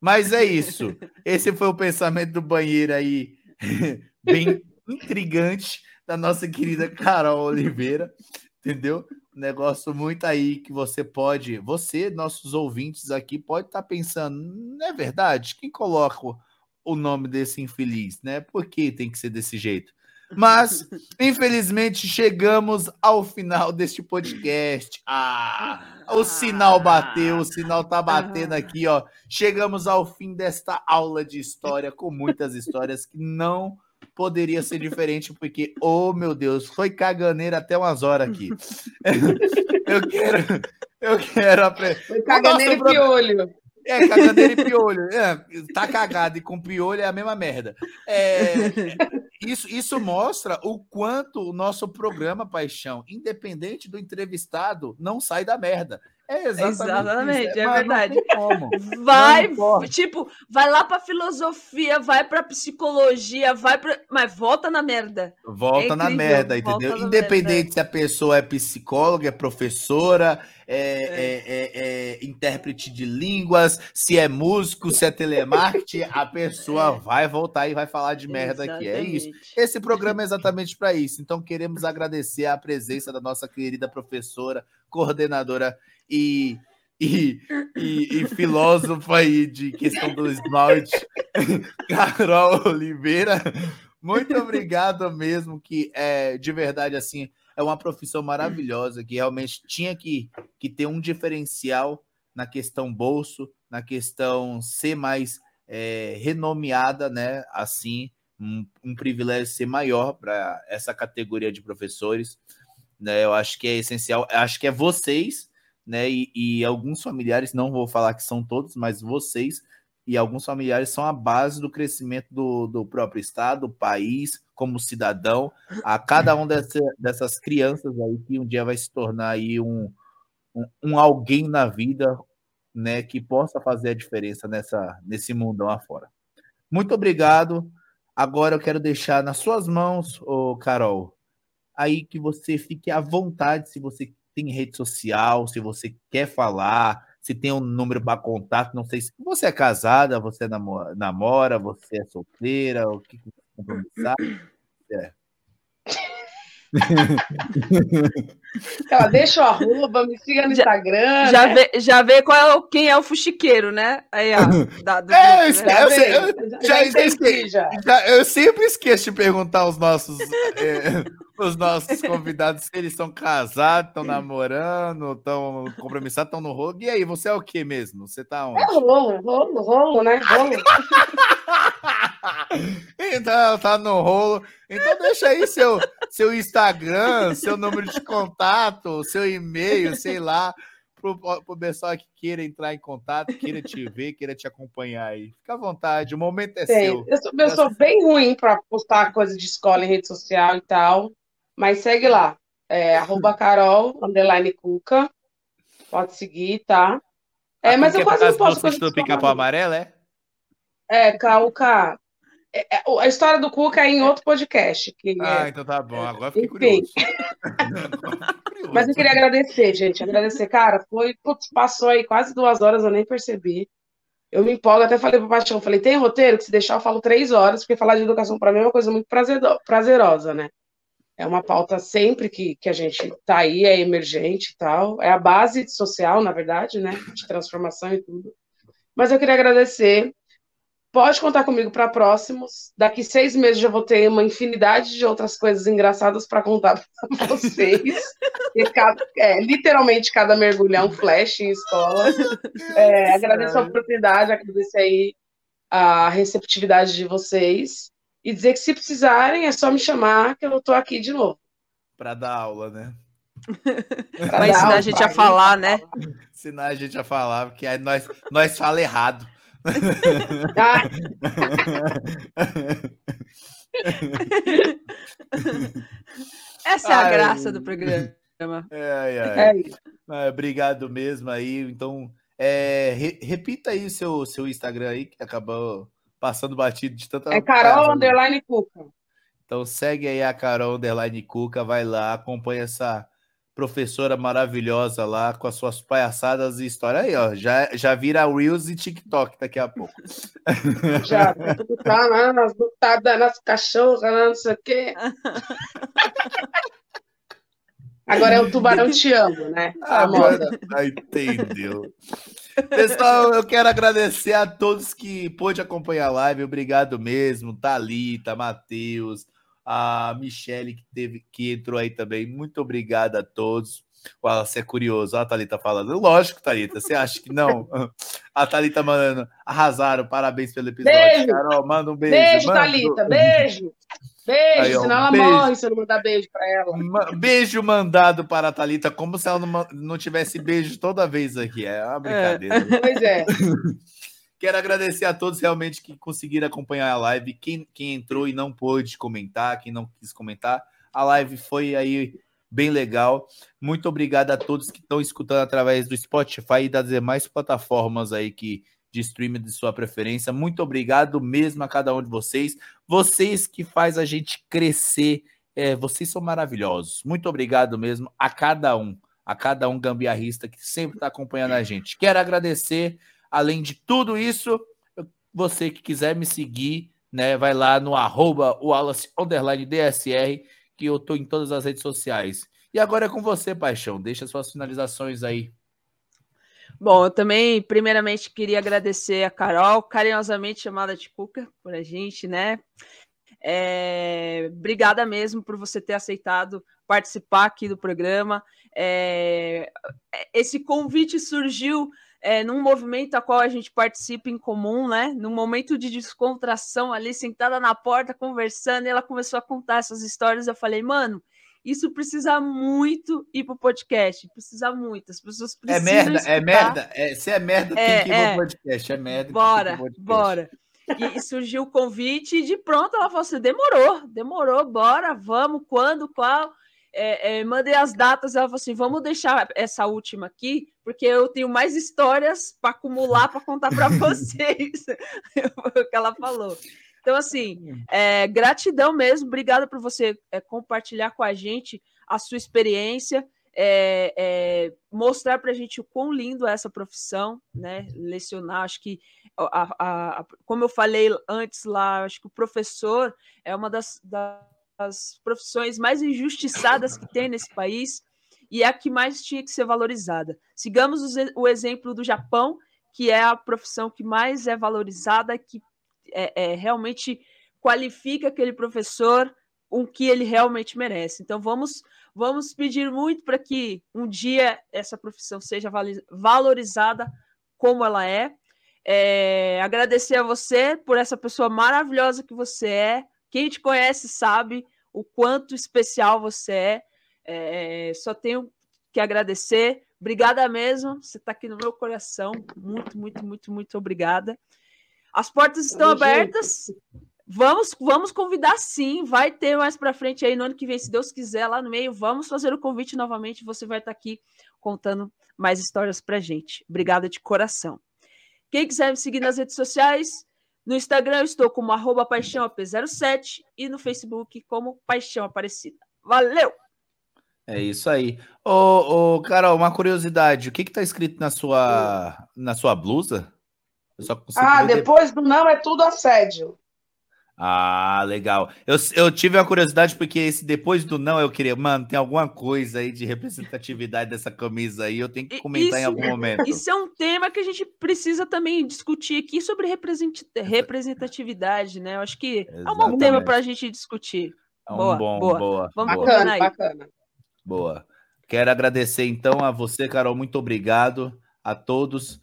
Mas é isso. Esse foi o pensamento do banheiro aí, *laughs* bem intrigante da nossa querida Carol Oliveira, entendeu? Um negócio muito aí que você pode, você, nossos ouvintes aqui, pode estar pensando, não é verdade? Quem coloca o- o nome desse infeliz, né? Por que tem que ser desse jeito? Mas, *laughs* infelizmente, chegamos ao final deste podcast. Ah, o sinal bateu, o sinal tá batendo aqui, ó. Chegamos ao fim desta aula de história, com muitas histórias que não poderia ser diferente, porque, oh meu Deus, foi caganeira até umas horas aqui. *laughs* Eu quero, eu quero aprender. Foi caganeiro e piolho. É, caganeira e piolho. É, tá cagado e com piolho é a mesma merda. É, isso, isso mostra o quanto o nosso programa Paixão, independente do entrevistado, não sai da merda. É exatamente, Exatamente, isso. é não verdade. Vai, tipo, vai lá pra filosofia, vai pra psicologia, vai pra. Mas volta na merda. Volta É na merda, entendeu? na Independente merda. se a pessoa é psicóloga, é professora, é, é- é- é intérprete de línguas, se é músico, se é telemarketing, a pessoa vai voltar e vai falar de merda aqui. É isso. Exatamente. Esse programa é exatamente para isso. Então, queremos agradecer a presença da nossa querida professora, coordenadora e, e, e, e filósofa aí de questão do esmalte, *laughs* Carol Oliveira. Muito obrigado mesmo, que é de verdade assim, é uma profissão maravilhosa que realmente tinha que, que ter um diferencial na questão bolso, na questão ser mais é, renomeada, né? Assim, um, um privilégio ser maior para essa categoria de professores. Né? Eu acho que é essencial. Acho que é vocês, né? E, e alguns familiares, não vou falar que são todos, mas vocês e alguns familiares são a base do crescimento do, do próprio Estado, do país, como cidadão, a cada um dessa, dessas crianças aí que um dia vai se tornar aí um, um, um alguém na vida, né, que possa fazer a diferença nessa, nesse mundão afora. Muito obrigado. Agora eu quero deixar nas suas mãos, ô Carol, aí que você fique à vontade se você tem rede social, se você quer falar, se tem um número para contato, não sei se você é casada, você namora, namora você é solteira, o que você? É. *laughs* Ela deixa o arroba, me siga no Já- Instagram. Já né? vê, já vê qual é o, quem é o fuxiqueiro, né? Aí, ó. da- do É, eu esque- né? eu sei, eu- já, já esqueci. entendi, já. Já- eu sempre esqueço de perguntar aos nossos, é, *laughs* os nossos convidados se eles são casados, estão namorando, estão compromissados, estão no rolo. E aí, você é o que mesmo? Você tá onde? É rolo, rolo, rolo, né? Rolo. *laughs* Então, tá no rolo. Então deixa aí seu, seu Instagram, seu número de contato, seu e-mail, sei lá, pro, pro pessoal que queira entrar em contato, queira te ver, queira te acompanhar aí. Fica à vontade, o momento é seu. Eu sou, eu sou bem ruim para postar coisa de escola em rede social e tal, mas segue lá. É, arroba Carol, underline Cuca. Pode seguir, tá? É, mas eu que quase é não causa posto do pica-pau amarelo, é? É, Cuca. É, é, a história do Cuca é em outro podcast. Que Ah, é- então tá bom. Agora fiquei Enfim. *laughs* curioso. Mas eu queria agradecer, gente. Agradecer, cara. Foi, putz, passou aí quase duas horas, eu nem percebi. Eu me empolgo, até falei pro Paixão, falei, tem roteiro que se deixar eu falo três horas, porque falar de educação para mim é uma coisa muito prazerosa, né? É uma pauta sempre que, que a gente tá aí, é emergente e tal. É a base social, na verdade, né? De transformação e tudo. Mas eu queria agradecer. Pode contar comigo para próximos. Daqui seis meses já vou ter uma infinidade de outras coisas engraçadas para contar para vocês. E cada- é, literalmente cada mergulho é um flash em escola. É, agradeço a oportunidade, agradecer aí a receptividade de vocês. e dizer que se precisarem é só me chamar que eu tô aqui de novo. Para dar aula, né? Pra Vai dar ensinar a aula, gente a pra falar, né? Ensinar a gente a falar, porque aí nós, nós fala errado. *laughs* Essa é a Ai. graça do programa. Ai, ai. é isso. Ah, obrigado mesmo aí. Então, é, re- repita aí o seu, seu Instagram aí, que acabou passando batido de tanta. É Carol. Underline Cuca. Então segue aí a Carol Underline Cuca, vai lá, acompanha essa professora maravilhosa lá com as suas palhaçadas e história aí, ó. Já, já vira Reels e TikTok daqui a pouco. *laughs* Já, tá lá, nas lutadas, nas cachorras, não sei o quê. *laughs* Agora é o tubarão te amo, né? Ah, A moda. Ah, entendeu. Pessoal, eu quero agradecer a todos que pôde acompanhar a live. Obrigado mesmo. Thalita, Matheus, a Michele que teve que entrou aí também. Muito obrigado a todos. Uau, Você é curioso, a Thalita falando. Lógico, Thalita, você acha que não? *laughs* A Thalita mandando, arrasaram, parabéns pelo episódio. Beijo. Carol, manda um beijo. Beijo, manda- Thalita, beijo. Beijo, Aí, ó, senão ela beijo. morre se eu não mandar beijo pra ela. Ma- Beijo mandado para a Thalita, como se ela não, não tivesse beijo toda vez aqui. É uma brincadeira. Pois é. *laughs* Quero agradecer a todos realmente que conseguiram acompanhar a live. Quem, quem entrou e não pôde comentar, quem não quis comentar, a live foi aí bem legal. Muito obrigado a todos que estão escutando através do Spotify e das demais plataformas aí que de streaming de sua preferência. Muito obrigado mesmo a cada um de vocês. Vocês que faz a gente crescer, é, vocês são maravilhosos. Muito obrigado mesmo a cada um, a cada um gambiarrista que sempre está acompanhando a gente. Quero agradecer, além de tudo isso, você que quiser me seguir, né, vai lá no arroba DSR, que eu tô em todas as redes sociais. E agora é com você, Paixão. Deixa suas finalizações aí. Bom, eu também, primeiramente, queria agradecer a Carol, carinhosamente chamada de Cuca, por a gente, né? É, obrigada mesmo por você ter aceitado participar aqui do programa. É, esse convite surgiu é, num movimento a qual a gente participa em comum, né? Num momento de descontração ali, sentada na porta, conversando, e ela começou a contar essas histórias. Eu falei, mano, isso precisa muito ir pro podcast. Precisa muito. As pessoas É precisam. merda, é escutar. merda. É, se é merda, tem É, que ir é. pro podcast. É merda. tem que ir Bora, bora. E, e surgiu o convite, e de pronto ela falou assim: demorou, demorou, bora, vamos, quando, qual. É, é, mandei as datas, ela falou assim: vamos deixar essa última aqui, porque eu tenho mais histórias para acumular para contar para *laughs* vocês. *laughs* Foi o que ela falou. Então, assim, é, gratidão mesmo, obrigada por você é, compartilhar com a gente a sua experiência, é, é, mostrar para a gente o quão lindo é essa profissão, né? Lecionar, acho que, a, a- a- como eu falei antes lá, acho que o professor é uma das, das profissões mais injustiçadas que tem nesse país e é a que mais tinha que ser valorizada. Sigamos o, exemplo do Japão, que é a profissão que mais é valorizada, que é, é, realmente qualifica aquele professor o que ele realmente merece. Então vamos vamos pedir muito para que um dia essa profissão seja valorizada como ela é. É, Agradecer a você por essa pessoa maravilhosa que você é. Quem te conhece sabe o quanto especial você é. É, só tenho que agradecer. Obrigada mesmo. Você está aqui no meu coração. Muito, muito, muito, muito obrigada. As portas estão junto. abertas. Vamos, vamos convidar sim. Vai ter mais para frente aí no ano que vem, se Deus quiser, lá no meio. Vamos fazer o convite novamente. Você vai estar aqui contando mais histórias para gente. Obrigada de coração. Quem quiser me seguir nas redes sociais, no Instagram eu estou como arroba paixãoap07 e no Facebook como Paixão Aparecida. Valeu! É isso aí. Ô, ô, Carol, uma curiosidade. O que que tá escrito na sua, na sua blusa? Eu só consigo Ah, depois do não é tudo assédio. Ah, legal. Eu, eu tive uma curiosidade porque esse depois do não eu queria, mano, tem alguma coisa aí de representatividade dessa camisa aí, eu tenho que comentar em isso- algum momento. Isso é um tema que a gente precisa também discutir aqui sobre represent- representatividade, né? Eu acho que é um bom tema Exatamente. para a gente discutir. É um boa, bom, boa. boa, Vamos Bacana, aí. bacana. boa. Quero agradecer então a você, Carol, muito obrigado a todos.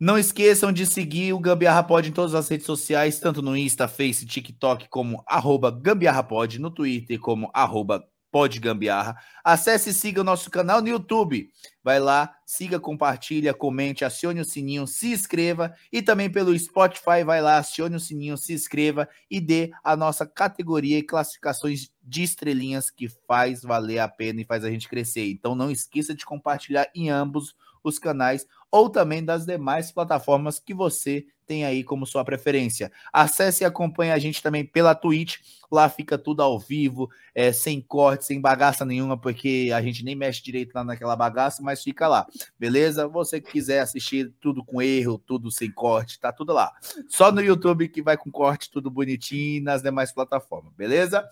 Não esqueçam de seguir o Gambiarra Pod em todas as redes sociais, tanto no Insta, Face, TikTok, como arroba Gambiarra Pod, no Twitter, como arroba podgambiarra. Acesse e siga o nosso canal no YouTube. Vai lá, siga, compartilha, comente, acione o sininho, se inscreva. E também pelo Spotify, vai lá, acione o sininho, se inscreva e dê a nossa categoria e classificações de estrelinhas que faz valer a pena e faz a gente crescer. Então não esqueça de compartilhar em ambos os canais ou também das demais plataformas que você tem aí como sua preferência. Acesse e acompanhe a gente também pela Twitch. Lá fica tudo ao vivo, é, sem corte, sem bagaça nenhuma, porque a gente nem mexe direito lá naquela bagaça, mas fica lá, beleza? Você que quiser assistir tudo com erro, tudo sem corte, tá tudo lá. Só no YouTube que vai com corte, tudo bonitinho, nas demais plataformas, beleza?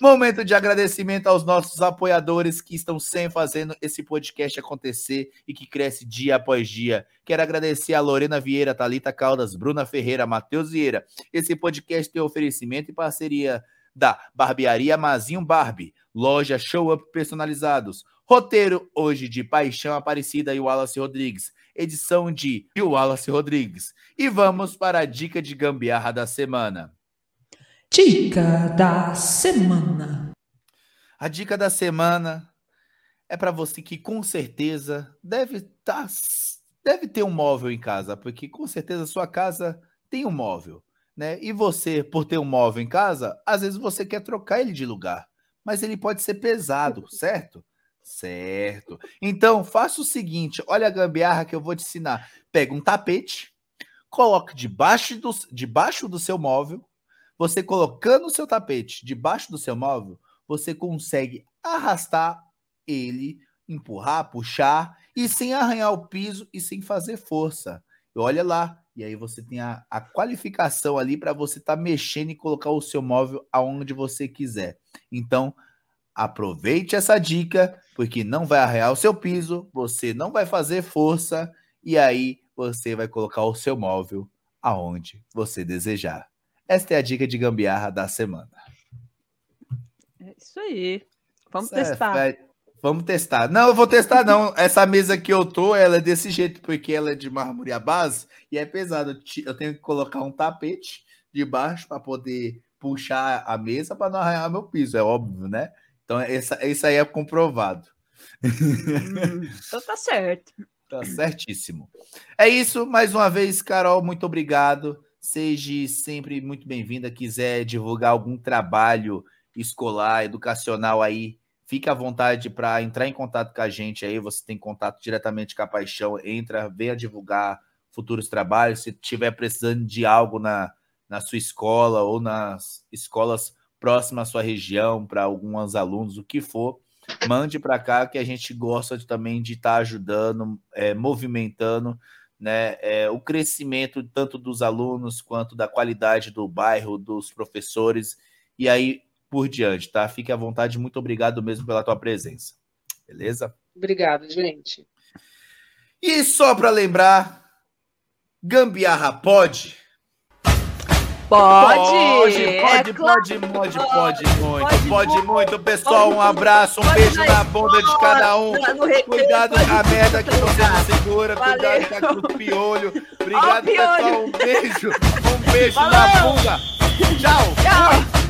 Momento de agradecimento aos nossos apoiadores que estão sempre fazendo esse podcast acontecer e que cresce dia após dia. Quero agradecer a Lorena Vieira, Talita Caldas, Bruna Ferreira, Matheus Vieira. Esse podcast tem oferecimento e parceria da Barbearia Mazinho Barbie, loja Show Up Personalizados. Roteiro hoje de Paixão Aparecida e Wallace Rodrigues. Edição de Wallace Rodrigues. E vamos para a dica de gambiarra da semana. Dica da semana. A dica da semana é para você que com certeza deve estar deve ter um móvel em casa, porque com certeza sua casa tem um móvel, né? E você, por ter um móvel em casa, às vezes você quer trocar ele de lugar, mas ele pode ser pesado, *laughs* certo? Certo. Então, faça o seguinte, olha a gambiarra que eu vou te ensinar. Pega um tapete, coloque debaixo do, debaixo do seu móvel, você colocando o seu tapete debaixo do seu móvel, você consegue arrastar ele, empurrar, puxar, e sem arranhar o piso e sem fazer força. E olha lá, e aí você tem a, a qualificação ali para você estar tá mexendo e colocar o seu móvel aonde você quiser. Então, aproveite essa dica, porque não vai arranhar o seu piso, você não vai fazer força, e aí você vai colocar o seu móvel aonde você desejar. Esta é a dica de gambiarra da semana. É isso aí. Vamos Isso é testar. Vamos testar. Não, eu vou testar não. Essa mesa que eu tô, ela é desse jeito, porque ela é de mármore à base e é pesada. Eu tenho que colocar um tapete debaixo para poder puxar a mesa para não arranhar meu piso, é óbvio, né? Então, essa, isso aí é comprovado. Hum, então tá certo. Tá certíssimo. É isso, mais uma vez, Carol, muito obrigado. Seja sempre muito bem-vinda. Quiser divulgar algum trabalho escolar, educacional aí, fique à vontade para entrar em contato com a gente aí. Você tem contato diretamente com a Paixão, entra, venha divulgar futuros trabalhos. Se tiver precisando de algo na, na sua escola ou nas escolas próximas à sua região, para alguns alunos, o que for, mande para cá que a gente gosta de- também de estar ajudando, é, movimentando né, é, o crescimento tanto dos alunos quanto da qualidade do bairro, dos professores e aí por diante, tá? Fique à vontade, muito obrigado mesmo pela tua presença. Beleza? Obrigada, gente. E só para lembrar, gambiarra pode? Pode! Pode, é pode, claro. pode, pode, pode muito, Pode pode muito, pessoal. Um abraço, um beijo na bunda de cada um. recreio, Cuidado com a merda que você não segura, Valeu. cuidado com o piolho. Obrigado, piolho. pessoal. Um beijo, um beijo na bunda. Tchau. Tchau!